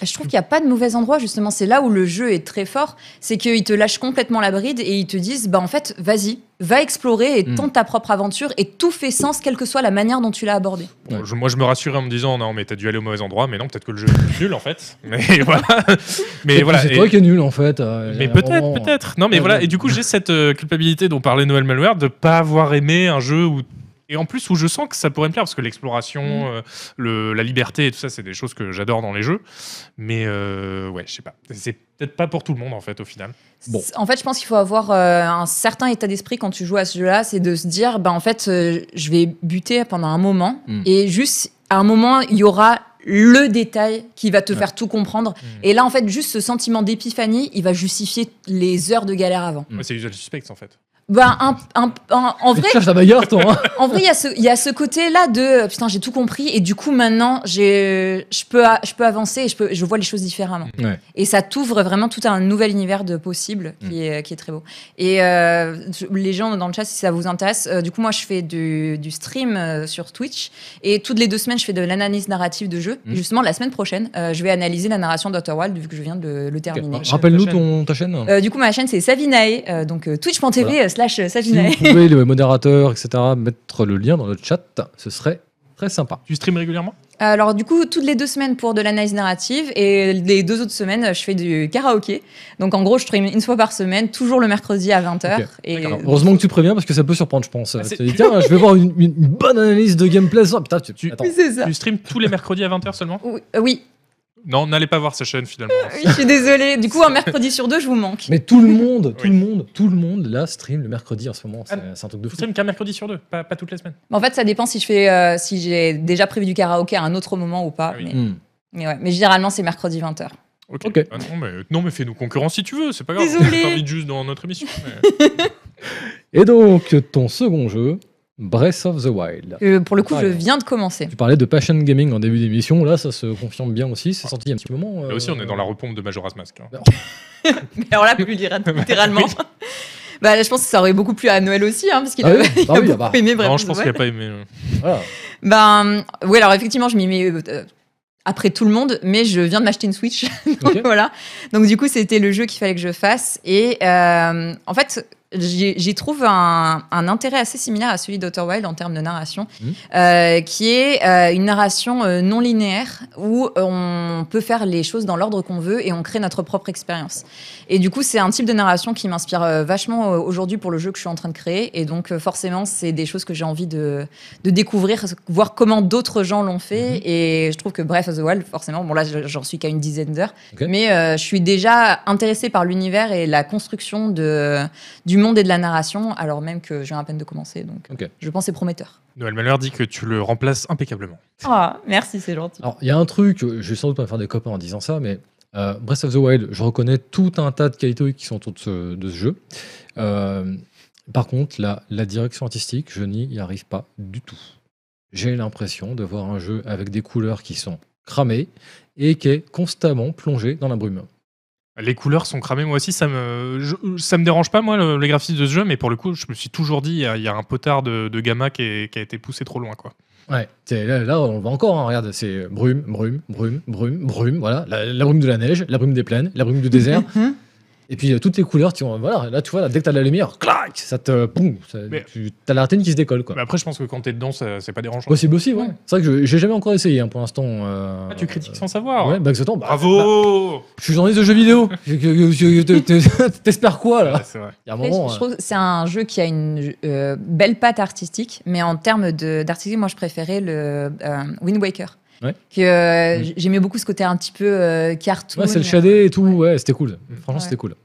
S3: Je trouve qu'il n'y a pas de mauvais endroit, justement. C'est là où le jeu est très fort. C'est qu'ils te lâchent complètement la bride et ils te disent bah, en fait, vas-y, va explorer et
S1: Mm.
S3: tente ta propre aventure et tout fait sens, quelle que soit la manière dont tu l'as abordé.
S1: Ouais.
S2: je- moi, je me rassurais en me disant non, mais t'as dû aller au mauvais endroit, mais non, peut-être que le jeu est nul en fait. *laughs* Mais *laughs* voilà. Mais voilà.
S1: C'est
S2: Et-
S1: toi qui es nul en fait. euh,
S2: Mais peut-être,
S1: moment,
S2: peut-être. Non, mais
S1: Ouais,
S2: voilà.
S1: ouais.
S2: Et du coup, j'ai cette euh, culpabilité dont parlait Noël Malware de pas avoir aimé un jeu où. Et en plus, où je sens que ça pourrait me plaire, parce que l'exploration,
S1: Mm.
S2: euh, le- la liberté et tout ça, c'est des choses que j'adore dans les jeux. Mais euh, ouais, je sais pas. C'est peut-être pas pour tout le monde, en fait, au final.
S1: Bon.
S3: En fait, je pense qu'il faut avoir euh, un certain état d'esprit quand tu joues à ce jeu-là, c'est de se dire bah, en fait, euh, je vais buter pendant un moment
S1: Mm.
S3: et juste à un moment, il y aura le détail qui va te
S1: Ouais.
S3: faire tout comprendre.
S2: Mm.
S3: Et là, en fait, juste ce sentiment d'épiphanie, il va justifier les heures de galère avant.
S2: Ouais, c'est Usual Suspect, en fait.
S3: Un- un- un- en
S1: Tu
S3: vrai,
S1: cherches la bagarre, toi. hein.
S3: En vrai, il y a ce, il y a ce côté-là de putain, j'ai tout compris et du coup maintenant, je peux, a- je peux avancer et je peux, je vois les choses différemment.
S1: Ouais.
S3: Et ça t'ouvre vraiment tout un nouvel univers de possibles
S1: Mm.
S3: qui est, qui est très beau. Et euh, les gens dans le chat, si ça vous intéresse, euh, du coup moi je fais du, du stream euh, sur Twitch et toutes les deux semaines je fais de l'analyse narrative de jeux.
S1: Mm.
S3: Justement la semaine prochaine, euh, je vais analyser la narration d'Outer Wild vu que je viens de le, le terminer.
S1: Rappelle-nous
S2: Ta chaîne.
S1: ton, ta chaîne.
S3: Euh, du coup ma chaîne c'est Savinae, euh, donc euh, twitch.tv
S1: Voilà.
S3: Euh, slash
S1: si vous pouvez, le modérateur, etc., mettre le lien dans le chat, ce serait très sympa.
S2: Tu streams régulièrement?
S3: Alors du coup, toutes les deux semaines pour de l'analyse narrative et les deux autres semaines, je fais du karaoké. Donc en gros, je stream une fois par semaine, toujours le mercredi à 20h.
S1: Ok.
S3: Et
S2: D'accord.
S1: Heureusement que tu préviens parce que ça peut surprendre, je pense.
S2: Ah, c'est-
S1: Tu te dis, tiens, je vais voir une, bonne analyse de gameplay. ça. Putain, tu,
S2: Tu-
S1: attends.
S2: Streams tous les mercredis à 20h seulement?
S3: Oui, euh, oui,
S2: Non, n'allez pas voir sa chaîne finalement. *laughs*
S3: je suis désolée. Du coup, un mercredi sur deux, je vous manque.
S1: Mais tout le *laughs* monde, tout
S2: Oui.
S1: le monde, tout le monde là stream le mercredi en ce moment. C'est
S2: Ah,
S1: un truc de
S2: Tu
S1: fou.
S2: streams qu'un mercredi sur deux, pas, pas toutes les semaines.
S3: En fait, ça dépend si je fais, euh, si j'ai déjà prévu du karaoké à un autre moment ou pas.
S2: Ah oui.
S3: mais,
S1: Hmm.
S3: mais ouais. mais généralement, c'est mercredi 20h.
S2: Ok.
S1: Ok.
S2: Ah non, mais, non, mais fais-nous concurrence si tu veux, c'est pas grave.
S3: Désolée.
S2: On t'invite juste dans notre émission. mais- *laughs*
S1: Et donc, ton second jeu, Breath of the Wild.
S3: Que, pour le coup,
S1: Ah,
S3: je viens de commencer.
S1: Tu parlais de Passion Gaming en début d'émission. Là, ça se confirme bien aussi. C'est sorti il y a un petit moment.
S2: Là aussi, on est dans
S1: euh,
S2: la repompe de Majora's Mask. hein. *laughs* *laughs*
S3: Mais alors là, plus littéralement. Bah, je pense que ça aurait beaucoup plu à Noël aussi, hein, parce qu'il
S1: Ah
S3: a,
S1: oui, *laughs*
S3: il
S1: bah
S3: a
S1: oui,
S3: beaucoup
S1: bah.
S3: aimé Breath
S2: Non,
S3: of
S2: je
S3: the
S2: pense qu'il
S3: Wild.
S2: a pas aimé. euh.
S1: Voilà.
S3: Ben, oui, alors effectivement, je m'y mets euh, après tout le monde, mais je viens de m'acheter une Switch. Donc voilà. Donc du coup, c'était le jeu qu'il fallait que je fasse. Et euh, en fait, j'y trouve un, un intérêt assez similaire à celui d'Outer Wild en termes de narration,
S1: Mhm.
S3: euh, qui est euh, une narration euh, non linéaire où on peut faire les choses dans l'ordre qu'on veut et on crée notre propre expérience. Et du coup, c'est un type de narration qui m'inspire vachement aujourd'hui pour le jeu que je suis en train de créer. Et donc, forcément, c'est des choses que j'ai envie de, de découvrir, voir comment d'autres gens l'ont fait.
S1: Mhm.
S3: Et je trouve que Breath of the Wild, forcément, bon là, je- j'en suis qu'à une dizaine d'heures, mais je suis déjà intéressée par l'univers et la construction de, du monde et de la narration, alors même que je viens à peine de commencer. Donc, je pense que c'est prometteur.
S2: Noël Malheur dit que tu le remplaces impeccablement.
S3: Ah, merci, c'est gentil.
S1: Alors, il y a un truc, euh, je vais sans doute pas me faire des copains en disant ça, mais euh, Breath of the Wild, je reconnais tout un tas de qualités qui sont autour de ce, de ce jeu. Euh, par contre, la, la direction artistique, je n'y arrive pas du tout. J'ai l'impression de voir un jeu avec des couleurs qui sont cramées et qui est constamment plongé dans la brume.
S2: Les couleurs sont cramées, moi aussi, ça me, je- ça me dérange pas, moi, le, les graphismes de ce jeu, mais pour le coup, je me suis toujours dit, il y a, il y a un potard de, de gamma qui, est- qui a été poussé trop loin, quoi.
S1: Ouais, c'est- là, là, on le voit encore, hein, regarde, c'est brume, brume, brume, brume, brume, voilà, la, la brume de la neige, la brume des plaines, la brume du désert,
S3: Mhm.
S1: Et puis euh, toutes les couleurs, tu vois, voilà, là tu vois, là, dès que t'as de la lumière, clac, ça te, boum, ça-
S2: Mais-
S1: tu as la rétine qui se décolle, quoi.
S2: Mais après, je pense que quand t'es dedans, ça- c'est pas dérangeant.
S1: Possible aussi, ouais.
S2: Ouais.
S1: C'est vrai que je- j'ai jamais encore essayé hein, pour l'instant. euh,
S2: Ah, tu critiques sans savoir.
S1: Ouais, bah exactement. Bah, bah,
S2: Bravo
S1: je suis journaliste de jeux vidéo. *laughs* Je- je- je- je- te- te- *laughs* T'espères quoi là?
S2: Ouais, C'est vrai.
S1: Il y a un
S3: Après,
S1: moment.
S3: je
S1: euh,
S3: trouve que c'est un jeu qui a une euh, belle patte artistique, mais en termes de- d'artistique, moi je préférais le euh, Wind Waker.
S1: Ouais.
S3: Que, euh,
S1: Mm.
S3: J'aimais beaucoup ce côté un petit peu euh, cartoon.
S1: Ouais, c'est le shadé et tout. Ouais, c'était cool. Franchement,
S3: Ouais.
S1: c'était cool.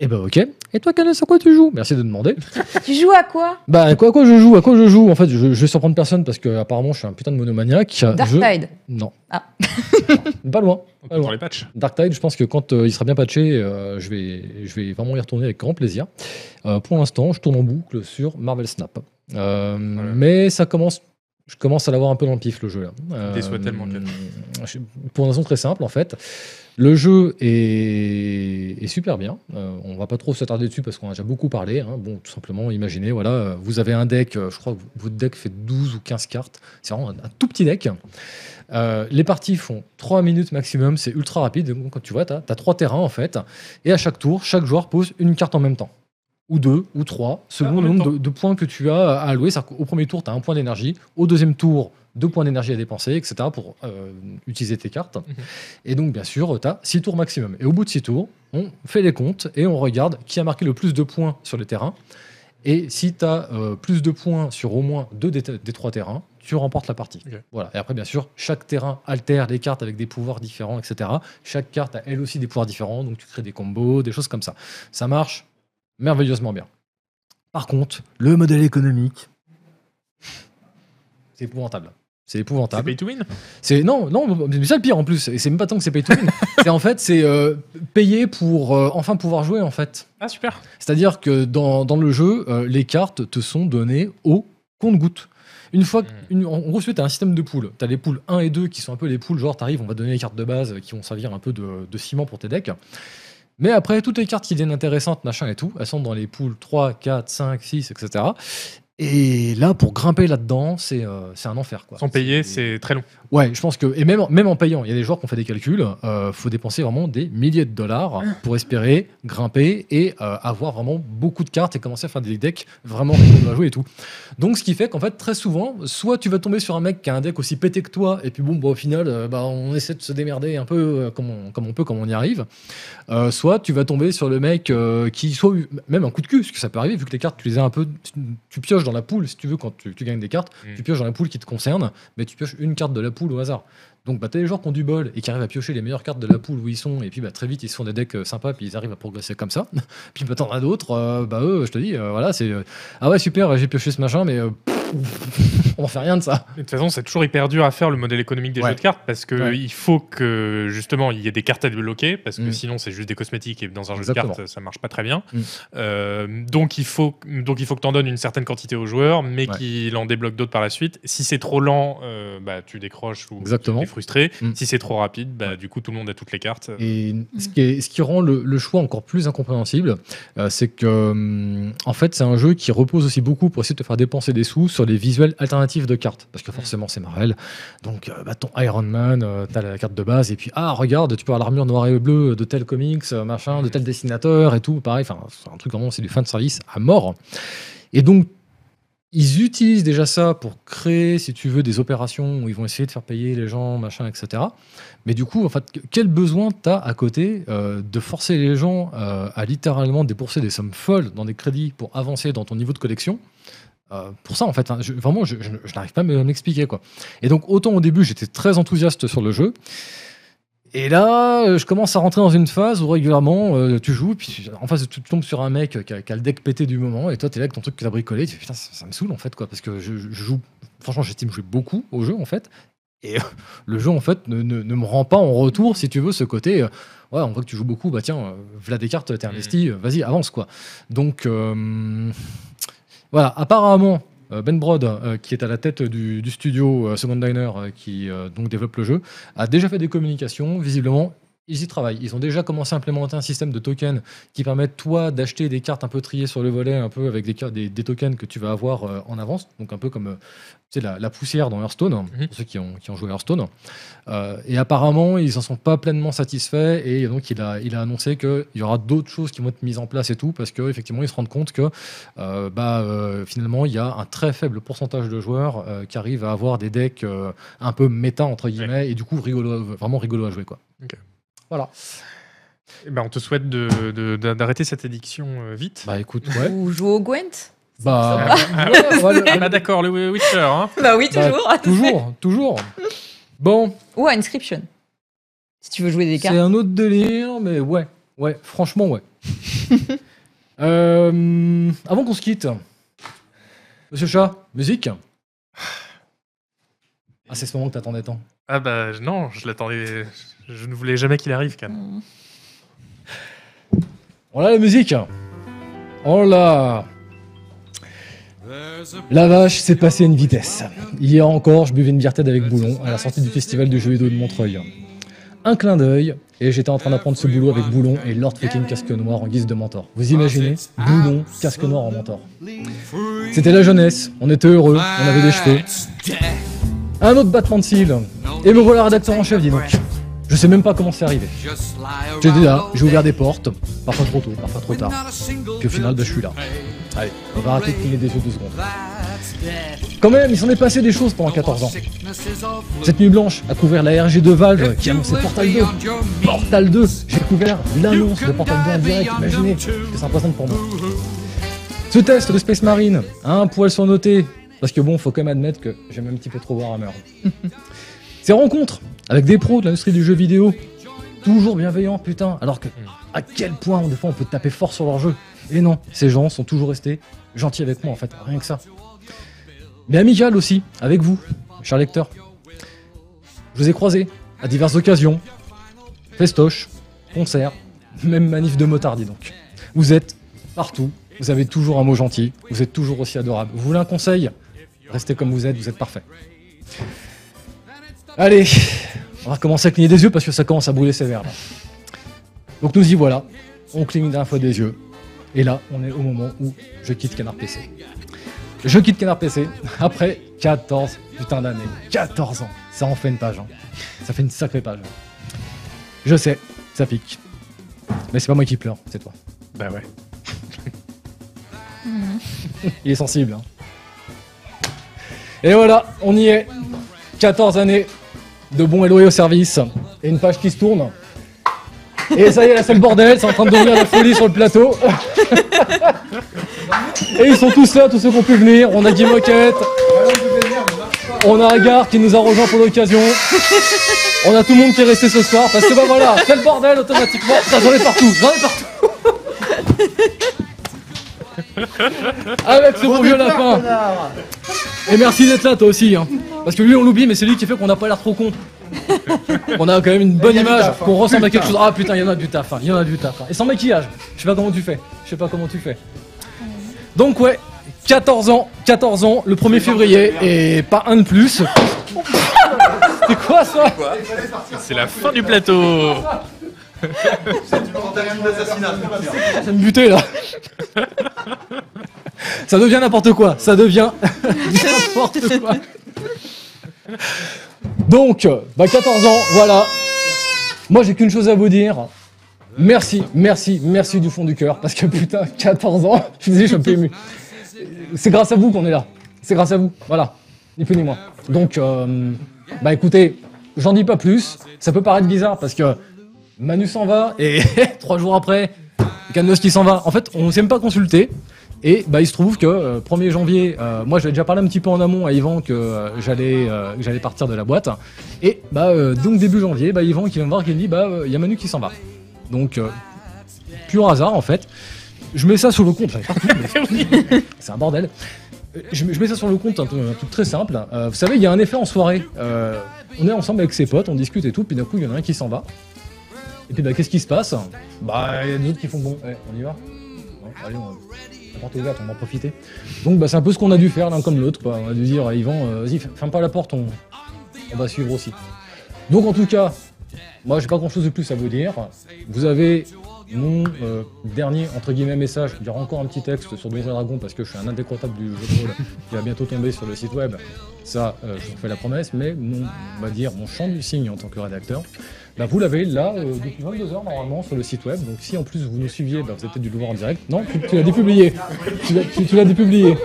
S1: Et bah ok. Et toi, Canet, sur quoi tu joues? Merci de demander. *laughs*
S3: Tu joues à quoi?
S1: Bah à quoi, à quoi je joue À quoi je joue? En fait, je, je vais surprendre personne parce que apparemment, je suis un putain de monomaniaque.
S3: Dark
S1: Je-
S3: Tide.
S1: Non.
S3: Ah.
S1: Non, pas loin. Pas
S2: Dans
S1: loin.
S2: les patchs.
S1: Dark Tide, je pense que quand euh, il sera bien patché, euh, je, vais, je vais vraiment y retourner avec grand plaisir. Euh, pour l'instant, je tourne en boucle sur Marvel Snap. Euh, Mais ça commence, je commence à l'avoir un peu dans le pif le jeu. Là. Euh,
S2: déçoit tellement, Ken.
S1: je- Pour une raison très simple en fait. Le jeu est, est super bien. Euh, on va pas trop s'attarder dessus parce qu'on a déjà beaucoup parlé. hein. Bon, tout simplement, imaginez, voilà, euh, vous avez un deck, euh, je crois que votre deck fait 12 ou 15 cartes. C'est vraiment un, un tout petit deck. Euh, les parties font 3 minutes maximum, c'est ultra rapide. Donc, quand tu vois, tu as, trois terrains en fait. Et à chaque tour, chaque joueur pose une carte en même temps. Ou deux, ou trois, selon
S2: Ah,
S1: le nombre de, de points que tu as à allouer. C'est-à-dire qu'au premier tour, tu as un point d'énergie. Au deuxième tour, deux points d'énergie à dépenser, etc. pour euh, utiliser tes cartes. Et donc, bien sûr, tu as six tours maximum. Et au bout de six tours, on fait les comptes et on regarde qui a marqué le plus de points sur le terrain. Et si tu as plus de points sur au moins deux des, des trois terrains, tu remportes la partie. Voilà. Et après, bien sûr, chaque terrain altère les cartes avec des pouvoirs différents, etc. Chaque carte a elle aussi des pouvoirs différents, donc tu crées des combos, des choses comme ça. Ça marche merveilleusement bien. Par contre, le modèle économique, c'est épouvantable. C'est
S2: C'est
S1: épouvantable.
S2: pay to win?
S1: C'est non, non, mais c'est ça le pire en plus. Et c'est même pas tant que c'est pay to win. *laughs* c'est en fait, c'est euh, payer pour euh, enfin pouvoir jouer en fait.
S2: Ah, super
S1: C'est-à-dire que dans, dans le jeu, euh, les cartes te sont données au compte-goutte. Une fois,
S2: Mm.
S1: une- en gros, tu as un système de poules. Tu as les poules 1 et 2 qui sont un peu les poules, genre, tu arrives, on va donner les cartes de base qui vont servir un peu de, de ciment pour tes decks. Mais après, toutes les cartes qui deviennent intéressantes, machin et tout, elles sont dans les poules 3, 4, 5, 6, etc. Et là, pour grimper là-dedans, c'est euh, un enfer. Quoi.
S2: Sans payer,
S1: c'est
S2: très long.
S1: Ouais, je pense que et même même en payant, il y a des joueurs qui ont fait des calculs. Euh, faut dépenser vraiment des milliers de dollars pour espérer grimper et euh, avoir vraiment beaucoup de cartes et commencer à faire des decks vraiment à jouer et tout. Donc, ce qui fait qu'en fait, très souvent, soit tu vas tomber sur un mec qui a un deck aussi pété que toi, et puis bon, bah, au final, euh, bah, on essaie de se démerder un peu euh, comme, on, comme on peut, comme on y arrive. Soit tu vas tomber sur le mec qui soit même un coup de cul, parce que ça peut arriver, vu que les cartes, tu les as un peu. Tu pioches dans la poule, si tu veux, quand tu, tu gagnes des cartes,
S2: Mm.
S1: tu pioches dans la poule qui te concerne, mais tu pioches une carte de la poule au hasard. Donc, bah, t'as des joueurs qui ont du bol et qui arrivent à piocher les meilleures cartes de la poule où ils sont, et puis bah, très vite, ils se font des decks euh, sympas, puis ils arrivent à progresser comme ça. *laughs* puis bah, t'en as d'autres, euh, bah, eux, je te dis, euh, voilà, c'est. ah ouais, super, j'ai pioché ce machin, mais. *laughs* on fait rien de ça.
S2: De toute façon, c'est toujours hyper dur à faire le modèle économique des
S1: Ouais.
S2: jeux de cartes parce que
S1: Ouais.
S2: il faut que justement il y ait des cartes à débloquer parce que
S1: Mm.
S2: sinon c'est juste des cosmétiques et dans un jeu de cartes ça marche pas très bien.
S1: Mm.
S2: Euh, donc il faut donc il faut que tu en donnes une certaine quantité aux joueurs, mais
S1: Ouais.
S2: qu'il en débloque d'autres par la suite. Si c'est trop lent, euh, bah tu décroches ou
S1: Exactement.
S2: tu es frustré.
S1: Mm.
S2: Si c'est trop rapide, bah du coup tout le monde a toutes les cartes.
S1: Et ce qui, est- ce qui rend le, le choix encore plus incompréhensible, euh, c'est que, hum, en fait, c'est un jeu qui repose aussi beaucoup pour essayer de te faire dépenser des sous sur les visuels alternatifs de cartes. Parce que forcément, c'est Marvel. Donc, euh, bah, ton Iron Man, euh, t'as la carte de base, et puis, ah, regarde, tu peux avoir l'armure noire et bleue de tel comics, euh, machin, de tel dessinateur et tout. Pareil, enfin, c'est un truc vraiment, c'est du fan service à mort. Et donc, ils utilisent déjà ça pour créer, si tu veux, des opérations où ils vont essayer de faire payer les gens, machin, etc. Mais du coup, en fait, quel besoin tu as à côté euh, de forcer les gens euh, à littéralement débourser des sommes folles dans des crédits pour avancer dans ton niveau de collection Euh, pour ça, en fait, hein, je- vraiment, je, je- je n'arrive pas à me- m'expliquer. quoi. Et donc, autant au début, j'étais très enthousiaste sur le jeu. Et là, euh, je commence à rentrer dans une phase où régulièrement, euh, tu joues, puis en face, tu tombes sur un mec qui a, qui a le deck pété du moment, et toi, tu es là avec ton truc que tu as bricolé, tu fais putain, ça, ça me saoule en fait, quoi, parce que je, joue, franchement, j'estime jouer beaucoup au jeu en fait, et *laughs* le jeu en fait ne, ne- ne me rend pas en retour, si tu veux, ce côté, euh, ouais, on voit que tu joues beaucoup, bah tiens, euh, voilà des cartes, t'es investi, euh, vas-y, avance quoi. Donc, voilà, apparemment. euh, Ben Brod, euh, qui est à la tête du, studio euh, Second Diner, euh, qui donc développe le jeu, a déjà fait des communications. Visiblement, ils y travaillent. Ils ont déjà commencé à implémenter un système de tokens qui permet, toi, d'acheter des cartes un peu triées sur le volet, un peu avec des, car- des, des tokens que tu vas avoir euh, en avance. Donc, un peu comme euh, tu sais, la, la poussière dans Hearthstone, hein,
S2: Mhm.
S1: pour ceux qui ont, qui ont joué Hearthstone. Euh, et apparemment, ils n'en sont pas pleinement satisfaits. Et donc, il a, il a annoncé qu'il y aura d'autres choses qui vont être mises en place et tout, parce qu'effectivement, ils se rendent compte que bah, finalement, il y a un très faible pourcentage de joueurs qui arrivent à avoir des decks un peu méta, entre guillemets, et du coup, rigolo, vraiment rigolo à jouer. Quoi. Voilà.
S2: Eh ben, on te souhaite de- de- de- d'arrêter cette addiction euh, vite.
S1: Bah écoute, ouais.
S3: Ou jouer au Gwent?
S1: Bah,
S2: Ah, *laughs*
S1: ouais, ouais, le-
S2: Ah bah d'accord, le Witcher. Hein.
S3: Bah oui,
S1: bah,
S3: toujours. *laughs*
S1: toujours, toujours. Bon,
S3: Ou à Inscription. Si tu veux jouer des
S1: c'est
S3: cartes.
S1: un autre délire, mais ouais, ouais, franchement, ouais. *laughs* Euh, avant qu'on se quitte, Monsieur Chat, musique? Ah, c'est ce moment que t'attendais tant.
S2: Ah bah non, je l'attendais. Je ne voulais jamais qu'il arrive, Can.
S3: Mm.
S1: Voilà la musique Oh là La vache s'est passée à une vitesse. Hier encore, je buvais une bière tête avec Boulon à la sortie du festival du jeu vidéo de Montreuil. Un clin d'œil, et j'étais en train d'apprendre ce boulot avec Boulon et Lord fucking Casque Noir en guise de mentor. Vous imaginez Boulon, Casque Noir en mentor. C'était la jeunesse, on était heureux, on avait des cheveux. Un autre battement de cils, et me voilà rédacteur en chef, dis donc. Je sais même pas comment c'est arrivé. J'étais là, j'ai ouvert des portes, parfois trop tôt, parfois trop tard. Puis au final, bah, je suis là. Allez, on va arrêter de cligner des yeux deux secondes. Quand même, il s'en est passé des choses pendant 14 ans. Cette nuit blanche a couvert la RG de Valve qui annonçait Portal 2. Portal 2 J'ai couvert l'annonce de Portal 2 en direct, imaginez ce que ça représente pour moi. Ce test de Space Marine un poil surnoté, parce que bon, faut quand même admettre que j'aime un petit peu trop Warhammer. *laughs* Ces rencontres avec des pros de l'industrie du jeu vidéo, toujours bienveillants, putain, alors que à quel point des fois on peut taper fort sur leur jeu. Et non, ces gens sont toujours restés gentils avec moi en fait, rien que ça. Mais amical aussi, avec vous, cher lecteur. Je vous ai croisé à diverses occasions, festoches, concerts, même manif de motards, dis donc. Vous êtes partout, vous avez toujours un mot gentil, vous êtes toujours aussi adorable. Vous voulez un conseil Restez comme vous êtes, vous êtes parfait. Allez, on va recommencer à cligner des yeux parce que ça commence à brûler sévère là. Donc nous y voilà, on cligne d'un fois des yeux. Et là, on est au moment où je quitte Canard PC. je quitte Canard PC après 14 putain d'années. 14 ans. Ça en fait une page. hein. Ça fait une sacrée page. Je sais, ça pique. Mais c'est pas moi qui pleure, c'est toi.
S2: Bah ouais.
S1: Il est sensible. hein. Et voilà, on y est. 14 années de bons et loyaux service. Et une page qui se tourne. Et ça y est, là c'est le bordel, c'est en train de devenir la folie sur le plateau. *laughs* Et ils sont tous là, tous ceux qui ont pu venir. On a Guy Moquette. On a Agar qui nous a rejoint pour l'occasion. On a tout le monde qui est resté ce soir parce que bah voilà, c'est le bordel automatiquement. J'en ai partout, j'en ai partout. Avec ce bon vieux lapin. Et merci d'être là toi aussi. hein. Parce que lui on l'oublie mais c'est lui qui fait qu'on n'a pas l'air trop con. *laughs* On a quand même une bonne image,
S6: taf, hein.
S1: qu'on ressemble à
S6: Il y a du
S1: quelque chose. Ah putain, il y en a du taf, hein. il y en a du taf. hein. Et sans maquillage. Je sais pas comment tu fais. Je sais pas comment tu fais. Donc ouais, 14 ans, 14 ans, le 1er février et pas un de plus. *laughs* C'est quoi ça?
S2: C'est la fin du plateau.
S1: Ça me buter là. Ça devient n'importe quoi. Ça devient *laughs* n'importe quoi. Donc, bah 14 ans, voilà. Moi j'ai qu'une chose à vous dire. Merci, merci, merci du fond du cœur. Parce que putain, 14 ans, je vous dis, je suis un peu ému. C'est grâce à vous qu'on est là. C'est grâce à vous. Voilà. Ni plus ni moins. Donc, euh, bah écoutez, j'en dis pas plus. Ça peut paraître bizarre parce que Manu s'en va et *laughs* trois jours après, Canos qui s'en va. En fait, on ne s'est même pas consulté. Et bah, il se trouve que euh, 1er janvier, euh, moi j'avais déjà parlé un petit peu en amont à Yvan que euh, j'allais euh, partir de la boîte. Et bah euh, donc début janvier, bah, Yvan qui vient me voir qui me dit bah il y a Manu qui s'en va. Donc euh, pur hasard en fait. Je mets ça sur le compte. *laughs* C'est un bordel. Euh, Je, je mets ça sur le compte, un, truc- un truc très simple. Euh, vous savez, il y a un effet en soirée. Euh, on est ensemble avec ses potes, on discute et tout, puis d'un coup, il y en a un qui s'en va. Et puis, bah, qu'est-ce qui se passe Bah, il y a des autres qui font bon, on y va Allez, on, la porte ouverte, on va en profiter. Donc, bah, c'est un peu ce qu'on a dû faire l'un comme l'autre. quoi. On a dû dire à Yvan, euh, vas-y, ferme pas la porte, on, va suivre aussi. Donc, en tout cas, moi, j'ai pas grand chose de plus à vous dire. Vous avez mon euh, dernier entre guillemets message. Il y aura encore un petit texte sur Donjons et Dragons parce que je suis un indécrottable du jeu de rôle *laughs* qui va bientôt tomber sur le site web. Ça, euh, je vous fais la promesse, mais mon, on va dire mon champ du signe en tant que rédacteur, bah, vous l'avez là euh, depuis 22 heures normalement sur le site web. Donc si en plus vous nous suiviez, bah, vous avez peut-être dû le voir en direct. Non, tu, tu l'as dépublié. tu l'as- tu- tu l'as dépublié.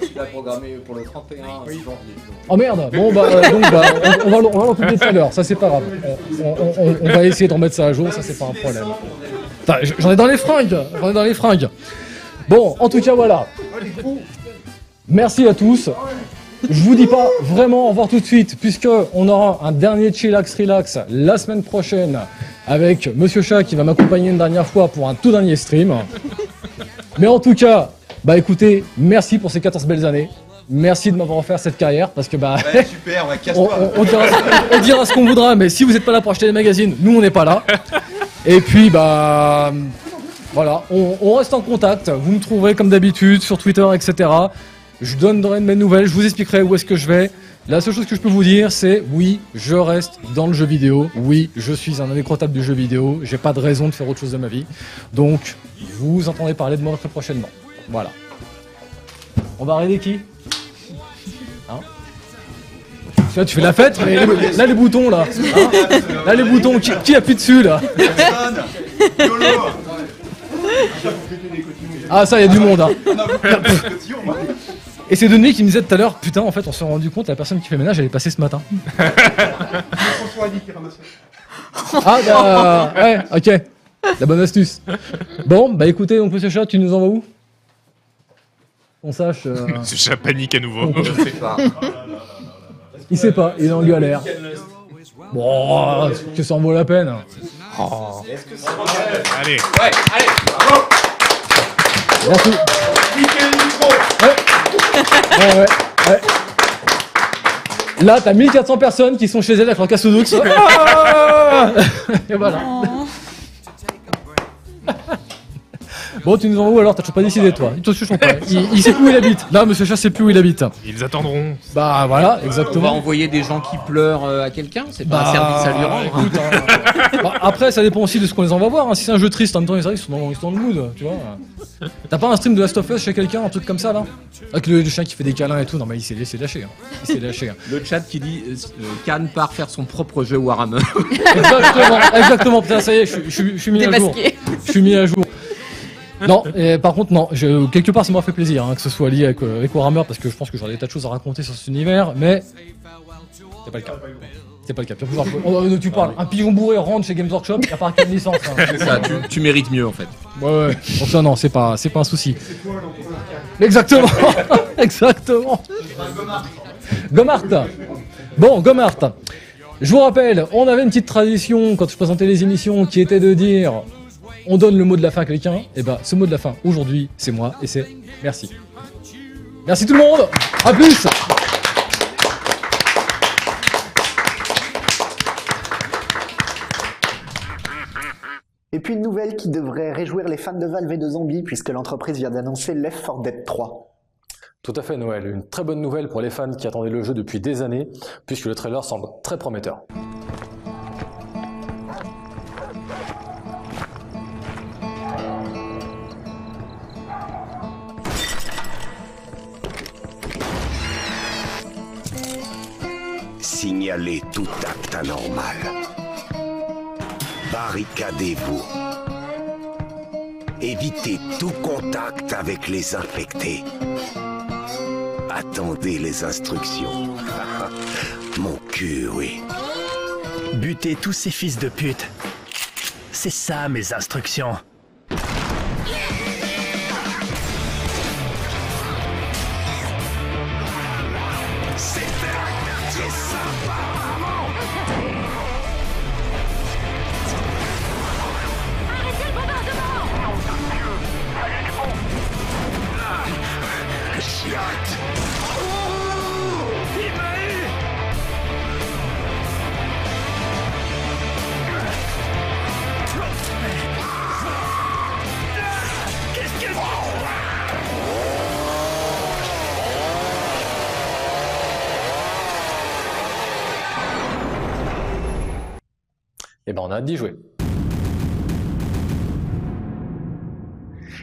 S5: Tu l'as programmé pour le 31 janvier.
S1: Oh merde Bon bah, euh, donc, bah, on, on va, le- on va l'en publier tout à l'heure, ça c'est pas grave. On, on- on- on va essayer de remettre ça à jour, ça c'est pas un problème. J'en ai dans les fringues J'en ai dans les fringues Bon, en tout cas voilà. Merci à tous. Je vous dis pas vraiment au revoir tout de suite, puisque on aura un dernier chillax relax la semaine prochaine avec Monsieur Chat qui va m'accompagner une dernière fois pour un tout dernier stream. Mais en tout cas, bah écoutez, merci pour ces 14 belles années. Merci de m'avoir offert cette carrière parce que bah
S7: Ouais, *laughs* super, ouais,
S1: on,
S7: casse-toi.
S1: on- on dira, on dira ce qu'on voudra, mais si vous n'êtes pas là pour acheter les magazines, nous on n'est pas là. Et puis bah voilà, on, on reste en contact. Vous me trouverez comme d'habitude sur Twitter, etc. Je donnerai mes nouvelles, je vous expliquerai où est-ce que je vais. La seule chose que je peux vous dire, c'est oui, je reste dans le jeu vidéo. Oui, je suis un indécrottable du jeu vidéo. J'ai pas de raison de faire autre chose de ma vie. Donc, vous entendrez parler de moi très prochainement. Voilà. On va arrêter qui Hein Tu vois, tu fais la fête, là les boutons là. Hein là les boutons, qui, appuie dessus là. Ah ça, il y a du monde. Hein. Et c'est Denis qui me disait tout à l'heure, putain, en fait, on s'est rendu compte, la personne qui fait le ménage, elle est passée ce matin.
S6: François Ali qui ramasse.
S1: Ah bah, ouais, ok. La bonne astuce. Bon, bah écoutez, donc monsieur Chat, tu nous envoies où? On sache. euh, *laughs*
S2: Ce chat panique à nouveau.
S5: Je sais pas.
S1: il sait pas, il est en galère. Bon, que ça en vaut la peine.
S2: Allez.
S5: Ouais, allez.
S1: Merci. Ouais, ouais, ouais. Là, t'as 1400 personnes qui sont chez elles avec leur casse Ah *laughs* Et voilà. *laughs* Bon, tu nous envoies où alors T'as toujours pas décidé, toi Il te suit pas. *laughs* Il, il sait plus où il habite. Là, monsieur Chat sait plus où il habite.
S2: Ils attendront.
S1: Bah voilà,
S5: On va
S1: exactement.
S5: envoyer des gens qui pleurent euh, à quelqu'un C'est pas
S1: Bah,
S5: un service à lui rendre.
S1: écoute, hein. Bah, après, ça dépend aussi de ce qu'on les envoie voir. hein. Si c'est un jeu triste, en même temps, ils sont dans, ils sont dans le mood, tu vois. T'as pas un stream de Last of Us chez quelqu'un, un truc comme ça, là? Avec le, le chien qui fait des câlins et tout. Non, mais il s'est laissé lâcher. hein. Il s'est lâché. hein.
S5: Le chat qui dit euh, euh, Cannes part faire son propre jeu Warhammer.
S1: Exactement, exactement. Putain, ça y est, je, suis- je, suis- je suis mis à jour.
S3: Démasqué.
S1: Je suis mis à jour. Non, et par contre, non. Je, quelque part, ça m'a fait plaisir hein, que ce soit lié avec, euh, avec Warhammer parce que je pense que j'aurais des tas de choses à raconter sur cet univers, mais c'est pas le cas. C'est pas le cas. On- on- tu parles, un pigeon bourré rentre chez Games Workshop, il a pas quelle licence. hein.
S5: C'est ça, tu, tu mérites mieux en fait.
S1: Ouais, ouais. Donc ça, non, c'est pas, c'est pas un souci. Exactement, *laughs* exactement. Gomart. Bon, Gomart. Je vous rappelle, on avait une petite tradition quand je présentais les émissions qui était de dire on donne le mot de la fin à quelqu'un. Et ben, ce mot de la fin aujourd'hui, c'est moi et c'est merci. Merci tout le monde. À plus.
S8: Et puis une nouvelle qui devrait réjouir les fans de Valve et de Zombie, puisque l'entreprise vient d'annoncer Left 4 Dead 3.
S1: Tout à fait, Noël. Une très bonne nouvelle pour les fans qui attendaient le jeu depuis des années, puisque le trailer semble très prometteur.
S9: Signalez tout acte anormal. Barricadez-vous. Évitez tout contact avec les infectés. Attendez les instructions. *laughs* Mon cul, oui.
S10: Butez tous ces fils de pute. C'est ça mes instructions.
S1: Hâte d'y jouer.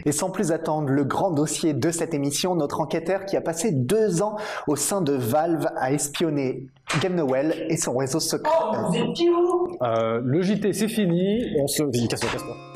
S8: Et sans plus attendre, le grand dossier de cette émission, notre enquêteur qui a passé deux ans au sein de Valve à espionner Game Nowell et son réseau secret.
S1: Euh, le JT, c'est fini. On se. Vas-y, casse-toi, casse-toi.